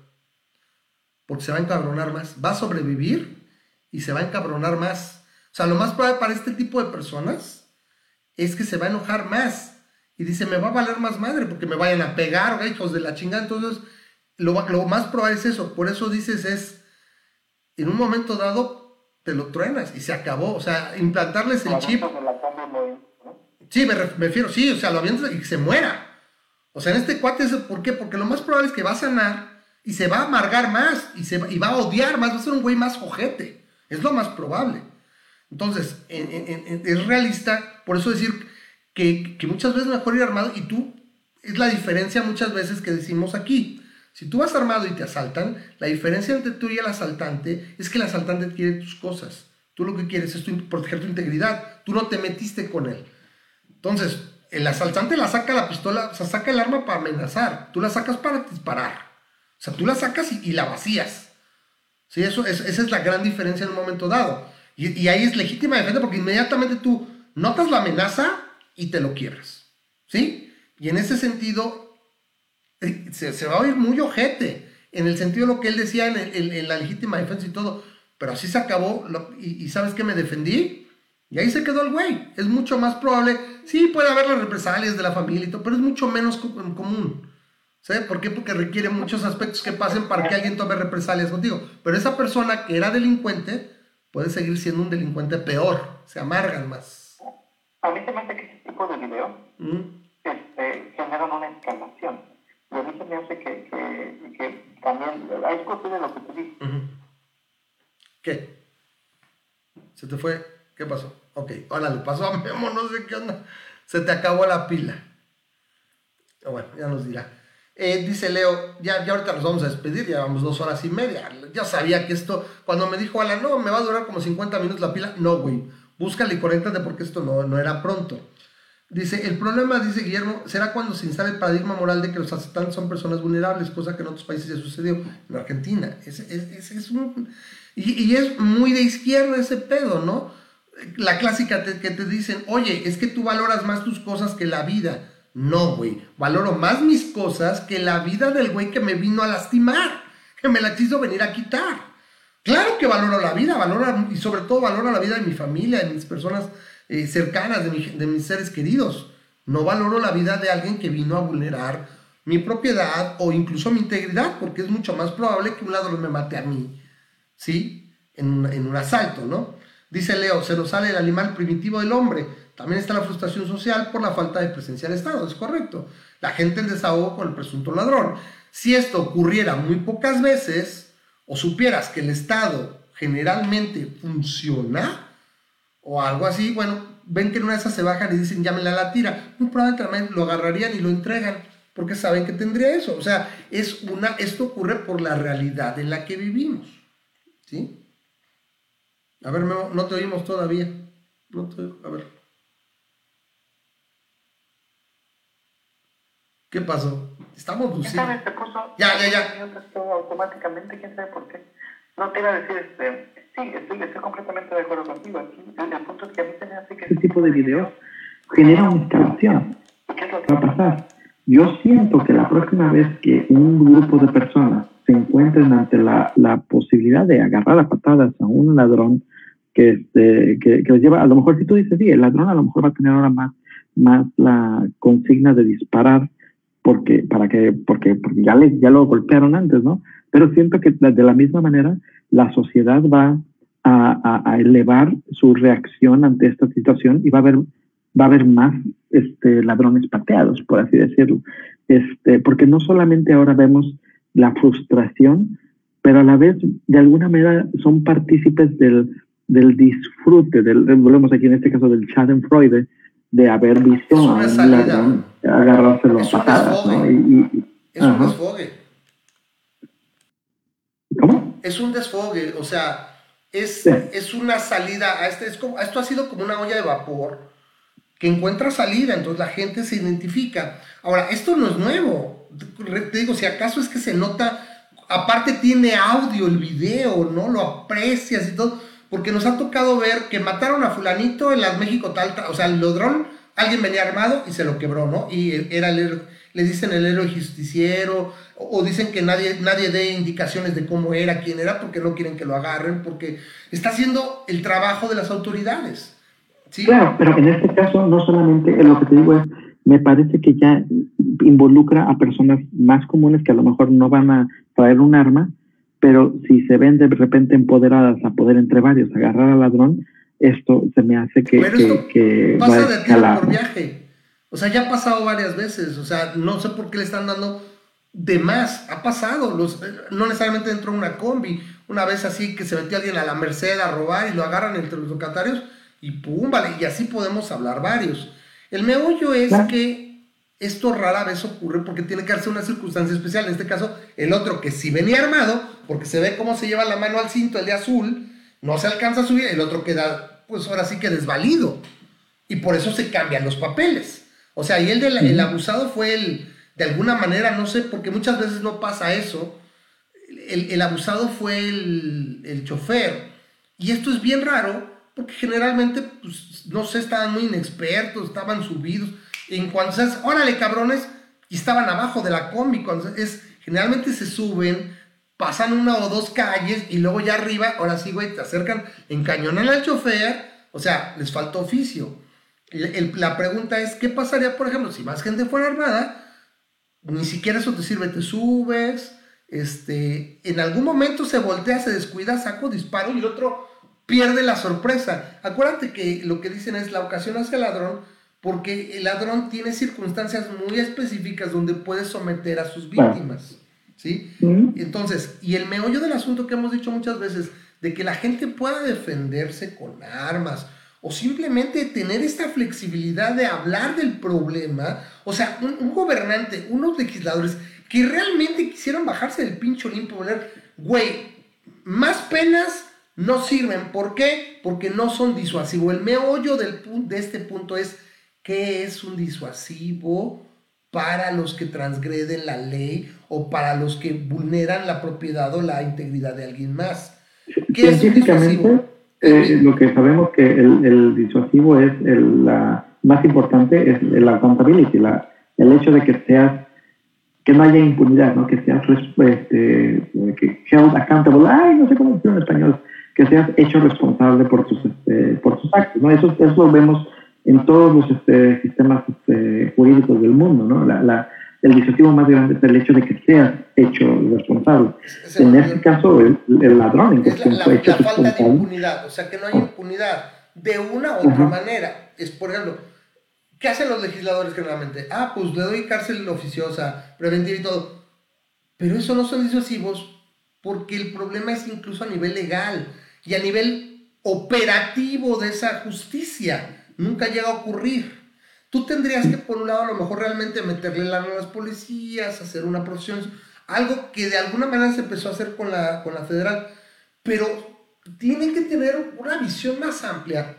Speaker 2: Porque se va a encabronar más. Va a sobrevivir y se va a encabronar más. O sea, lo más probable para este tipo de personas es que se va a enojar más. Y dice, me va a valer más madre porque me vayan a pegar, hijos de la chingada. Entonces, lo, lo más probable es eso. Por eso dices, es, en un momento dado, te lo truenas y se acabó. O sea, implantarles el chip. Sí, me, refiero, sí, o sea, lo avientas y que se muera. O sea, en este cuate, ¿por qué? Porque lo más probable es que va a sanar y se va a amargar más y, se, va a odiar más, va a ser un güey más ojete. Es lo más probable. Entonces, es realista, por eso decir que, muchas veces mejor ir armado y tú, es la diferencia muchas veces que decimos aquí. Si tú vas armado y te asaltan, la diferencia entre tú y el asaltante es que el asaltante quiere tus cosas. Tú lo que quieres es proteger tu integridad. Tú no te metiste con él. Entonces, el asaltante la saca la pistola, o sea, saca el arma para amenazar. Tú la sacas para disparar. O sea, tú la sacas y, la vacías. ¿Sí? Eso, esa es la gran diferencia en un momento dado. Y, ahí es legítima defensa porque inmediatamente tú notas la amenaza y te lo quiebras. ¿Sí? Y en ese sentido, eh, se, va a oír muy ojete. En el sentido de lo que él decía en, la legítima defensa y todo. Pero así se acabó. y, y ¿sabes qué me defendí? Y ahí se quedó el güey. Es mucho más probable. Sí, puede haber las represalias de la familia y todo, pero es mucho menos común. ¿Sabes por qué? Porque requiere muchos aspectos que pasen para que alguien tome represalias contigo. Pero esa persona que era delincuente puede seguir siendo un delincuente peor. Se amargan más.
Speaker 4: A mí se me hace que ese tipo de video este, generan una escalación. Y a mí se me hace que, que, que también. Hay cosas de lo que tú dices.
Speaker 2: ¿Qué? ¿Se te fue? ¿Qué pasó? Ok, ahora le pasó a Memo, no sé qué onda. Se te acabó la pila. Ah, bueno, ya nos dirá. Eh, dice Leo, ya, ya ahorita nos vamos a despedir, ya vamos dos horas y media. Ya sabía que esto, cuando me dijo Alan, no, me va a durar como 50 minutos la pila, no, güey, búscale y conéctate porque esto no, no era pronto. Dice, el problema, dice Guillermo, será cuando se instala el paradigma moral de que los asaltantes son personas vulnerables, cosa que en otros países ya sucedió, en Argentina. Es, es, es un, y, y, es muy de izquierda ese pedo, ¿no? La clásica que te dicen, oye, es que tú valoras más tus cosas que la vida. No, güey. Valoro más mis cosas que la vida del güey que me vino a lastimar, que me la quiso venir a quitar. Claro que valoro la vida, valoro y sobre todo valoro la vida de mi familia, de mis personas eh, cercanas, de, mi, de mis seres queridos. No valoro la vida de alguien que vino a vulnerar mi propiedad o incluso mi integridad, porque es mucho más probable que un ladrón me mate a mí, ¿sí? En en un asalto, ¿no? Dice Leo, se nos sale el animal primitivo del hombre también está la frustración social por la falta de presencia del Estado, es correcto. La gente en desahogo con el presunto ladrón. Si esto ocurriera muy pocas veces, o supieras que el Estado generalmente funciona, o algo así, bueno, ven que en una de esas se bajan y dicen llámenle a la tira, muy probablemente lo agarrarían y lo entregan, porque saben que tendría eso. O sea, es una, esto ocurre por la realidad en la que vivimos. ¿Sí? A ver, no te oímos todavía. No te, a ver. ¿Qué pasó? Estamos lucidos.
Speaker 3: Se puso,
Speaker 2: ya, ya, ya.
Speaker 3: automáticamente, quién sabe por qué. No te iba a decir, este, sí, estoy, estoy completamente de acuerdo contigo. Aquí, el punto es que a mí se me hace que...
Speaker 4: Este tipo de videos genera una escalación.
Speaker 3: ¿Qué es lo que
Speaker 4: va a pasar? Yo siento que la próxima vez que un grupo de personas se encuentren ante la, la posibilidad de agarrar a patadas a un ladrón que, este, que, que los lleva, a lo mejor si tú dices, sí, el ladrón a lo mejor va a tener ahora más, más la consigna de disparar porque, para que, porque, porque ya, le, ya lo golpearon antes, ¿no? Pero siento que de la misma manera la sociedad va a, a, elevar su reacción ante esta situación y va a haber, va a haber más este, ladrones pateados, por así decirlo. Este, porque no solamente ahora vemos la frustración, pero a la vez de alguna manera son partícipes del, del disfrute, del, volvemos aquí en este caso del Schadenfreude, de haber visto a un ladrón agarrárselo a patadas. ¿no? Y, y,
Speaker 2: es un desfogue.
Speaker 4: ¿Cómo?
Speaker 2: Es un desfogue, o sea, es,
Speaker 4: Sí.
Speaker 2: es una salida a este, es como, esto ha sido como una olla de vapor que encuentra salida, entonces la gente se identifica. Ahora, esto no es nuevo, te digo, si acaso es que se nota, aparte tiene audio el video, ¿no? Lo aprecias y todo, porque nos ha tocado ver que mataron a fulanito en las México tal, o sea, el ladrón, alguien venía armado y se lo quebró, ¿no? Y era el héroe, le dicen el héroe justiciero, o, o dicen que nadie, nadie dé indicaciones de cómo era, quién era, porque no quieren que lo agarren, porque está haciendo el trabajo de las autoridades. ¿sí?
Speaker 4: Claro, pero en este caso no solamente eh, lo que te digo es, me parece que ya involucra a personas más comunes que a lo mejor no van a traer un arma, pero si se ven de repente empoderadas a poder entre varios agarrar al ladrón, esto se me hace que,
Speaker 2: Pero
Speaker 4: que,
Speaker 2: esto
Speaker 4: que
Speaker 2: pasa de tiro por viaje. O sea, ya ha pasado varias veces. O sea, no sé por qué le están dando de más. Ha pasado. Los, no necesariamente dentro de una combi. Una vez así que se metió alguien a la Merced a robar y lo agarran entre los locatarios y pum, vale. Y así podemos hablar varios. El meollo es que esto rara vez ocurre porque tiene que darse una circunstancia especial. En este caso, el otro que si venía armado, porque se ve cómo se lleva la mano al cinto, el de azul, no se alcanza a subir, el otro queda, pues ahora sí que desvalido. Y por eso se cambian los papeles. O sea, y el, del, el abusado fue el, de alguna manera, no sé, porque muchas veces no pasa eso. El, el abusado fue el, el chofer. Y esto es bien raro, porque generalmente, pues, no sé, estaban muy inexpertos, estaban subidos. En cuanto se hace, órale, cabrones, y estaban abajo de la combi. Cuando es, generalmente se suben, pasan una o dos calles y luego ya arriba, ahora sí, güey, te acercan, encañonan al chofer. O sea, les falta oficio. La pregunta es, ¿qué pasaría, por ejemplo, si más gente fuera armada? Ni siquiera eso te sirve, te subes, este, en algún momento se voltea, se descuida, saco, disparo y el otro pierde la sorpresa. Acuérdate que lo que dicen es la ocasión hacia el ladrón, porque el ladrón tiene circunstancias muy específicas donde puede someter a sus víctimas, ¿sí? Entonces, y el meollo del asunto que hemos dicho muchas veces, de que la gente pueda defenderse con armas o simplemente tener esta flexibilidad de hablar del problema, o sea, un, un gobernante, unos legisladores que realmente quisieron bajarse del pincho limpio, güey, más penas no sirven. ¿Por qué? Porque no son disuasivos. El meollo del, de este punto es, ¿qué es un disuasivo para los que transgreden la ley o para los que vulneran la propiedad o la integridad de alguien más?
Speaker 4: ¿Qué es un disuasivo? Eh, lo que sabemos que el, disuasivo es el, la más importante es la accountability, la, el hecho de que seas que no haya impunidad, ¿no? que seas este, que held accountable, ay, no sé cómo decirlo en español, que seas hecho responsable por tus, este, por tus actos. ¿no? Eso, eso lo vemos en todos los este, sistemas este, jurídicos del mundo. ¿no? La, la, el dispositivo más grande es el hecho de que seas hecho responsable. en este caso, el, ladrón en
Speaker 2: cuestión fue hecho la falta de impunidad, o sea, que no hay impunidad de una u otra manera. Es, por ejemplo, ¿qué hacen los legisladores generalmente? Ah, pues le doy cárcel oficiosa, preventiva y todo. Pero eso no son disuasivos porque el problema es incluso a nivel legal y a nivel operativo de esa justicia. Nunca llega a ocurrir. Tú tendrías que, por un lado, a lo mejor realmente meterle la mano a las policías, hacer una profesión, algo que de alguna manera se empezó a hacer con la, con la federal, pero tienen que tener una visión más amplia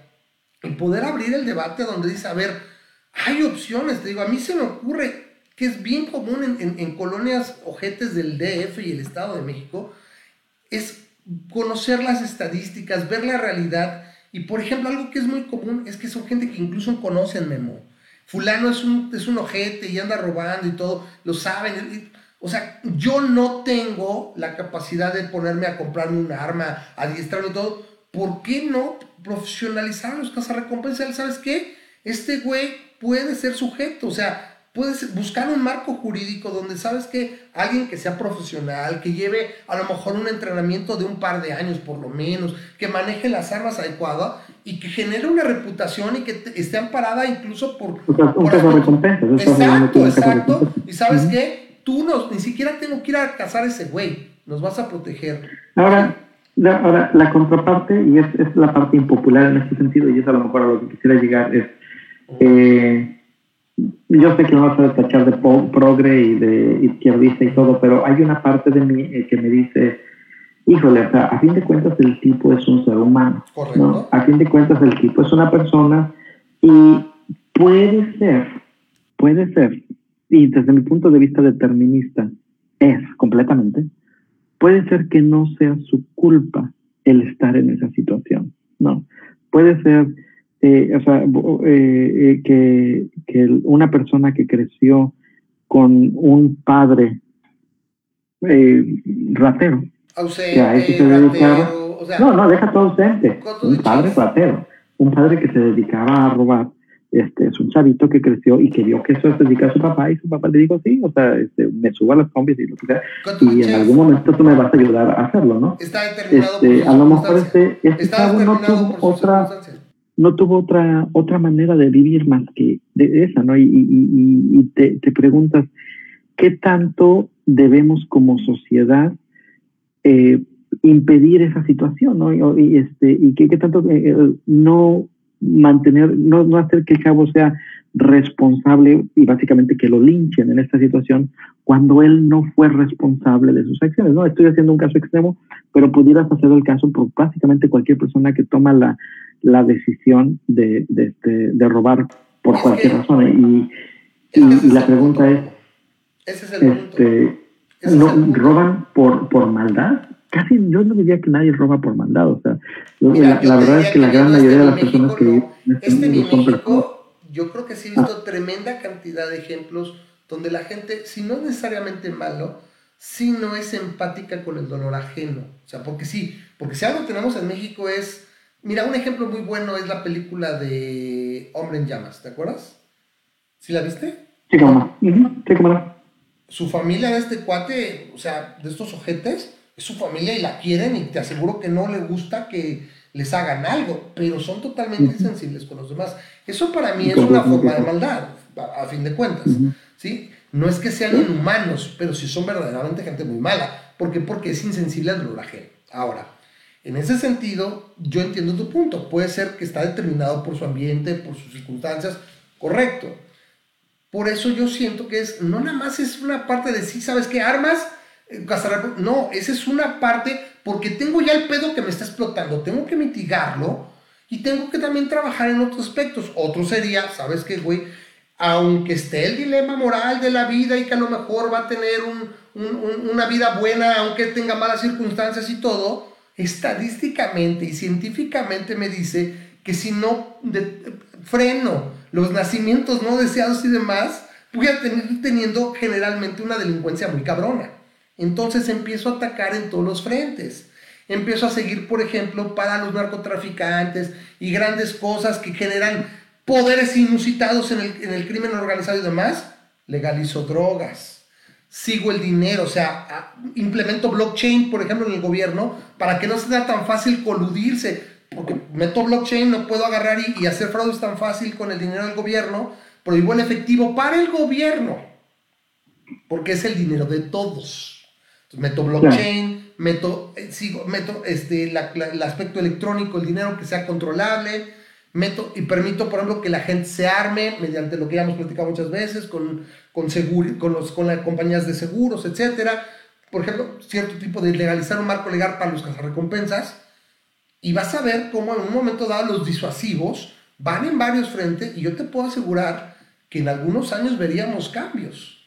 Speaker 2: y poder abrir el debate donde dice, a ver, hay opciones, te digo, a mí se me ocurre que es bien común en, en colonias ojetes del DF y el Estado de México, es conocer las estadísticas, ver la realidad. Y por ejemplo, algo que es muy común es que son gente que incluso conocen Memo. Fulano es un, es un ojete y anda robando y todo, lo saben. O sea, yo no tengo la capacidad de ponerme a comprarme un arma, adiestrarme y todo. ¿Por qué no profesionalizar a los? ¿Sabes qué? Este güey puede ser sujeto. O sea, puedes buscar un marco jurídico donde sabes que alguien que sea profesional, que lleve a lo mejor un entrenamiento de un par de años por lo menos, que maneje las armas adecuadas y que genere una reputación y que esté amparada incluso por...
Speaker 4: un caso de recompensa.
Speaker 2: Exacto, exacto. Y sabes qué, tú no, ni siquiera tengo que ir a cazar a ese güey, nos vas a proteger.
Speaker 4: Ahora, la, ahora, la contraparte, y es, es la parte impopular en este sentido, y es a lo mejor a lo que quisiera llegar, es... Eh, yo sé que no vas a tachar de progre y de izquierdista y todo, pero hay una parte de mí eh, que me dice, híjole, o sea, a fin de cuentas el tipo es un ser humano. ¿no? A fin de cuentas el tipo es una persona y puede ser, puede ser, y desde mi punto de vista determinista, es completamente, puede ser que no sea su culpa el estar en esa situación, ¿no? Puede ser eh, o sea, eh, eh, que, que, una persona que creció con un padre ratero,
Speaker 2: ausente,
Speaker 4: no, no, deja todo ausente, un padre ratero, un padre que se dedicaba a robar, este, es un chavito que creció y que vio que eso se dedica a su papá y su papá le dijo, sí, o sea, este, me subo a las combis y lo que sea, y en algún momento tú me vas a ayudar a hacerlo, ¿no?
Speaker 2: Está determinado
Speaker 4: este, a lo mejor este, este Está no tuvo otra no tuvo otra, otra manera de vivir más que de esa, ¿no? Y, y, te, te, preguntas, ¿qué tanto debemos como sociedad eh, impedir esa situación, ¿no? Y, este, y qué, qué tanto eh, eh, no mantener, no, no hacer que el cabo sea responsable y básicamente que lo linchen en esta situación cuando él no fue responsable de sus acciones. No estoy haciendo un caso extremo, pero pudieras hacer el caso por básicamente cualquier persona que toma la, la decisión de, de, este, de, robar por cualquier razón. Y, y, la pregunta es, este, ¿no, ¿roban por, por maldad? Casi yo no diría que nadie roba por maldad. O sea, la, verdad es que la gran mayoría de las personas que
Speaker 2: este México, yo creo que sí he visto ah. tremenda cantidad de ejemplos donde la gente, si no es necesariamente malo, si no es empática con el dolor ajeno. O sea, porque sí, porque si algo tenemos en México es Mira, un ejemplo muy bueno es la película de Hombre en Llamas, ¿te acuerdas? ¿Sí la viste?
Speaker 4: Sí, cómo Sí, cómo
Speaker 2: Su familia de este cuate, o sea, de estos ojetes, es su familia y la quieren y te aseguro que no le gusta que les hagan algo, pero son totalmente insensibles con los demás. Eso para mí es una forma de maldad, a, fin de cuentas, ¿sí? No es que sean inhumanos, pero sí son verdaderamente gente muy mala. ¿Por qué? Porque es insensible al dolor ajeno. Ahora, en ese sentido, yo entiendo tu punto. Puede ser que está determinado por su ambiente, por sus circunstancias, correcto. Por eso yo siento que es, no nada más es una parte de sí, ¿sabes qué? Armas, eh, no, esa es una parte porque tengo ya el pedo que me está explotando, tengo que mitigarlo y tengo que también trabajar en otros aspectos. Otro sería, ¿sabes qué, güey? Aunque esté el dilema moral de la vida y que a lo mejor va a tener una vida buena, aunque tenga malas circunstancias y todo, estadísticamente y científicamente me dice que si no freno los nacimientos no deseados y demás, voy a tener teniendo generalmente una delincuencia muy cabrona. Entonces empiezo a atacar en todos los frentes. Empiezo a seguir, por ejemplo, para los narcotraficantes y grandes cosas que generan poderes inusitados en el, en el crimen organizado y demás. Legalizo drogas. Sigo el dinero, o sea, implemento blockchain, por ejemplo, en el gobierno, para que no sea tan fácil coludirse porque meto blockchain, no puedo agarrar y, hacer fraudes tan fácil con el dinero del gobierno, prohíbo el efectivo para el gobierno, porque es el dinero de todos. Meto blockchain, meto, eh, sigo, meto este, el aspecto electrónico, el dinero que sea controlable, meto y permito, por ejemplo, que la gente se arme mediante lo que ya hemos platicado muchas veces, con, con, con, los, con las compañías de seguros, etcétera. Por ejemplo, cierto tipo de legalizar un marco legal para los cazarrecompensas y vas a ver cómo en un momento dado los disuasivos van en varios frentes y yo te puedo asegurar que en algunos años veríamos cambios.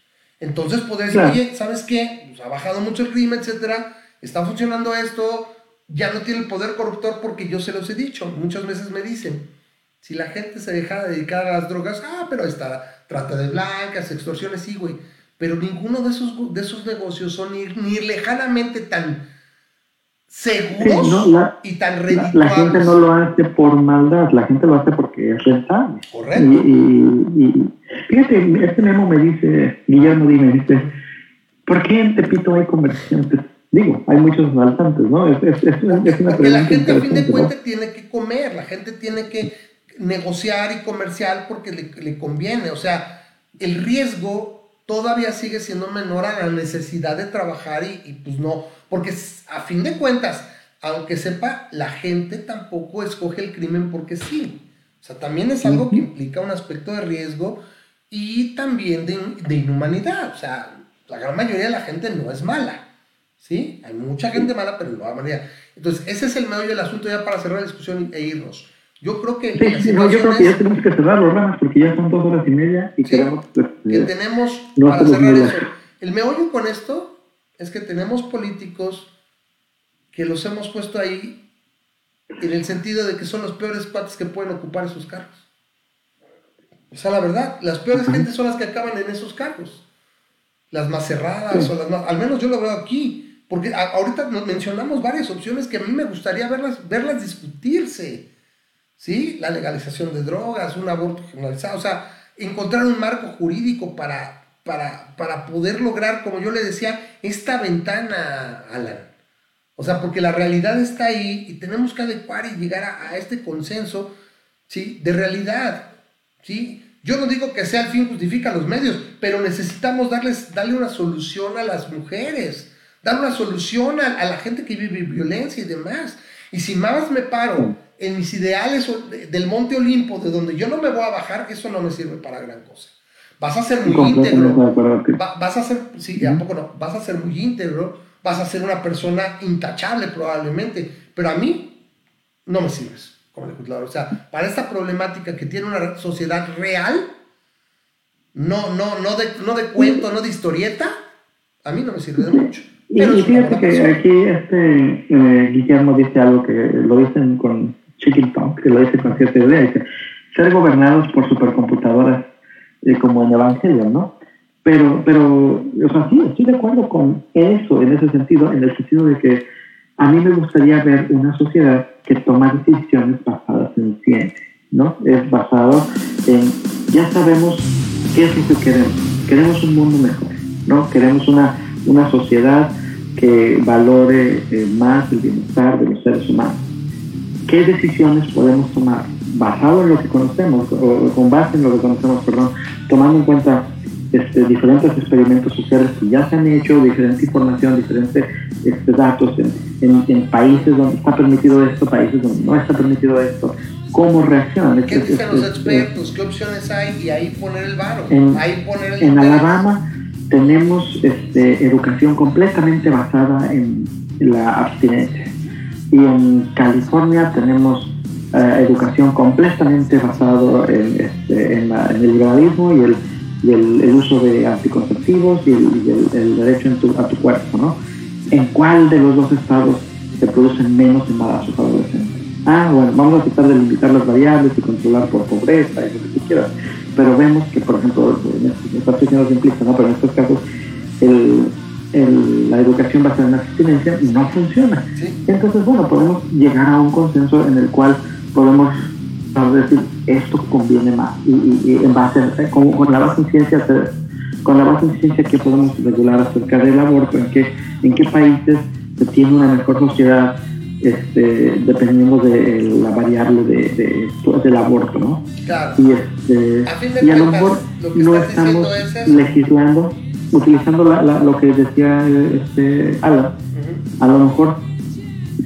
Speaker 2: Entonces poder decir, oye, ¿sabes qué? Pues ha bajado mucho el crimen, etcétera, está funcionando esto, ya no tiene el poder corruptor porque yo se los he dicho. Muchas veces me dicen, si la gente se deja de dedicar a las drogas, ah, pero está trata de blancas, extorsiones, sí, güey. Pero ninguno de esos, de esos negocios son ni, ni lejanamente tan seguros y tan redituables.
Speaker 4: La, gente no lo hace por maldad, la gente lo hace porque es rentable.
Speaker 2: Correcto.
Speaker 4: Y, fíjate, este memo me dice, Guillermo me dice, ¿por qué en Tepito hay comerciantes? Digo, hay muchos asaltantes, ¿no? Es, es, es, una,
Speaker 2: es porque la gente a fin de cuentas tiene que comer, la gente tiene que negociar y comerciar porque le, le conviene. O sea, el riesgo todavía sigue siendo menor a la necesidad de trabajar y, y pues no porque a fin de cuentas, aunque sepa, la gente tampoco escoge el crimen porque sí. O sea, también es algo que implica un aspecto de riesgo y también de, inhumanidad. O sea, la gran mayoría de la gente no es mala. ¿Sí? Hay mucha gente mala, pero no la mayoría. Entonces, ese es el medio del asunto ya para cerrar la discusión e irnos. Yo creo que.
Speaker 4: Sí, no, yo creo que ya tenemos que cerrarlo, porque ya son dos horas y media y queremos.
Speaker 2: Que tenemos para cerrar eso. El meollo con esto es que tenemos políticos que los hemos puesto ahí en el sentido de que son los peores cuates que pueden ocupar esos cargos. O sea, la verdad, las peores gentes son las que acaban en esos cargos. Las más cerradas, o las más, al menos yo lo veo aquí, porque ahorita nos mencionamos varias opciones que a mí me gustaría verlas, verlas discutirse. ¿Sí? La legalización de drogas, un aborto generalizado, o sea, encontrar un marco jurídico para, para, para poder lograr, como yo le decía, esta ventana, Alan. O sea, porque la realidad está ahí y tenemos que adecuar y llegar a, este consenso, ¿sí? De realidad, ¿sí? Yo no digo que sea el fin justifica los medios, pero necesitamos darles, darle una solución a las mujeres, dar una solución a, la gente que vive violencia y demás. Y si más me paro en mis ideales del Monte Olimpo, de donde yo no me voy a bajar, eso no me sirve para gran cosa. Vas a ser muy íntegro. vas a ser, sí, ¿a poco no? Vas a ser muy íntegro, vas a ser una persona intachable probablemente, pero a mí no me sirves como legislador. O sea, para esta problemática que tiene una sociedad real, no, no, no, de, no de cuento, no de historieta, a mí no me sirve de mucho.
Speaker 4: y, fíjate que aquí este eh, Guillermo dice algo que lo dicen con Talk, que lo dice con cierta idea, dice, ser gobernados por supercomputadoras eh, como en Evangelio, ¿no? Pero, pero, o sea, sí, estoy de acuerdo con eso en ese sentido, en el sentido de que a mí me gustaría ver una sociedad que toma decisiones basadas en ciencia, ¿no? Es basado en, ya sabemos qué es lo que queremos. Queremos un mundo mejor, ¿no? Queremos una, una sociedad que valore eh, más el bienestar de los seres humanos. ¿Qué decisiones podemos tomar basado en lo que conocemos, o con base en lo que conocemos, perdón, tomando en cuenta este, diferentes experimentos sociales que ya se han hecho, diferente información, diferentes este, datos en, en, países donde está permitido esto, países donde no está permitido esto, cómo reaccionan.
Speaker 2: ¿Qué
Speaker 4: Es-
Speaker 2: dicen los
Speaker 4: es-
Speaker 2: expertos? ¿Qué opciones hay? Y ahí poner el varo.
Speaker 4: En-
Speaker 2: ahí poner el
Speaker 4: En. Alabama tenemos este, educación completamente basada en la abstinencia. Y en California tenemos eh, educación completamente basada en, este, el liberalismo y, el, uso de anticonceptivos y el, derecho en tu- a tu cuerpo. ¿no? ¿En cuál de los dos estados se producen menos embarazos adolescentes? Ah, bueno, vamos a tratar de limitar las variables y controlar por pobreza y lo que tú quieras. Pero vemos que, por ejemplo, me está diciendo simplista, ¿no? Pero en estos casos, el, la educación basada en la abstinencia no funciona.
Speaker 2: Sí.
Speaker 4: Entonces, bueno, podemos llegar a un consenso en el cual podemos decir esto conviene más y, y- y en base a- eh, con, con la base en ciencia con la base en ciencia que podemos regular acerca del aborto en qué en qué países se tiene una mejor sociedad este, dependiendo de la variable de, de- del aborto no
Speaker 2: Claro.
Speaker 4: y este
Speaker 2: A
Speaker 4: y a lo mejor
Speaker 2: lo
Speaker 4: no estamos
Speaker 2: es
Speaker 4: legislando utilizando la- la- lo que decía este Alan a lo mejor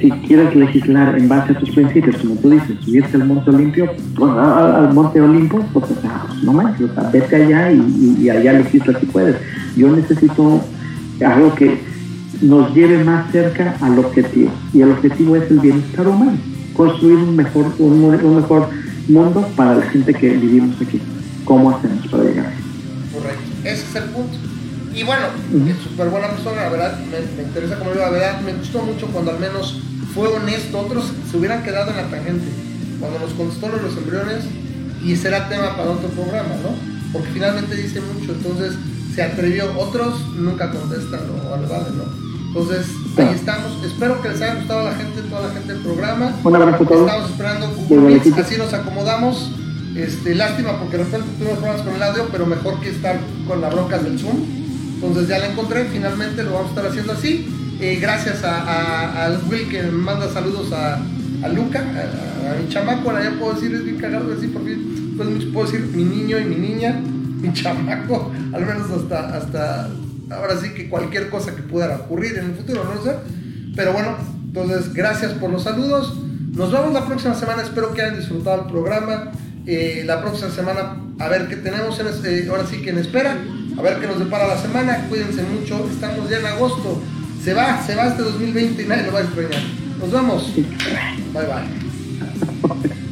Speaker 4: si quieres legislar en base a tus principios, como tú dices, subirte al Monte Olimpio, a- al Monte Olimpo, pues, o sea, no manches, o sea, vete allá y, y- y allá legisla si puedes. Yo necesito algo que nos lleve más cerca al objetivo, y el objetivo es el bienestar humano, construir un mejor, un, mu- un mejor mundo para la gente que vivimos aquí. ¿Cómo hacemos para llegar?
Speaker 2: Correcto. Ese es el punto. Y bueno, es súper buena persona, la verdad, me, me interesa como la verdad, me gustó mucho cuando al menos fue honesto, otros se hubieran quedado en la tangente, cuando nos contestó los embriones, y será tema para otro programa, ¿no? Porque finalmente dice mucho, entonces se atrevió, otros nunca contestan o algo, vale, ¿no? Entonces, ahí estamos, espero que les haya gustado a la gente, toda la gente del programa.
Speaker 4: Un abrazo a todos.
Speaker 2: Estamos esperando así nos acomodamos. Este, lástima porque de repente tuvimos problemas con el audio, pero mejor que estar con las broncas del Zoom. Entonces ya la encontré, finalmente lo vamos a estar haciendo así. Eh, gracias a, al Will que me manda saludos a, a Luca, a, mi chamaco, ahora ya puedo decir, es bien cagado decir, por fin, pues puedo decir mi niño y mi niña, mi chamaco, al menos hasta, hasta ahora sí que cualquier cosa que pueda ocurrir en el futuro, no lo sé. Pero bueno, entonces gracias por los saludos. Nos vemos la próxima semana, espero que hayan disfrutado el programa. Eh, la próxima semana a ver qué tenemos en este- ahora sí que en espera, a ver qué nos depara la semana. Cuídense mucho, estamos ya en agosto. Se va, se va este 2020 y nadie lo va a extrañar. Nos vemos. Bye bye.